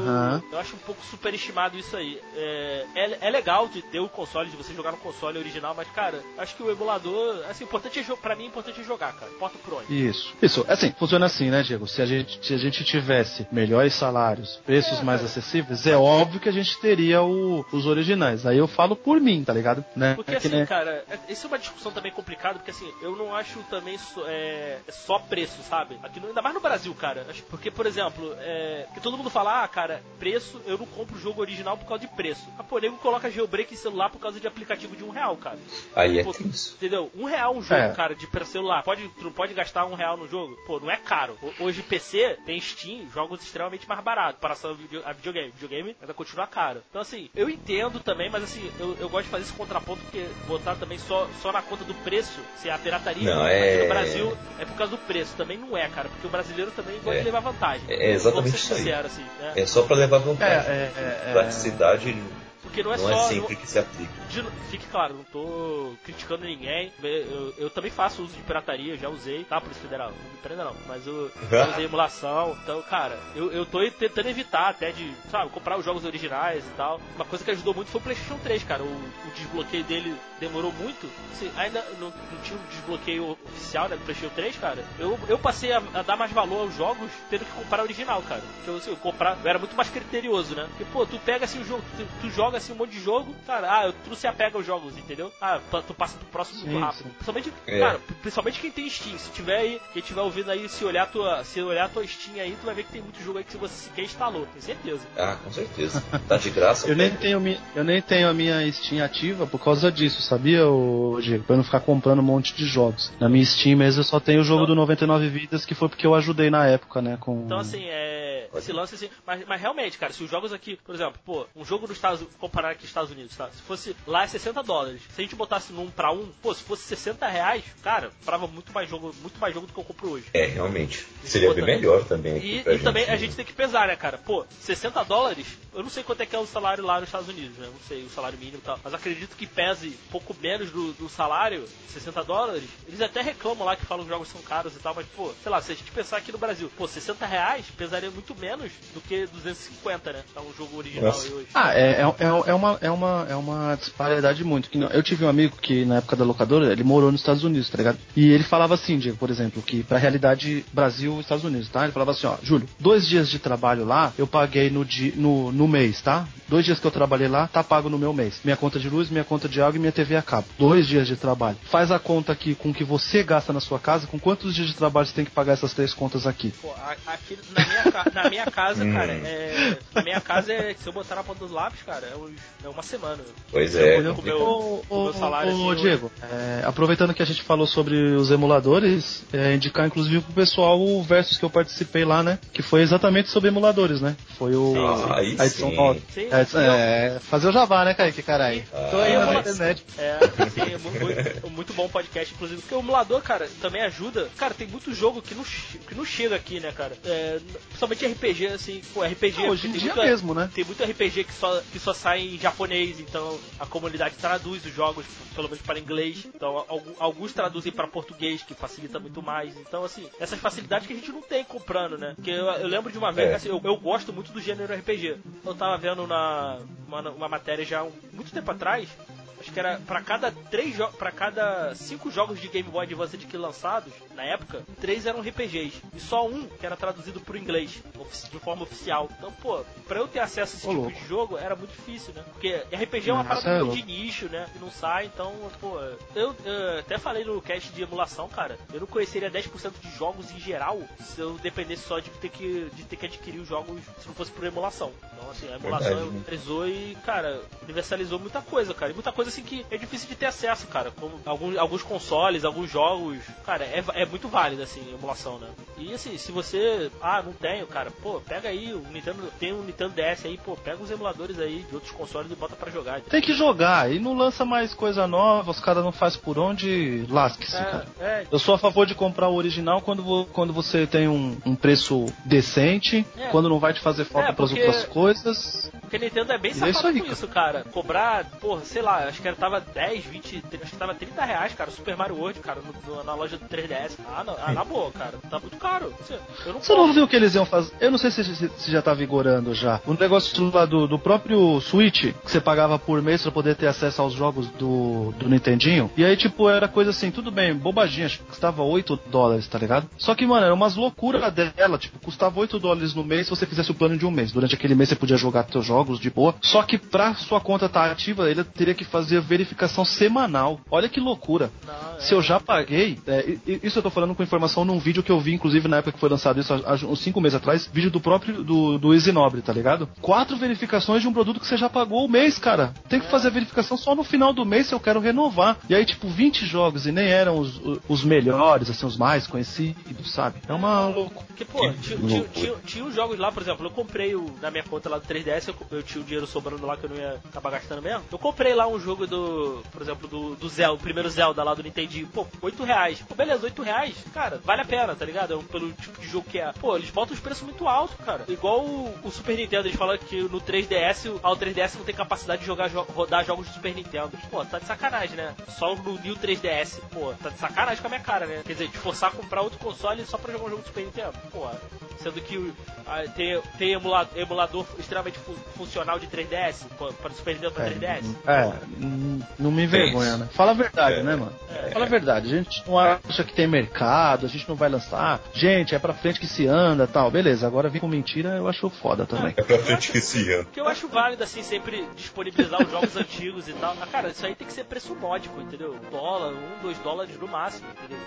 eu acho um pouco superestimado isso aí. É, é, é legal de ter o console, de você jogar no console original, mas, cara, acho que o emulador, assim, o importante é pra mim, o importante é jogar, cara. Importa por onde. Isso. Isso. Assim, funciona assim, né, Diego? Se a gente, se a gente tivesse melhores salários, preços É, mais cara. Acessíveis, é óbvio que a gente teria o- os originais. Aí eu falo por mim, tá ligado? Né? Porque É assim, nem- cara, é- isso é uma discussão também complicada, porque assim, eu não acho também só, é, é só preço, sabe? Aqui no- ainda mais no Brasil, cara. Porque, por exemplo, é, que todo mundo fala, ah, cara, preço, eu não compro o jogo original por causa de preço. A pô, nego coloca jailbreak em celular por causa de aplicativo de um real, cara. Aí é Pô, tenso. Entendeu? Um real um jogo, É. cara, de pra celular. Pode, tu não pode gastar um real no jogo? Pô, não é caro. Ho- Hoje PC tem Steam, jogos extremamente mais baratos para a, video, a videogame. Videogame ainda continua caro. Então assim, eu entendo também, mas assim, eu eu, gosto de fazer esse contraponto porque botar também só, só na conta do preço, se é a pirataria Não, aqui é- no Brasil é por causa do preço. Também não é, cara, porque o brasileiro também gosta É. de levar vantagem. É exatamente Vamos ser isso aí. sinceros, assim, né? É só pra levar É, vantagem. é, é, é. Praticidade Porque não é não só. é sempre que se aplica. De- fique claro, não tô criticando ninguém. Eu, eu também faço uso de pirataria, já usei, tá? Polícia Federal, não me prenda não. Mas eu, eu [LAUGHS] usei emulação. Então, cara, eu, eu tô tentando evitar até de, sabe, comprar os jogos originais e tal. Uma coisa que ajudou muito foi o PlayStation 3, cara. O, o desbloqueio dele demorou muito. Assim, ainda não, não tinha um desbloqueio oficial né, do PlayStation 3, cara. Eu, eu passei a, a dar mais valor aos jogos tendo que comprar o original, cara. Porque eu, assim, eu comprar, eu era muito mais criterioso, né? Porque, pô, tu pega assim o jogo, tu, tu joga assim um monte de jogo, cara, ah, tu se apega aos jogos, entendeu? Ah, tu passa pro próximo muito Sim, rápido. sim. Principalmente, É. cara, principalmente quem tem Steam. Se tiver aí, quem tiver ouvindo aí, se olhar tua, se olhar tua Steam aí, tu vai ver que tem muito jogo aí que você sequer instalou, tenho certeza. Ah, com certeza. Tá de graça. [LAUGHS] Eu nem, tenho, eu nem tenho a minha Steam ativa por causa disso, sabia, ô, Diego? Pra eu não ficar comprando um monte de jogos. Na minha Steam mesmo eu só tenho o jogo Então- do 99 Vidas, que foi porque eu ajudei na época, né? Com... Então, assim, é. Esse lance assim. Mas, mas realmente, cara, se os jogos aqui, por exemplo, pô, um jogo nos Estados comparar aqui Estados Unidos, tá? Se fosse lá é 60 dólares. Se a gente botasse num pra um, pô, se fosse 60 reais, cara, comprava muito mais jogo, muito mais jogo do que eu compro hoje. É, realmente. Seria bem melhor também. aqui E, e também a né? gente tem que pesar, né, cara? Pô, 60 dólares, eu não sei quanto é que é o salário lá nos Estados Unidos, né? Não sei o salário mínimo e tal. Mas acredito que pese pouco menos do, do salário, 60 dólares. Eles até reclamam lá que falam que os jogos são caros e tal, mas, pô, sei lá, se a gente pensar aqui no Brasil, pô, 60 reais pesaria muito menos do que 250, né? É um jogo original Nossa. aí hoje. Ah, é, é, é, é uma, é, uma, é uma disparidade muito. que não- Eu tive um amigo que na época da locadora, ele morou nos Estados Unidos, tá ligado? E ele falava assim, Diego, por exemplo, que pra realidade Brasil e Estados Unidos, tá? Ele falava assim, ó, Júlio, dois dias de trabalho lá, eu paguei no, di, no, no mês, tá? Dois dias que eu trabalhei lá, tá pago no meu mês. Minha conta de luz, minha conta de água e minha TV a cabo. Dois dias de trabalho. Faz a conta aqui com o que você gasta na sua casa, com quantos dias de trabalho você tem que pagar essas três contas aqui. Pô, aqui na minha, ca- na minha casa, [LAUGHS] cara, é. Na minha casa é. Se eu botar na ponta dos lápis, cara, é, é uma semana. Pois é. Com o meu, Ô, com o meu salário ô, assim, Diego, é, aproveitando que a gente falou sobre os emuladores, é, indicar inclusive pro pessoal o Versus que eu participei lá, né? Que foi exatamente sobre emuladores, né? Foi o. Ah, aí a sim. nova. Sim, É, é, fazer o jabá, né, Kaique? Caralho. Ah. Tô aí na internet. É, sim, é mu- muito, muito bom podcast, inclusive, porque o emulador, cara, também ajuda. Cara, tem muito jogo que não, que não chega aqui, né, cara? É, principalmente RPG, assim, pô, RPG. Ah, hoje em tem dia muito, mesmo, né? Tem muito RPG que só, que só sai em japonês, então a comunidade traduz os jogos, pelo menos para inglês. Então, algu- alguns traduzem para português, que facilita muito mais. Então, assim, essas facilidades que a gente não tem comprando, né? Porque eu, eu lembro de uma vez, É. assim, eu, eu gosto muito do gênero RPG. Eu tava vendo na uma, uma matéria já muito tempo atrás. Acho que era pra cada três para cada cinco jogos de Game Boy Advance que lançados na época, três eram RPGs e só um que era traduzido pro inglês ofici- de forma oficial. Então, pô, pra eu ter acesso a esse Ô, tipo louco. de jogo era muito difícil, né? Porque RPG é uma Nossa, parada é de nicho, né? E não sai, então, pô, eu, eu até falei no cast de emulação, cara, eu não conheceria 10% de jogos em geral se eu dependesse só de ter que, de ter que adquirir os jogos se não fosse por emulação. Então, assim, a emulação Verdade, né? e, cara, universalizou muita coisa, cara. E muita coisa assim que é difícil de ter acesso, cara. Como alguns, alguns consoles, alguns jogos. Cara, é, é muito válido, assim, a emulação, né? E assim, se você. Ah, não tenho, cara, pô, pega aí o Nintendo. Tem um Nintendo DS aí, pô, pega os emuladores aí de outros consoles e bota pra jogar. Tem que jogar e não lança mais coisa nova, os caras não faz por onde, lasque-se, cara. É, é, Eu sou a favor de comprar o original quando, quando você tem um, um preço decente, É. quando não vai te fazer falta É, pras porque- outras coisas. Porque Nintendo é bem E é safado isso aí, com cara. isso, cara. Cobrar, porra, sei lá, acho que era, tava 10, 20, acho que tava 30 reais, cara, Super Mario World, cara, no- no- na loja do 3DS. Ah, não, ah, na boa, cara, tá muito caro. Você- Eu não Você não viu o que eles iam fazer? Eu não sei se, se- se já tá vigorando já. O negócio lá do, do próprio Switch, que você pagava por mês pra poder ter acesso aos jogos do, do Nintendinho. E aí, tipo, era coisa assim, tudo bem, bobadinha, acho que custava 8 dólares, tá ligado? Só que, mano, era umas loucuras dela, tipo, custava 8 dólares no mês se você fizesse o plano de um mês. Durante aquele mês você podia jogar seus jogos de boa. Só que pra sua conta estar ativa, ele teria que fazer verificação semanal. Olha que loucura. Não, se eu já paguei, é, isso eu tô falando com informação num vídeo que eu vi, inclusive na época que foi lançado isso, há uns 5 meses atrás, vídeo do próprio do, do Easy Nobre, tá ligado? Quatro verificações de um produto que você já pagou o mês, cara. Tem que fazer a verificação só no final do mês se eu quero renovar. E aí, tipo, 20 jogos e nem eram os, os melhores, assim, os mais conhecidos, sabe? É uma loucura. Porque, pô, tinha, tinha, tinha, tinha os jogos lá, por exemplo, eu comprei o, na minha conta lá do 3DS, eu, eu tinha o dinheiro sobrando lá que eu não ia acabar gastando mesmo. Eu comprei lá um jogo do, por exemplo, do, do Zelda, o primeiro Zelda lá do Nintendo, pô, 8 reais. Pô, beleza, 8 reais, cara, vale a pena, tá ligado? Pelo tipo de jogo que é. Pô, eles botam os preços muito altos, cara. Igual o, o, Super Nintendo, eles falam que no 3DS, ah, o 3DS não tem capacidade de jogar, rodar jogos do Super Nintendo. Pô, tá de sacanagem, né? Só no New 3DS, pô, tá de sacanagem com a minha cara, né? Quer dizer, te forçar a comprar outro console só pra jogar um jogo do Super Nintendo. Pô, sendo que ah, tem, tem emulador, emulador extremamente fu funcional de 3DS para o Super Nintendo para 3DS. É, é não me envergonha, né? Fala a verdade, é, né, mano? É, Fala a verdade. A gente não acha que tem mercado, a gente não vai lançar. Gente, é pra frente que se anda tal. Beleza, agora vir com mentira eu acho foda também. É pra frente que se anda. Que eu acho válido, assim, sempre disponibilizar os jogos [LAUGHS] antigos e tal. Mas, cara, isso aí tem que ser preço módico, entendeu? Dólar, um, dois dólares no máximo, entendeu?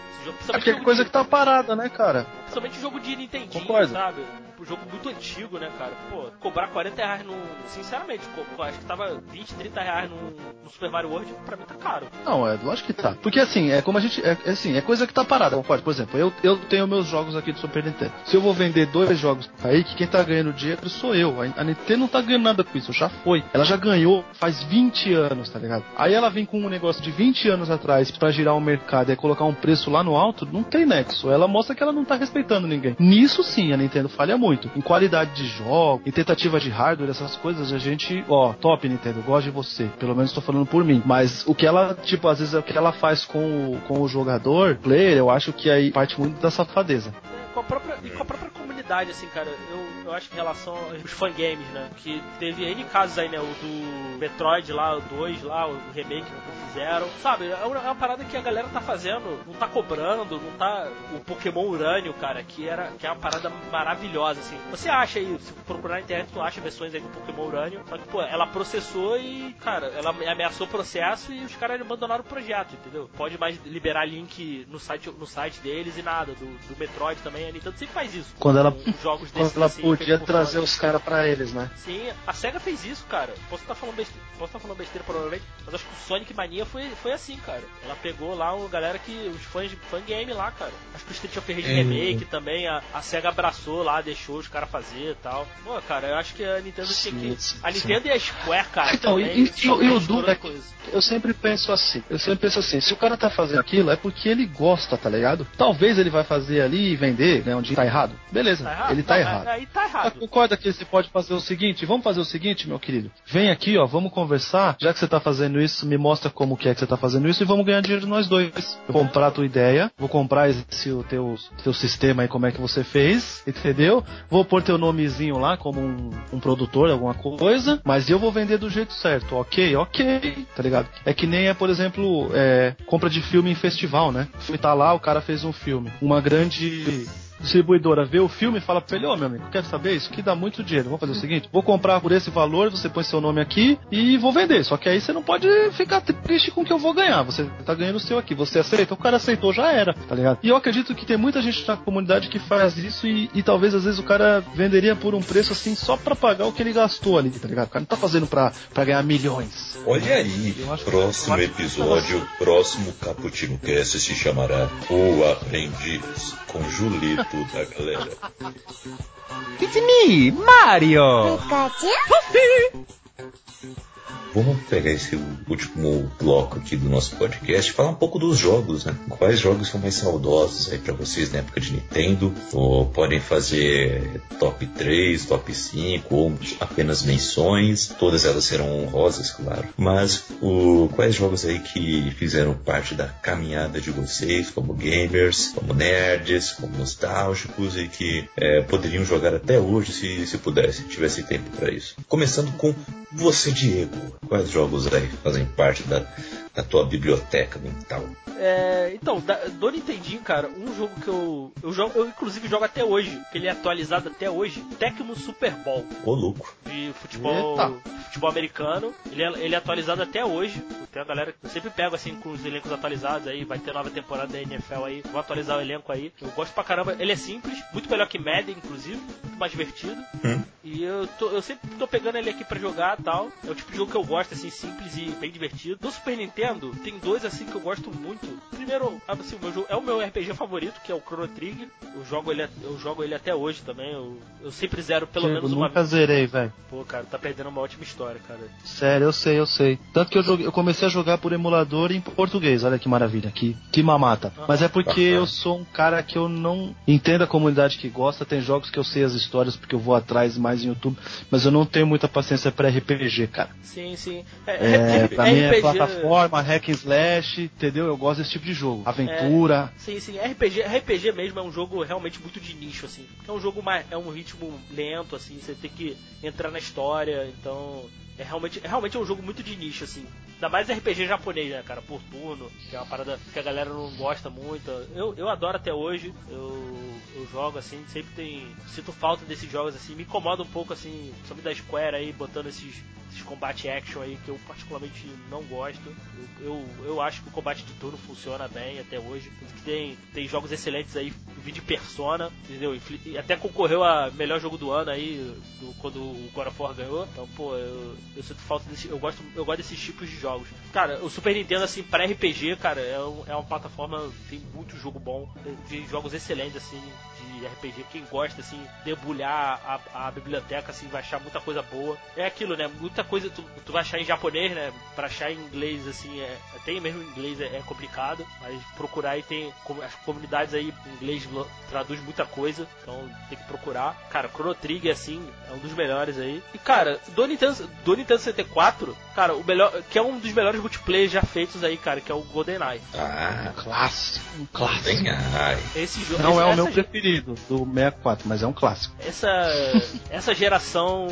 É porque é coisa de... que tá parada, né, cara? Principalmente jogo de Nintendinho, Concordo. Sabe? Um jogo muito antigo, né, cara? Pô, cobrar 40 reais no. Sinceramente, acho que tava 20, 30 reais no, no Super Mario World, pra mim tá caro. Não, é lógico que tá. Porque assim, é como a gente. É, é assim, é coisa que tá parada. Concordo. Por exemplo, eu, eu tenho meus jogos aqui do Super Nintendo. Se eu vou vender dois jogos aí, que quem tá ganhando dinheiro sou eu. A, a Nintendo não tá ganhando nada com isso, já foi. Ela já ganhou faz 20 anos, tá ligado? Aí ela vem com um negócio de 20 anos atrás para girar o mercado e colocar um preço lá no alto, não tem nexo. Ela mostra que ela não tá respeitando ninguém. Nisso sim, a Nintendo falha muito. Em qualidade de jogo, em tentativa de hardware, essas coisas, a gente, ó, top Nintendo, gosto de você. Pelo menos tô falando por mim. Mas o que ela, tipo, às vezes é o que ela faz com o, com o jogador, player, eu acho que aí parte muito da safadeza. É, com a própria, e com a própria comunidade, assim, cara, eu, eu acho que em relação aos fangames, né? Que teve N casos aí, né? O do Metroid lá, o 2 lá, o remake que fizeram. Sabe, é uma, é uma, parada que a galera tá fazendo, não tá cobrando, não tá. O Pokémon Urânio, cara, que era que é uma parada maravilhosa, assim. Você acha aí, se procurar na internet, tu acha versões aí do Pokémon Urânio, só que, pô, ela processou e, cara, ela ameaçou o processo e os caras abandonaram o projeto, entendeu? Pode mais liberar link no site, no site deles e nada. Do, do Metroid também, a Nintendo sempre faz isso. Quando ela, jogos desses, quando ela assim, podia trazer os caras pra eles, né? Sim, a SEGA fez isso, cara. Posso estar tá falando besteira, posso estar tá falando besteira provavelmente, mas acho que o Sonic Mania foi, foi assim, cara. Ela pegou lá uma galera que. os fãs de fangame lá, cara. Acho que o Street of Rage é, Remake é. também, a, a SEGA abraçou lá, deixou os caras fazer e tal. Pô, cara, eu acho que a Nintendo sim, tinha que. Sim, a Nintendo sim. e a Square, cara. Então, também, e, e, e o Duda, é eu sempre penso assim, eu sempre penso assim, se o cara tá fazendo aquilo é porque ele gosta, tá ligado? Talvez ele vai fazer ali e vender, né, onde tá errado. Beleza, tá errado? ele tá não, errado. Aí tá errado. Concorda que você pode fazer o seguinte, vamos fazer o seguinte, meu querido. Vem aqui, ó, vamos conversar. Já que você tá fazendo isso, me mostra como que é que você tá fazendo isso e vamos ganhar dinheiro nós dois. Eu vou comprar a tua ideia, vou comprar esse o teu, teu sistema aí, como é que você fez, entendeu? Vou pôr teu nomezinho lá como um, um produtor, alguma coisa, mas eu vou vender do jeito certo, ok? Ok, tá ligado? É que nem é, por exemplo, é, compra de filme em festival, né? O filme tá lá, o cara fez um filme. Uma grande distribuidora vê o filme e fala pra ele, ô oh, meu amigo, quer saber? Isso que dá muito dinheiro. Vamos fazer o seguinte: vou comprar por esse valor, você põe seu nome aqui e vou vender. Só que aí você não pode ficar triste com o que eu vou ganhar. Você tá ganhando o seu aqui. Você aceita? O cara aceitou, já era, tá ligado? E eu acredito que tem muita gente na comunidade que faz isso e, e talvez às vezes o cara venderia por um preço assim só pra pagar o que ele gastou ali, tá ligado? O cara não tá fazendo pra, pra ganhar milhões. Olha aí, próximo episódio, próximo Caputino Cast se chamará O Aprendiz com Julito da galera. It's me, Mario! Pikachu? Vamos pegar esse último bloco aqui do nosso podcast e falar um pouco dos jogos, né? Quais jogos são mais saudosos aí para vocês na época de Nintendo? Ou podem fazer top 3, top 5, ou apenas menções. Todas elas serão honrosas, claro. Mas o, quais jogos aí que fizeram parte da caminhada de vocês, como gamers, como nerds, como nostálgicos e que é, poderiam jogar até hoje se, se pudessem, tivesse tempo para isso? Começando com você, Diego. Quais jogos aí fazem parte da, da tua biblioteca mental? É, então, da, do Nintendinho, cara, um jogo que eu, eu jogo, eu inclusive jogo até hoje, que ele é atualizado até hoje, Tecmo Super Bowl. Ô, louco. De futebol, futebol americano. Ele é, ele é atualizado até hoje, tem uma galera que eu sempre pego assim com os elencos atualizados aí, vai ter nova temporada da NFL aí, vou atualizar o elenco aí. Eu gosto pra caramba, ele é simples, muito melhor que Madden, inclusive, muito mais divertido. Hum. E eu, tô, eu sempre tô pegando ele aqui para jogar tal. É o tipo de jogo que eu gosto, assim, simples e bem divertido. Do Super Nintendo, tem dois assim que eu gosto muito. Primeiro, assim, o meu jogo, é o meu RPG favorito, que é o Chrono Trigger. Eu jogo ele, eu jogo ele até hoje também. Eu, eu sempre zero pelo menos uma nunca zerei, velho. Pô, cara, tá perdendo uma ótima história, cara. Sério, eu sei, eu sei. Tanto que eu, joguei, eu comecei a jogar por emulador em português. Olha que maravilha, que, que mamata. Mas é porque eu sou um cara que eu não entendo a comunidade que gosta. Tem jogos que eu sei as histórias porque eu vou atrás mais em YouTube. Mas eu não tenho muita paciência pra RPG, cara. Sim, sim. É, é, pra mim é plataforma, hack and slash, entendeu? Eu gosto desse tipo de jogo. Aventura. É, sim, sim. RPG, RPG mesmo é um jogo realmente muito de nicho, assim. É um jogo mais, é um ritmo lento, assim. Você tem que entrar na história, então é realmente, é realmente um jogo muito de nicho, assim. Ainda mais RPG japonês, né, cara? Por turno, que é uma parada que a galera não gosta muito. Eu, eu adoro até hoje. Eu, eu jogo, assim, sempre tem. Sinto falta desses jogos, assim. Me incomoda um pouco, assim, sobre da Square aí, botando esses esses combate action aí que eu particularmente não gosto. Eu, eu, eu, acho que o combate de turno funciona bem até hoje. Tem, tem jogos excelentes aí, vi de Persona, entendeu? E até concorreu a melhor jogo do ano aí, do, quando o God of War ganhou. Então, pô, eu, eu sinto falta desse. Eu gosto, eu gosto desses tipos de jogos. Cara, o Super Nintendo, assim, para RPG, cara, é, um, é uma plataforma, tem muito jogo bom, tem jogos excelentes, assim, de RPG. Quem gosta, assim, debulhar a, a biblioteca, assim, vai achar muita coisa boa. É aquilo, né? Muita coisa tu, tu vai achar em japonês, né? Pra achar em inglês, assim, é, até mesmo em inglês é, é complicado, mas procurar aí tem as comunidades aí em inglês traduz muita coisa, então tem que procurar. Cara, Chrono Trigger, assim, é um dos melhores aí. E, cara, do Nintendo, do Nintendo 64, cara, o melhor, que é um dos melhores multiplayer já feitos aí, cara, que é o GoldenEye. Ah, um clássico, um clássico. GoldenEye. Esse jogo não esse, é o meu preferido do 64, mas é um clássico. Essa [LAUGHS] essa geração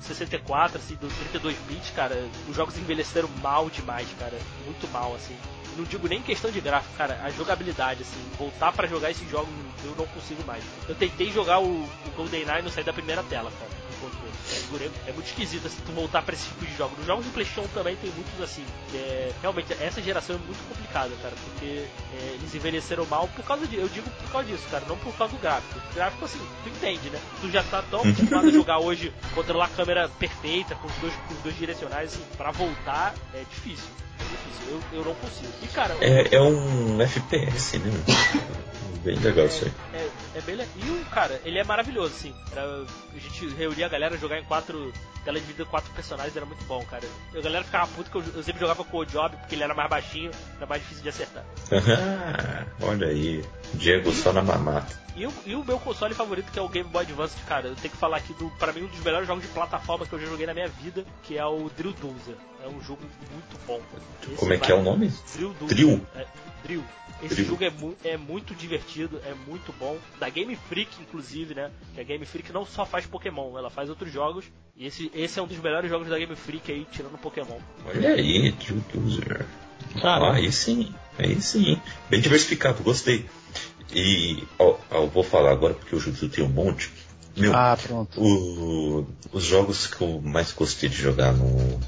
64, assim, do 32 bits, cara, os jogos envelheceram mal demais, cara, muito mal, assim não digo nem questão de gráfico, cara, a jogabilidade, assim, voltar para jogar esses jogos eu não consigo mais. Eu tentei jogar o, o GoldenEye e não saí da primeira tela, cara. É, é muito esquisito assim, tu voltar pra esse tipo de jogo. Nos jogos de PlayStation também tem muitos assim. É, realmente, essa geração é muito complicada, cara, porque é, eles envelheceram mal por causa de. Eu digo por causa disso, cara, não por causa do gráfico. O gráfico, assim, tu entende, né? Tu já tá tão acostumado a jogar hoje controlar a câmera perfeita, com os dois, com os dois direcionais, assim, pra voltar é difícil. É difícil, eu, eu não consigo. E, cara. É, é um FPS, né? bem legal isso aí. É, é, bem legal. E o cara, ele é maravilhoso, assim. Pra a gente reunir a galera, jogar em quatro tela de quatro personagens era muito bom, cara. A galera ficava puta que eu, eu, sempre jogava com o Job porque ele era mais baixinho, era mais difícil de acertar. olha aí, Diego só na mamata. E o, e o, meu console favorito, que é o Game Boy Advance, cara, eu tenho que falar aqui do, pra mim, um dos melhores jogos de plataforma que eu já joguei na minha vida, que é o Drill Dozer. É um jogo muito bom. Como é que é o nome? Drill Dozer. Drill? É, Drill. Esse jogo é, mu é, muito divertido, é muito bom. Da Game Freak, inclusive, né? Que a Game Freak não só faz Pokémon, ela faz outros jogos. E esse, esse é um dos melhores jogos da Game Freak aí, tirando Pokémon. Olha aí, Dozer. Ah, aí sim, aí sim. Bem diversificado, gostei. E ó, ó, eu vou falar agora porque o Jutsu tem um monte. Meu, ah, pronto. O, os jogos que eu mais gostei de jogar no,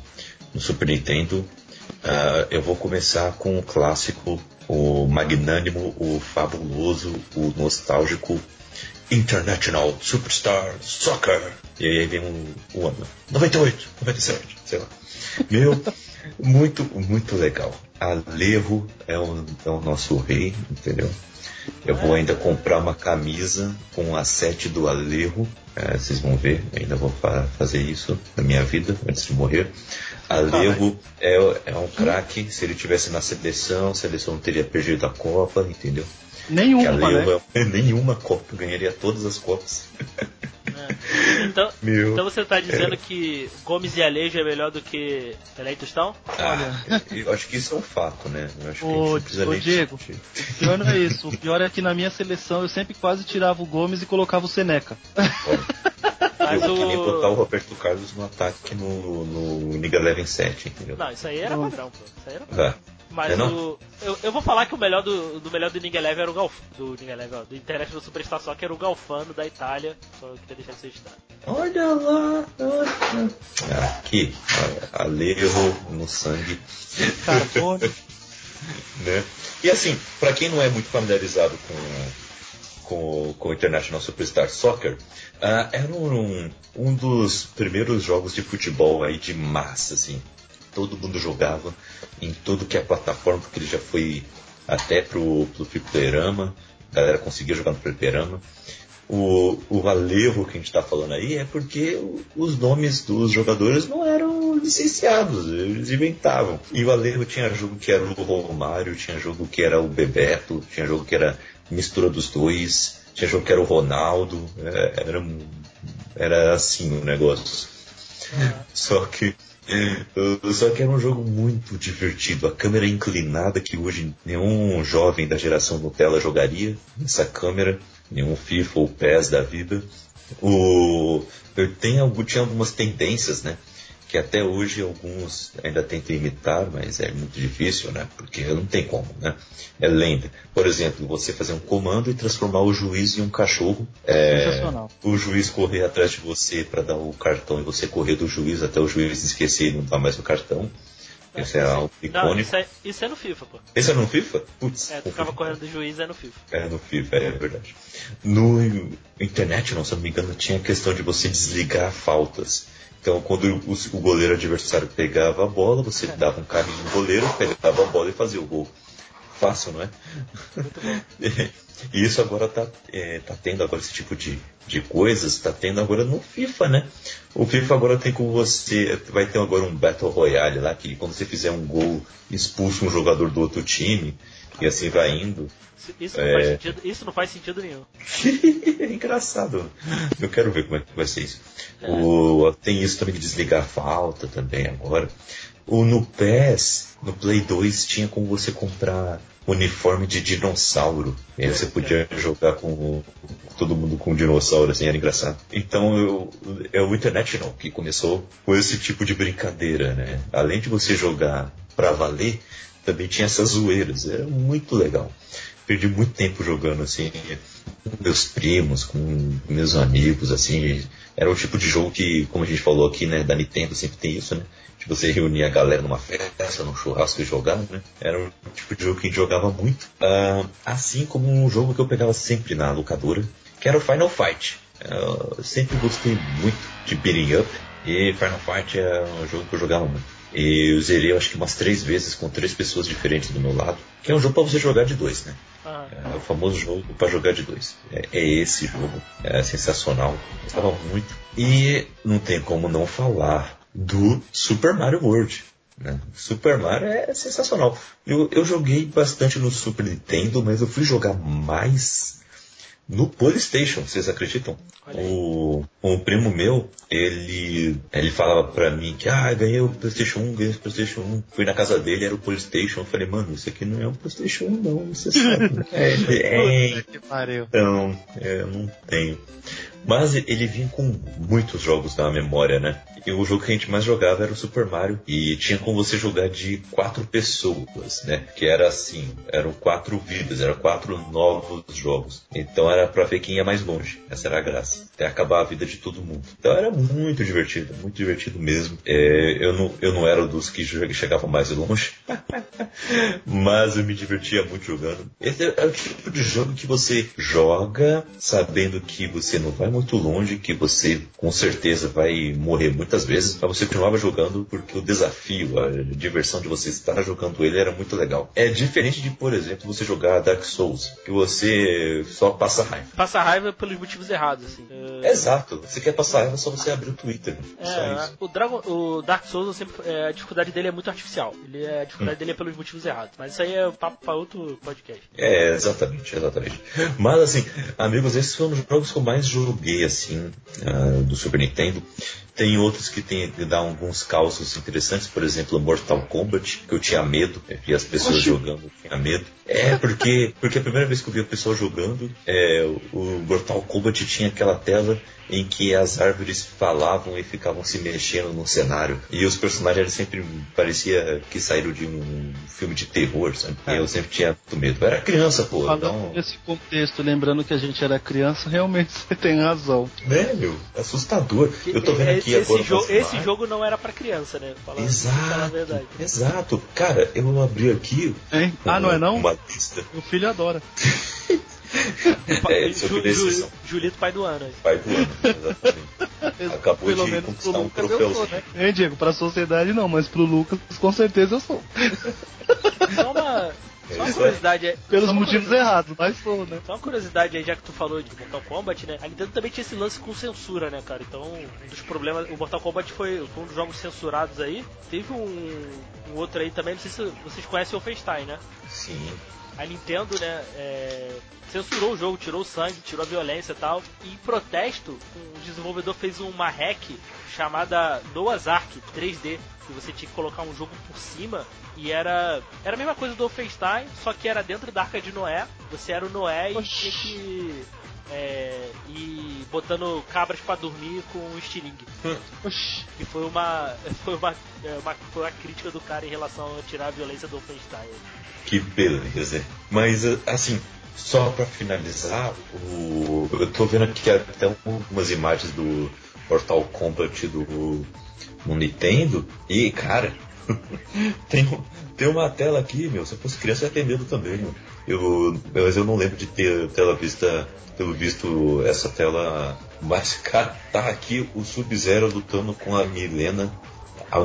no Super Nintendo, uh, eu vou começar com o clássico, o magnânimo, o fabuloso, o nostálgico International Superstar Soccer. E aí vem o, o ano 98, 97, sei lá. Meu, muito, muito legal. Alevo é o, é o nosso rei, entendeu? Eu vou ainda comprar uma camisa com a sete do Alejo. É, vocês vão ver, ainda vou fa fazer isso na minha vida antes de morrer. Alejo é, é um craque. Se ele tivesse na seleção, a seleção não teria perdido a Copa, entendeu? Nenhuma, né? é, [LAUGHS] nenhuma Copa, ganharia todas as Copas. É. Então, [LAUGHS] então você está dizendo é. que Gomes e Alejo é melhor do que Pelé e Tostão? Ah, eu acho que isso é um fato, né? Eu acho ô, que ô Diego, o pior não é isso. O pior é que na minha seleção eu sempre quase tirava o Gomes e colocava o Seneca. Mas eu o... queria botar o Roberto Carlos no ataque no, no Liga Eleven 7, entendeu? Não, isso aí era padrão, pô. Isso aí era padrão. Ah. Mas é o, eu, eu, vou falar que o melhor do, do melhor do Ninja Eleven era o Galfano. Do Ninja Eleven, ó, do International Superstar Soccer era o Galfano da Itália. Só queria deixar isso registrado. Olha lá, olha. Aqui, Alejo no sangue. Carbono. [LAUGHS] né? E assim, para quem não é muito familiarizado com com, com o International Superstar Soccer, uh, era um, um dos primeiros jogos de futebol aí de massa, assim. Todo mundo jogava em tudo que é plataforma, porque ele já foi até pro, pro fliperama, a galera conseguia jogar no fliperama. O, o alevo que a gente está falando aí é porque os nomes dos jogadores não eram licenciados, eles inventavam. E o alevo tinha jogo que era o Romário, tinha jogo que era o Bebeto, tinha jogo que era mistura dos dois, tinha jogo que era o Ronaldo, é, era, era assim o negócio. Só que só que era um jogo muito divertido. A câmera inclinada que hoje nenhum jovem da geração Nutella jogaria. Essa câmera, nenhum FIFA ou PES da vida. O, eu tenho, tinha algumas tendências, né? Que até hoje alguns ainda tentam imitar, mas é muito difícil, né? Porque não tem como, né? É lenda. Por exemplo, você fazer um comando e transformar o juiz em um cachorro. É, o juiz correr atrás de você para dar o cartão e você correr do juiz até o juiz esquecer e não dar mais o cartão. Isso é algo icônico. Não, isso, é, isso é no FIFA, pô. Isso é no FIFA? Putz. É, tu ficava correndo do juiz, é no FIFA. É no FIFA, é verdade. No internet, não, se não me engano, tinha a questão de você desligar faltas. Então, quando o, goleiro adversário pegava a bola, você dava um caminho no goleiro, pegava a bola e fazia o gol. Fácil, não é? [LAUGHS] E isso agora tá, é, tá tendo agora esse tipo de, de coisas, tá tendo agora no FIFA, né? O FIFA agora tem com você, vai ter agora um Battle Royale lá, que quando você fizer um gol, expulsa um jogador do outro time, e assim vai indo. Isso não, é... faz, sentido, isso não faz sentido nenhum. é [LAUGHS] engraçado. Eu quero ver como é que vai ser isso. É. O, tem isso também de desligar a falta também agora. O, no PES, no Play 2, tinha como você comprar uniforme de dinossauro. E aí você podia jogar com todo mundo com dinossauro, assim, era engraçado. Então eu, é o International que começou com esse tipo de brincadeira, né? Além de você jogar pra valer, também tinha essas zoeiras. Era muito legal perdi muito tempo jogando assim com meus primos, com meus amigos, assim. Era o tipo de jogo que, como a gente falou aqui, né, da Nintendo sempre tem isso, né? De você reunir a galera numa festa, num churrasco e jogar, né? Era o tipo de jogo que a gente jogava muito. Uh, assim como um jogo que eu pegava sempre na locadora, que era o Final Fight. Eu sempre gostei muito de beating up e Final Fight é um jogo que eu jogava muito. E eu zerei, acho que umas três vezes com três pessoas diferentes do meu lado. Que é um jogo para você jogar de dois, né? É o famoso jogo para jogar de dois. É, é, esse jogo. É sensacional. Gostava muito. E não tem como não falar do Super Mario World. Né? Super Mario é sensacional. Eu, eu joguei bastante no Super Nintendo, mas eu fui jogar mais no PlayStation, vocês acreditam? O, um primo meu, ele, ele falava pra mim que, ah, ganhei o PlayStation 1, ganhei o PlayStation 1. Fui na casa dele, era o PlayStation. Eu falei, mano, isso aqui não é um PlayStation 1, não, você sabe. [LAUGHS] é, é, então, é, eu não tenho. Mas ele vinha com muitos jogos na memória, né? E o jogo que a gente mais jogava era o Super Mario. E tinha como você jogar de quatro pessoas, né? Que era assim, eram quatro vidas, eram quatro novos jogos. Então era pra ver quem ia mais longe. Essa era a graça. Até acabar a vida de todo mundo. Então era muito divertido, muito divertido mesmo. É, eu, não, eu não era dos que chegavam mais longe. [LAUGHS] mas eu me divertia muito jogando. Esse é o tipo de jogo que você joga sabendo que você não vai muito longe, que você com certeza vai morrer muitas vezes, mas você continuava jogando porque o desafio, a diversão de você estar jogando ele era muito legal. É diferente de, por exemplo, você jogar Dark Souls, que você só passa raiva. Passa raiva pelos motivos errados, assim. É... Exato. Você quer passar raiva, é só você abrir o Twitter. É, o, Dragon, o Dark Souls, sempre, é, a dificuldade dele é muito artificial. Ele é, a dificuldade hum. dele é pelos motivos errados. Mas isso aí é papo para outro podcast. É, exatamente, exatamente. Mas assim, amigos, esses foram os jogos que eu mais joguei joguei assim, uh, do Super Nintendo. Tem outros que tem que dar alguns causos interessantes, por exemplo, Mortal Kombat, que eu tinha medo, via as pessoas Oxi. jogando, eu tinha medo. É, porque, porque a primeira vez que eu vi o pessoal jogando, é, o Mortal Kombat tinha aquela tela em que as árvores falavam e ficavam se mexendo no cenário. E os personagens sempre parecia que saíram de um filme de terror, sabe? É. Eu sempre tinha muito medo. Eu era criança, pô. Falando então... nesse contexto, lembrando que a gente era criança, realmente [LAUGHS] você tem razão. É, meu, assustador. Eu tô vendo aqui esse agora. Jogo, esse jogo não era pra criança, né? Falando, exato. Exato. Cara, eu abri aqui. Hein? Ah, não é não? Uma lista. O filho adora. [LAUGHS] é, Ju, Ju, Julito, pai do ano. Pai do ano, exatamente. Acabou Pelo de conquistar um troféu. Né? É, Diego, pra sociedade não, mas pro Lucas com certeza eu sou. Só uma, só uma curiosidade é. Pelos motivos errados, mas sou, né? Só uma curiosidade aí, já que tu falou de Mortal Kombat, né? A Nintendo também tinha esse lance com censura, né, cara? Então, um dos problemas. O Mortal Kombat foi, foi um dos jogos censurados aí. Teve um, um outro aí também, não sei se vocês conhecem o FaceTime, né? Sim a Nintendo, né, é, censurou o jogo, tirou o sangue, tirou a violência e tal. E em protesto, o desenvolvedor fez uma hack chamada Noah's Ark 3D, que você tinha que colocar um jogo por cima e era era a mesma coisa do FaceTime, só que era dentro da Arca de Noé. Você era o Noé e tinha que é, e botando cabras para dormir com um estilingue. [LAUGHS] que foi uma foi uma, é, uma, foi uma crítica do cara em relação a tirar a violência do FaceTime. Que beleza. Mas, assim, só para finalizar, o... eu tô vendo aqui até algumas imagens do Mortal Kombat do no Nintendo e, cara, [LAUGHS] tem, tem uma tela aqui, meu. Se eu fosse criança, eu ia ter medo também, meu. Eu, mas eu não lembro de ter tela vista, pelo visto, essa tela. Mas, cara, tá aqui o Sub-Zero lutando com a Milena.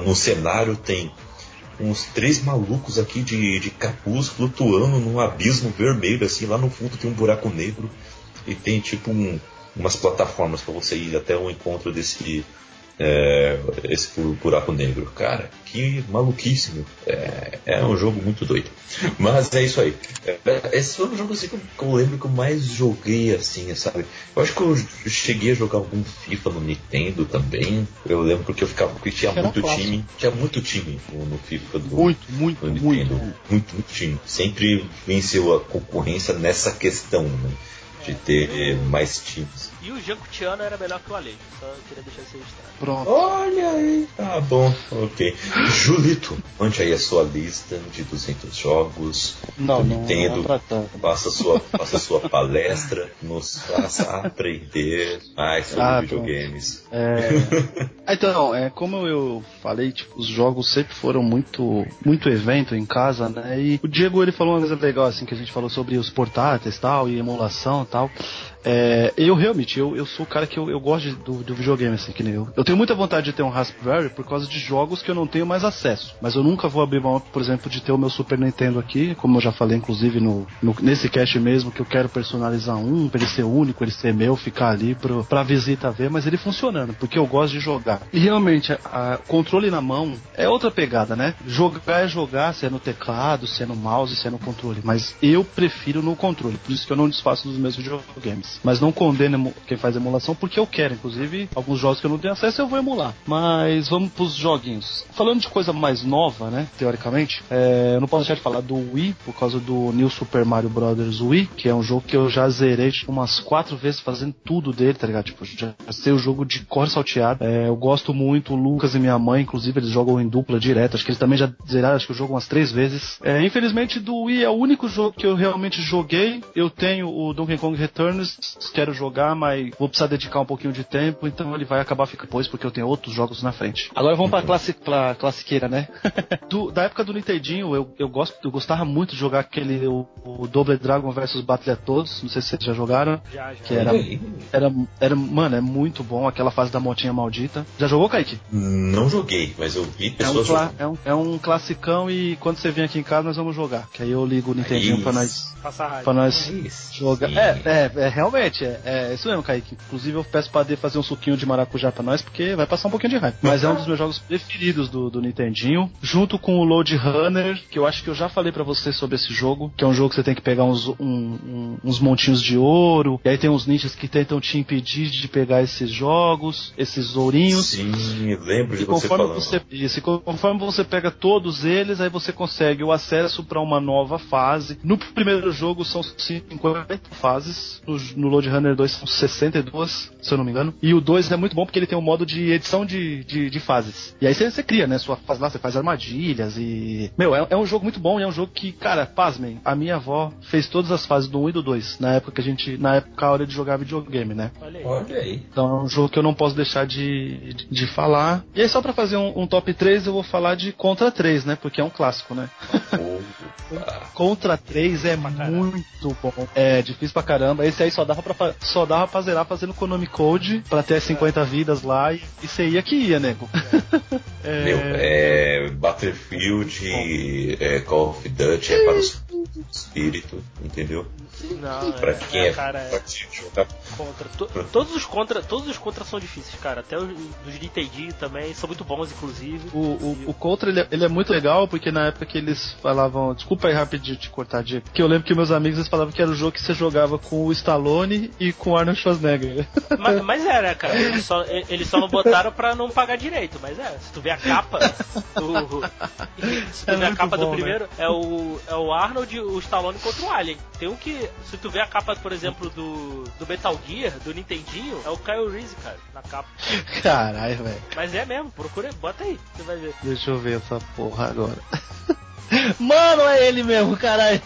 No cenário tem uns três malucos aqui de, de capuz flutuando num abismo vermelho, assim, lá no fundo tem um buraco negro e tem tipo um, umas plataformas para você ir até o encontro desse é, esse buraco negro. Cara, que maluquice, meu. É, é, um jogo muito doido. Mas é isso aí. É, esse foi um jogo assim que eu, lembro que eu mais joguei assim, sabe? Eu acho que eu cheguei a jogar algum FIFA no Nintendo também. Eu lembro que eu ficava porque tinha muito time. Tinha muito time no, no FIFA do Muito, muito, Nintendo. Muito. muito, muito time. Sempre venceu a concorrência nessa questão, né? De ter mais times. E o Janko Tiano era melhor que o Alejo. Só queria deixar isso registrado. Pronto. Olha aí. Tá bom. Ok. Julito, onde aí a sua lista de 200 jogos não, do Nintendo. Não, não faça sua, faça sua palestra. Nos faça aprender mais sobre ah, videogames. É... então, é, como eu falei, tipo, os jogos sempre foram muito, muito evento em casa, né? E o Diego, ele falou uma coisa legal, assim, que a gente falou sobre os portáteis tal, e emulação e tal. É, eu realmente, eu, eu sou o cara que eu, eu gosto de, do, do, videogame, assim, que nem eu. Eu tenho muita vontade de ter um Raspberry por causa de jogos que eu não tenho mais acesso. Mas eu nunca vou abrir mão, por exemplo, de ter o meu Super Nintendo aqui, como eu já falei, inclusive, no, no nesse cast mesmo, que eu quero personalizar um, pra ele ser único, ele ser meu, ficar ali pro, pra visita ver, mas ele funcionando, porque eu gosto de jogar. E realmente, a, a controle na mão é outra pegada, né? Jogar é jogar, se é no teclado, se é no mouse, se é no controle. Mas eu prefiro no controle, por isso que eu não desfaço dos meus videogames. Mas não condeno quem faz emulação porque eu quero. Inclusive, alguns jogos que eu não tenho acesso eu vou emular. Mas vamos pros joguinhos. Falando de coisa mais nova, né? Teoricamente, é, eu não posso deixar de falar do Wii por causa do New Super Mario Bros. Wii, que é um jogo que eu já zerei tipo, umas quatro vezes fazendo tudo dele, tá ligado? Tipo, já sei o jogo de cor salteado. É, eu gosto muito, o Lucas e minha mãe, inclusive, eles jogam em dupla direto. Acho que eles também já zeraram, acho que o jogo umas três vezes. É, infelizmente, do Wii é o único jogo que eu realmente joguei. Eu tenho o Donkey Kong Returns, quero jogar, mas vou precisar dedicar um pouquinho de tempo, então ele vai acabar ficando depois, porque eu tenho outros jogos na frente. Agora vamos pra, classi pra classiqueira, né? [LAUGHS] do, da época do Nintendinho, eu, eu, gosto, eu gostava muito de jogar aquele o, o Double Dragon vs Battletoads, não sei se vocês já jogaram. Já, já. Que era, era, era, mano, é muito bom aquela fase da motinha maldita. Já jogou, Kaique? Não joguei, mas eu vi pessoas é um, é um, é um classicão e quando você vem aqui em casa nós vamos jogar. Que aí eu ligo o Nintendinho pra nós, pra nós jogar. É, é, é, realmente, é, é isso mesmo. Kaique. Inclusive eu peço pra D fazer um suquinho de maracujá pra nós, porque vai passar um pouquinho de raiva. Mas é um dos meus jogos preferidos do, do Nintendinho, junto com o Load Runner, que eu acho que eu já falei para você sobre esse jogo, que é um jogo que você tem que pegar uns, um, um, uns montinhos de ouro, e aí tem uns ninjas que tentam te impedir de pegar esses jogos, esses ourinhos. Sim, lembro de você falando. Você, isso, conforme você pega todos eles, aí você consegue o acesso para uma nova fase. No primeiro jogo são 50 fases, no, no Load Runner 2 são 62, se eu não me engano. E o 2 é muito bom porque ele tem um modo de edição de, de, de fases. E aí você, você, cria, né, sua fase lá, você faz armadilhas e... Meu, é, é, um jogo muito bom e é um jogo que, cara, pasmem, a minha avó fez todas as fases do 1 e do 2, na época que a gente, na época a hora de jogar videogame, né? Olha aí. Olha aí. Então é um jogo que eu não posso deixar de, de, de falar. E aí só pra fazer um, um, top 3, eu vou falar de Contra 3, né? Porque é um clássico, né? Contra 3 é muito bom. É difícil pra caramba. Esse aí só dava pra, só dava pra zerar fazendo Konami Code pra ter 50 vidas lá e, e você ia que ia, nego. [LAUGHS] É. Meu, é, Battlefield, é, Call of Duty é para os espírito, entendeu? Não, pra é, quem é, cara, é contra. todos os contra, todos os contra são difíceis, cara. Até os dos Nintendo também são muito bons, inclusive. O, o, o contra ele, é, ele, é muito legal porque na época que eles falavam, desculpa aí rapidinho te cortar, Diego, que eu lembro que meus amigos eles falavam que era o jogo que você jogava com o Stallone e com o Arnold Schwarzenegger. [LAUGHS] Mas, mas era, cara. Eles só, eles só não botaram pra não pagar direito, mas é. Se tu vê a capa do, [LAUGHS] se tu é vê a capa bom, do né? primeiro, né? é o é o Arnold, o Stallone contra o Alien. Tem um que se tu vê a capa, por exemplo, do, do Metal Gear, do Nintendinho, é o Kyle Reese, cara, na capa. [LAUGHS] Caralho, velho. Mas é mesmo, procura, bota aí, você vai ver. Deixa eu ver essa porra agora. [LAUGHS] Mano, é ele mesmo, caralho.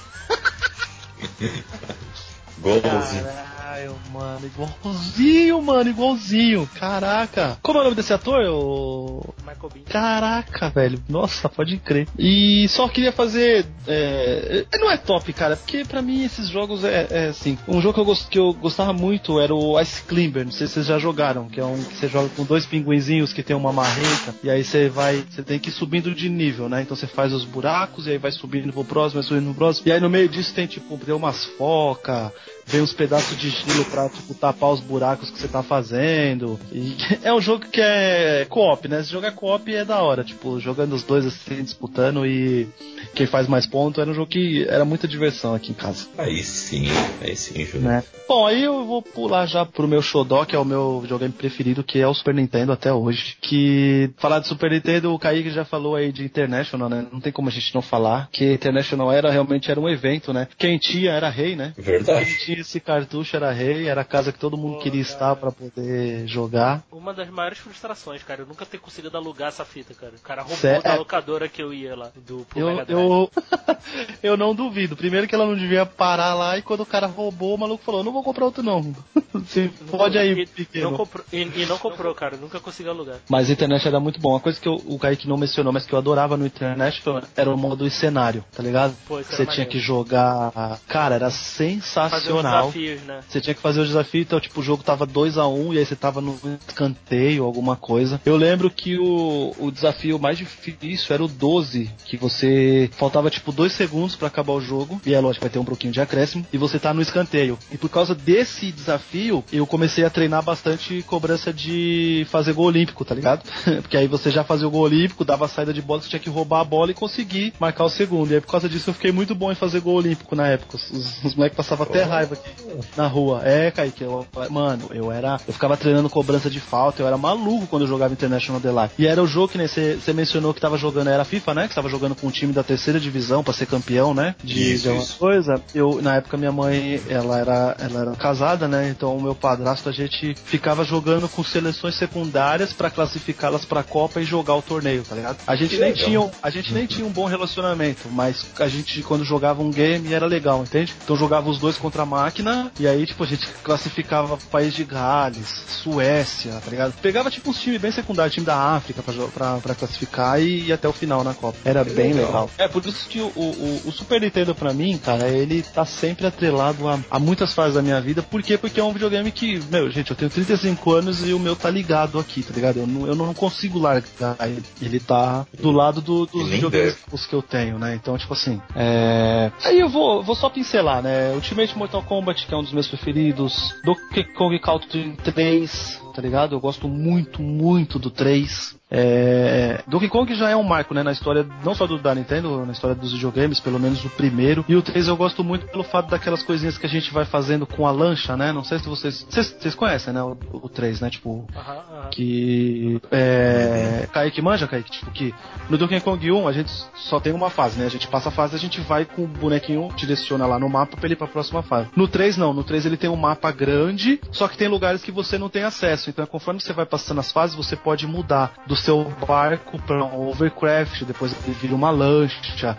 Golzinho. Caralho, mano, igualzinho, mano, igualzinho. Caraca. Como é o nome desse ator? O... Michael Bean. Caraca, velho. Nossa, pode crer. E só queria fazer. É... Não é top, cara, porque pra mim esses jogos é, é assim. Um jogo que eu, gost... que eu gostava muito era o Ice Climber. Não sei se vocês já jogaram, que é um que você joga com dois pinguinzinhos que tem uma marreta. E aí você vai. Você tem que ir subindo de nível, né? Então você faz os buracos e aí vai subindo pro próximo, vai subindo pro próximo. E aí no meio disso tem tipo, tem umas focas vem uns pedaços de gelo pra, tipo, tapar os buracos que você tá fazendo. E [LAUGHS] é um jogo que é co-op, né? Se jogar co-op é da hora, tipo, jogando os dois assim, disputando e quem faz mais ponto, era um jogo que era muita diversão aqui em casa. Aí sim, aí sim, Júlio. Né? Bom, aí eu vou pular já pro meu Shodó, que é o meu videogame preferido, que é o Super Nintendo até hoje. Que falar de Super Nintendo, o Kaique já falou aí de International, né? Não tem como a gente não falar, que International era realmente era um evento, né? Quem tinha era rei, né? Verdade. Esse cartucho era rei, era a casa que todo mundo Pô, queria cara. estar para poder jogar. Uma das maiores frustrações, cara, eu nunca ter conseguido alugar essa fita, cara. O cara roubou Cê... da locadora que eu ia lá, do pro eu, eu... [LAUGHS] eu não duvido. Primeiro que ela não devia parar lá e quando o cara roubou, o maluco falou, não vou comprar outro não. [LAUGHS] Você pode aí, e, pequeno. Não comprou, e, e, não comprou, cara, nunca consegui alugar. Mas a internet era muito bom. Uma coisa que eu, o Kaique não mencionou, mas que eu adorava no internet era o modo cenário, tá ligado? Pô, você tinha que jogar. Cara, era sensacional. Desafios, né? Você tinha que fazer o desafio, então, tipo, o jogo tava 2 a 1 um, e aí você tava no escanteio, alguma coisa. Eu lembro que o, o desafio mais difícil era o 12, que você faltava, tipo, 2 segundos para acabar o jogo, e é lógico, vai ter um pouquinho de acréscimo, e você tá no escanteio. E por causa desse desafio, eu comecei a treinar bastante cobrança de fazer gol olímpico, tá ligado? [LAUGHS] Porque aí você já fazia o gol olímpico, dava a saída de bola, você tinha que roubar a bola e conseguir marcar o segundo. E aí por causa disso eu fiquei muito bom em fazer gol olímpico na época. Os, os moleques passavam até raiva na rua. É, Kaique, eu, mano, eu era. Eu ficava treinando cobrança de falta, eu era maluco quando eu jogava International Delight. E era o jogo que né, você mencionou que tava jogando, era FIFA, né? Que tava jogando com um time da terceira divisão para ser campeão, né? De, isso, de uma coisa. Eu, na época, minha mãe, ela era, ela era casada, né? Então o meu padrasto, a gente ficava jogando com seleções secundárias para classificá-las pra Copa e jogar o torneio, tá ligado? A gente, nem tinha, a gente nem tinha um bom relacionamento, mas a gente, quando jogava um game, era legal, entende? Então jogava os dois contra a máquina, e aí, tipo, a gente classificava país de Gales, Suécia, tá ligado? Pegava, tipo, uns times bem secundários, time da África pra, pra, pra classificar e ir até o final na Copa. Era bem legal. legal. É, por isso que o, o, o, Super Nintendo, pra mim, cara, ele tá sempre atrelado a, a muitas fases da minha vida. Por quê? Porque é um videogame que, meu, gente, eu tenho 35 anos e o meu tá ligado aqui, tá ligado? Eu não, eu não consigo largar ele. Ele tá do lado do, dos videogames que eu tenho, né? Então, tipo assim, é... Aí eu vou, vou só pincelar, né? Ultimate Mortal Kombat Kombat, que é um dos meus preferidos, Donkey Kong Country 3, tá ligado? Eu gosto muito, muito do 3. É... Donkey Kong já é um marco, né, na história, não só do, da Nintendo, na história dos videogames, pelo menos o primeiro. E o 3 eu gosto muito pelo fato daquelas coisinhas que a gente vai fazendo com a lancha, né? Não sei se vocês. Vocês, conhecem, né? O, o 3, né? Tipo. Uh -huh, uh -huh. Que. É. Kaique manja, Kaique? Tipo, que no Donkey Kong 1 a gente só tem uma fase, né? A gente passa a fase, a gente vai com o bonequinho, direciona lá no mapa pra ele ir pra próxima fase. No 3 não, no 3 ele tem um mapa grande, só que tem lugares que você não tem acesso. Então, conforme você vai passando as fases, você pode mudar do seu barco para um overcraft, depois ele vira uma lancha,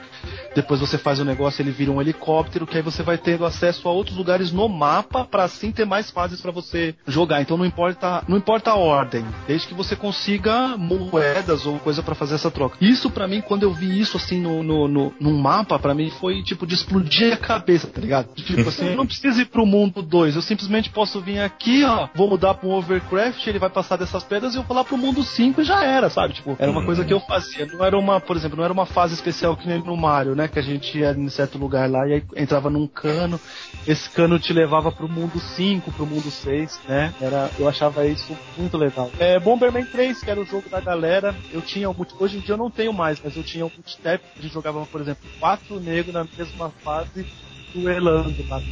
depois você faz o um negócio, ele vira um helicóptero, que aí você vai tendo acesso a outros lugares no mapa para assim ter mais fases para você jogar. Então não importa, não importa a ordem, desde que você consiga moedas ou coisa para fazer essa troca. Isso para mim, quando eu vi isso assim no, no, no num mapa, para mim foi tipo de explodir a cabeça, tá ligado? Tipo assim, eu não preciso ir pro mundo 2, eu simplesmente posso vir aqui, ó, vou mudar para um overcraft, ele vai passar dessas pedras e eu vou lá pro mundo 5 e já era, sabe? Tipo, era uma coisa que eu fazia. Não era uma, por exemplo, não era uma fase especial que nem no Mario, né? Que a gente ia em certo lugar lá e aí entrava num cano, esse cano te levava pro mundo 5, pro mundo 6, né? Era, eu achava isso muito legal. É, Bomberman 3, que era o jogo da galera, eu tinha um. Hoje em dia eu não tenho mais, mas eu tinha um multitap, a gente jogava, por exemplo, quatro negros na mesma fase duelando lá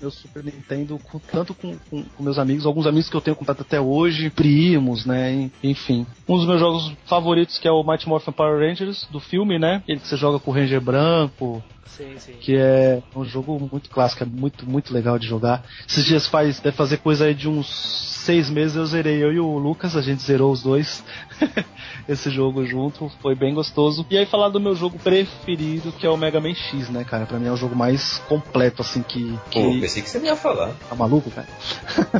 meu Super Nintendo, com, tanto com, com, com, meus amigos, alguns amigos que eu tenho contato até hoje, primos, né? Enfim. Um dos meus jogos favoritos que é o Mighty Morphin Power Rangers, do filme, né? Ele que você joga com o Ranger branco. Sim, sim. Que é um jogo muito clássico, é muito, muito legal de jogar. Esses dias faz, deve fazer coisa aí de uns seis meses eu zerei eu e o Lucas, a gente zerou os dois [LAUGHS] esse jogo junto, foi bem gostoso. E aí falar do meu jogo preferido, que é o Mega Man X, né, cara? Pra mim é o jogo mais completo, assim, que... que... Pô, pensei que você ia falar. Tá maluco, cara?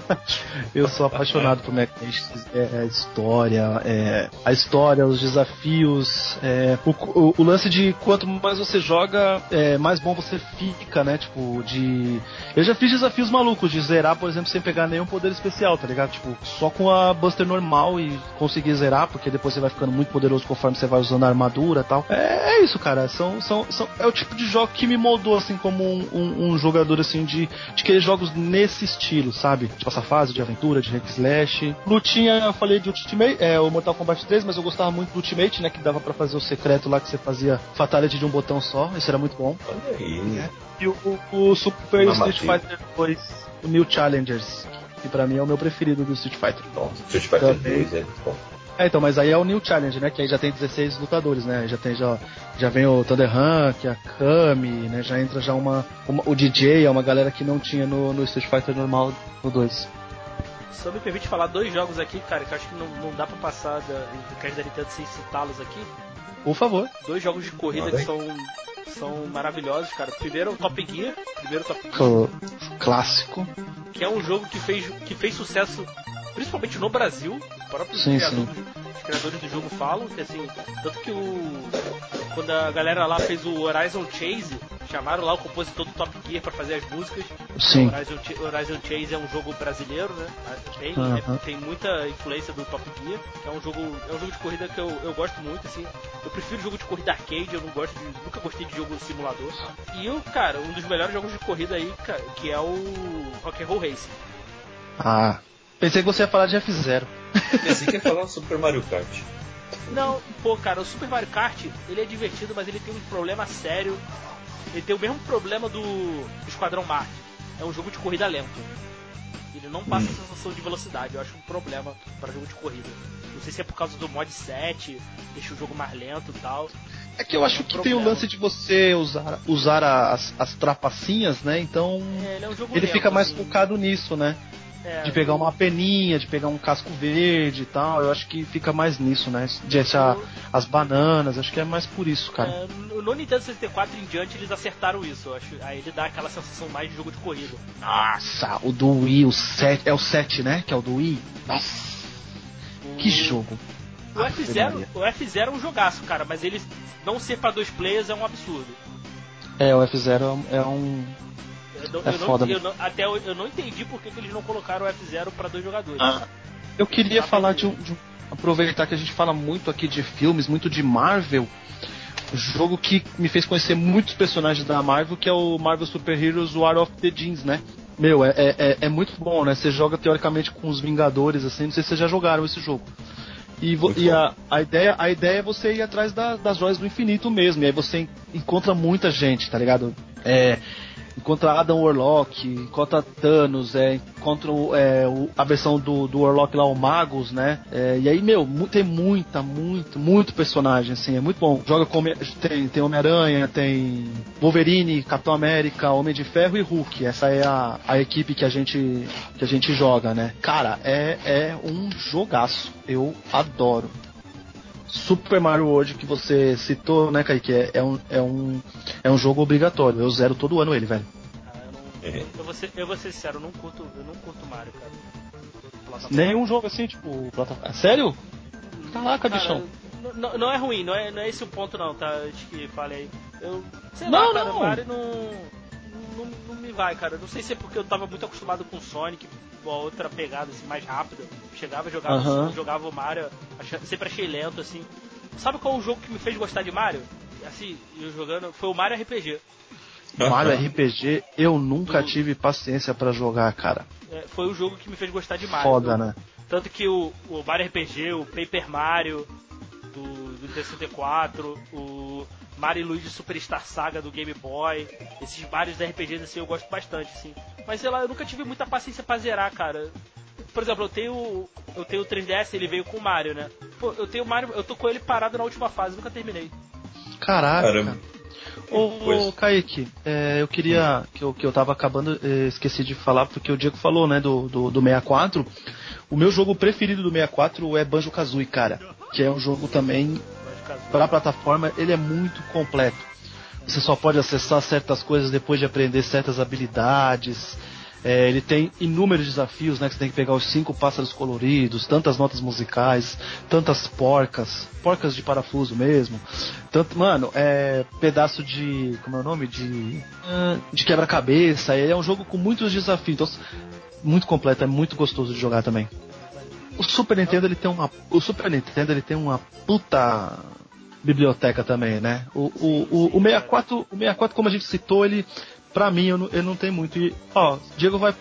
[LAUGHS] eu sou apaixonado por Mega Man X, é, a história, é, a história, os desafios, é, o, o, o, lance de quanto mais você joga, é, mais bom você fica, né? Tipo, de... Eu já fiz desafios malucos, de zerar, por exemplo, sem pegar nenhum poder especial, tá ligado? ligado? Tipo, só com a Buster normal e conseguir zerar, porque depois você vai ficando muito poderoso conforme você vai usando a armadura e tal. É, é isso, cara. São, são, são, é o tipo de jogo que me moldou, assim, como um, um, um jogador, assim, de, de querer jogos nesse estilo, sabe? De passar fase, de aventura, de hack slash. Lutinha, eu falei de Ultimate, é o Mortal Kombat 3, mas eu gostava muito do Ultimate, né? Que dava para fazer o secreto lá que você fazia fatality de um botão só. Isso era muito bom. Olha aí. E o, o, o Super Street Fighter 2, o New Challengers, que pra mim é o meu preferido do Street Fighter. Bom, Street Fighter 2 é muito bom. É, então, mas aí é o New Challenge, né? Que aí já tem 16 lutadores, né? Já tem já, já vem o Thunder Rank, a Kami, né? Já entra já uma, uma, o DJ, é uma galera que não tinha no, no Street Fighter normal no 2. Só me permite falar dois jogos aqui, cara, que eu acho que não, não dá pra passar da, do cast da Nintendo sem citá-los aqui. Por favor. Dois jogos de corrida que são, são maravilhosos, cara. Primeiro o Top Gear, primeiro Top Gear. Clássico. Que é um jogo que fez, que fez sucesso principalmente no Brasil, os próprios sim, criadores, sim. os criadores do jogo falam que assim, tanto que o quando a galera lá fez o Horizon Chase, chamaram lá o compositor do Top Gear para fazer as músicas. Sim. O Horizon, Horizon Chase é um jogo brasileiro, né? Tem, Uh -huh. tem muita influência do Top Gear. É um jogo, é um jogo de corrida que eu, eu gosto muito, assim. Eu prefiro jogo de corrida arcade, eu não gosto de, nunca gostei de jogo simulador. E o cara, um dos melhores jogos de corrida aí, cara, que é o Rock and Roll Racing. Ah, Pensei que você ia falar de F0. Pensei que ia falar Super Mario Kart. Não, pô, cara, o Super Mario Kart, ele é divertido, mas ele tem um problema sério. Ele tem o mesmo problema do Esquadrão Marte. É um jogo de corrida lento. Ele não passa hum. a sensação de velocidade. Eu acho um problema para jogo de corrida. Não sei se é por causa do mod 7, deixa o jogo mais lento e tal. É que eu acho é um que problema. tem o lance de você usar, usar as, as trapacinhas, né? Então é, ele, é um ele lento, fica mais assim. focado nisso, né? É, de pegar uma peninha, de pegar um casco verde e tal. Eu acho que fica mais nisso, né? De achar as bananas, acho que é mais por isso, cara. É, no Nintendo 64 em diante eles acertaram isso, eu acho. Aí ele dá aquela sensação mais de jogo de corrida. Nossa, o do Wii, o 7, é o 7, né? Que é o do Wii. Nossa. Que jogo. O F0, o F0 é um jogaço, cara, mas ele não ser para dois players é um absurdo. É, o F0 é um eu não, é eu foda. Não, eu não, até eu, eu, não entendi por que, que eles não colocaram o F0 para dois jogadores. Ah. Eu queria falar de um, de um, Aproveitar que a gente fala muito aqui de filmes, muito de Marvel. Jogo que me fez conhecer muitos personagens da Marvel, que é o Marvel Super Heroes War of the Jeans, né? Meu, é, é, é muito bom, né? Você joga teoricamente com os Vingadores, assim, não sei se vocês já jogaram esse jogo. E, e a, a, ideia, a ideia é você ir atrás da, das joias do infinito mesmo. E aí você encontra muita gente, tá ligado? É, encontra Adam Warlock, encontra Thanos, é, encontra é, o, a versão do, do Warlock lá, o Magus, né? É, e aí, meu, tem muita, muito, muito personagem, assim, é muito bom. Joga com tem, tem Homem-Aranha, tem Wolverine, Capitão América, Homem de Ferro e Hulk. Essa é a, a equipe que a gente que a gente joga, né? Cara, é, é um jogaço. Eu adoro. Super Mario World que você citou, né, Kaique? É, é, um, é, um, é um jogo obrigatório. Eu zero todo ano ele, velho. Ah, eu, não, é. eu, vou ser, eu vou ser sincero, eu não curto, eu não curto Mario, cara. Nenhum jogo assim, tipo, plataforma. Sério? Caraca, cara, bichão. Não, não é ruim, não é, não é esse o ponto não, tá? Acho que falei aí. Eu. Sei não, lá, cara, não. Mario não não, não me vai, cara. Não sei se é porque eu tava muito acostumado com Sonic, uma outra pegada assim, mais rápida. Chegava, jogava, uhum. jogava o Mario, sempre achei lento, assim. Sabe qual é o jogo que me fez gostar de Mario? Assim, eu jogando, foi o Mario RPG. Mario RPG, eu nunca do... tive paciência para jogar, cara. É, foi o jogo que me fez gostar de Mario. Foda, né? Tanto que o, o Mario RPG, o Paper Mario do, do 64, o Mario Luigi Superstar Saga do Game Boy. Esses vários RPGs assim eu gosto bastante, assim. Mas sei lá, eu nunca tive muita paciência pra zerar, cara. Por exemplo, eu tenho. Eu tenho o 3DS, ele veio com o Mario, né? Pô, eu tenho o Mario, eu tô com ele parado na última fase, nunca terminei. Caraca. Caramba. Ô, ô Kaique, é, eu queria. Que eu, que eu tava acabando, é, esqueci de falar, porque o Diego falou, né, do, do, do 64. O meu jogo preferido do 64 é Banjo Kazooie, cara. Que é um jogo também para a plataforma, ele é muito completo. Você só pode acessar certas coisas depois de aprender certas habilidades. É, ele tem inúmeros desafios, né? Que você tem que pegar os cinco pássaros coloridos, tantas notas musicais, tantas porcas, porcas de parafuso mesmo. Tanto, mano, é pedaço de. Como é o nome? De. De quebra-cabeça. Ele é um jogo com muitos desafios. Então, muito completo, é muito gostoso de jogar também. O Super Nintendo ele tem uma. O Super Nintendo ele tem uma puta biblioteca também, né? O, o, o, o 64, o 64, como a gente citou, ele, pra mim, eu não, eu não tenho muito. E, ó, Diego vai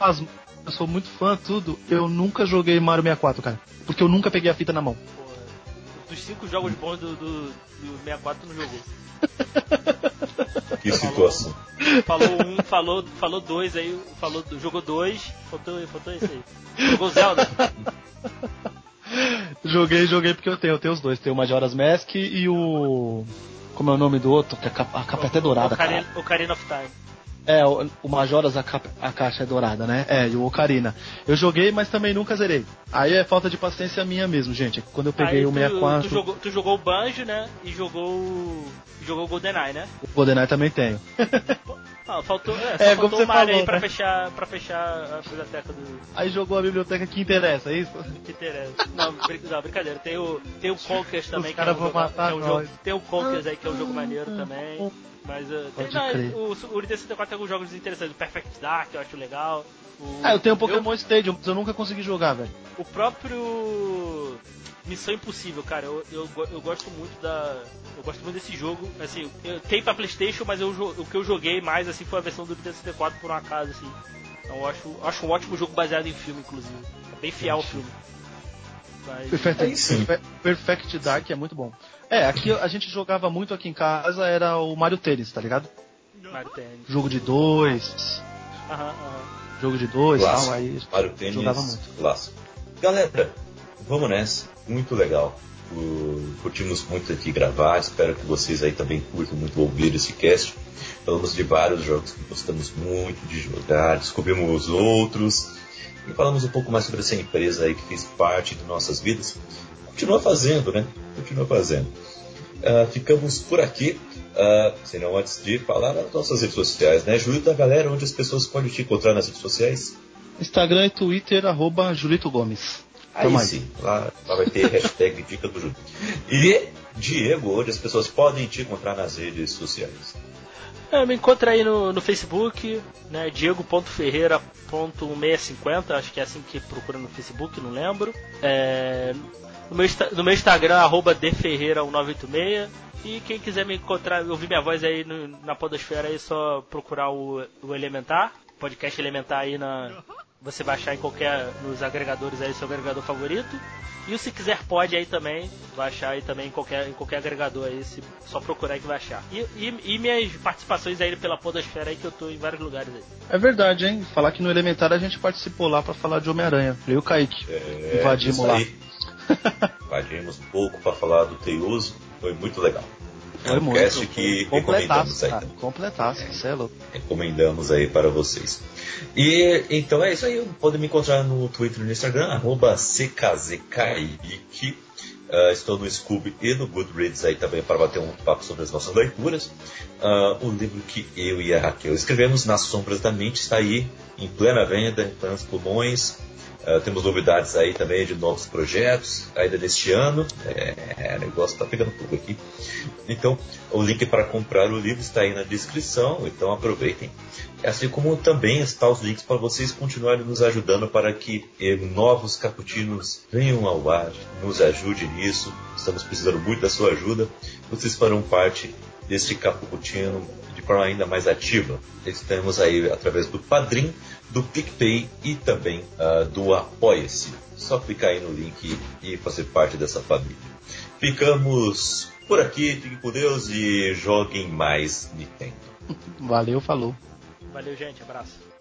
pasmo. Eu sou muito fã, tudo. Eu nunca joguei Mario 64, cara. Porque eu nunca peguei a fita na mão. dos cinco jogos bons do, do, do 64, tu não jogou. Que situação. Falou, falou um, falou, falou dois aí, falou, jogou dois, faltou, faltou esse aí. Jogou Zelda? [LAUGHS] joguei, joguei porque eu tenho, eu tenho os dois. Tenho o Majora's Mask e o. Como é o nome do outro? Que a capa, a capa é até dourada. O Ocarina of Time. É, o, o Majoras a, capa, a caixa é dourada, né? É, e o Ocarina. Eu joguei, mas também nunca zerei. Aí é falta de paciência minha mesmo, gente. Quando eu peguei Aí o 64. Tu jogou, tu jogou o Banjo, né? E jogou. Jogou o GoldenEye, né? O GoldenEye também tenho. Ah, faltou, é, só é, faltou Mario falou, aí pra, né? fechar, pra fechar a biblioteca do. Aí jogou a biblioteca que interessa, é isso? Que interessa. Não, não brincadeira. Tem o, tem o Conkers também, Os que é um, jogo, matar é um jogo. Tem o Conkers aí, que é um jogo maneiro também. Mas uh, tem, não, o, o Nintendo 64 tem alguns jogos interessantes. O Perfect Dark eu acho legal. O, ah, eu tenho o Pokémon eu, Stadium, mas eu nunca consegui jogar, velho. O próprio Missão Impossível, cara, eu, eu, eu gosto muito da. Eu gosto muito desse jogo. Assim, eu, tem pra Playstation, mas eu, o que eu joguei mais assim foi a versão do Nintendo 64 por um acaso, assim. Então eu acho, acho um ótimo jogo baseado em filme, inclusive. É bem fiel ao filme. Mas... Perfect, é Perfect Dark é muito bom. É, aqui a gente jogava muito aqui em casa, era o Mario Tênis, tá ligado? Mario Tênis. Jogo de dois. Aham, aham. Jogo de dois e tal, aí Mario Tênis, jogava muito. Clássico. Galera, vamos nessa. Muito legal. curtimos muito aqui gravar, espero que vocês aí também curtam muito ouvir esse cast. Falamos de vários jogos que gostamos muito de jogar, descobrimos outros e falamos um pouco mais sobre essa empresa aí que fez parte de nossas vidas continua fazendo, né? Continua fazendo. Uh, ficamos por aqui. Uh, se não antes de falar nas nossas redes sociais, né? Julito da galera, onde as pessoas podem te encontrar nas redes sociais? Instagram e Twitter, arroba Julito Gomes. Aí Toma sim, lá, lá, vai ter hashtag dica do Julito. E Diego, onde as pessoas podem te encontrar nas redes sociais? É, me encontra aí no, no Facebook, né? Diego.ferreira.650, acho que é assim que procura no Facebook, não lembro. É, no meu, no meu Instagram, arroba dferreira1986. E quem quiser me encontrar, ouvir minha voz aí no, na podosfera, é só procurar o, o Elementar. podcast elementar aí na. Você vai achar em qualquer. nos agregadores aí, seu agregador favorito. E o Se Quiser Pode aí também, vai achar aí também em qualquer, em qualquer agregador aí, se só procurar aí que vai achar. E, e, e, minhas participações aí pela Podosfera aí, que eu tô em vários lugares aí. É verdade, hein? Falar que no Elementar a gente participou lá para falar de Homem-Aranha. Eu e o Kaique. É, Invadimos lá. Invadimos um pouco para falar do Teioso, foi muito legal. Um muito, cast que recomendamos aí. Completaço, é, você é louco. Recomendamos aí para vocês. E então é isso aí. Podem me encontrar no Twitter e no Instagram, arroba. Uh, estou no Scooby e no Goodreads aí também para bater um papo sobre as nossas leituras. Uh, o livro que eu e a Raquel escrevemos, Nas Sombras da Mente, está aí em plena venda, em plenos pulmões. Uh, temos novidades aí também de novos projetos ainda deste ano. É, o negócio está pegando fogo aqui. Então, o link para comprar o livro está aí na descrição, então aproveitem. Assim como também está os links para vocês continuarem nos ajudando para que eh, novos caputinos venham ao ar, nos ajude nisso. Estamos precisando muito da sua ajuda. Vocês farão parte deste cappuccino de forma ainda mais ativa. Estamos aí através do Padrim do PicPay e também uh, do Apoia-se. Só clicar aí no link e fazer parte dessa família. Ficamos por aqui, fiquem com Deus e joguem mais Nintendo. Valeu, falou. Valeu, gente, abraço.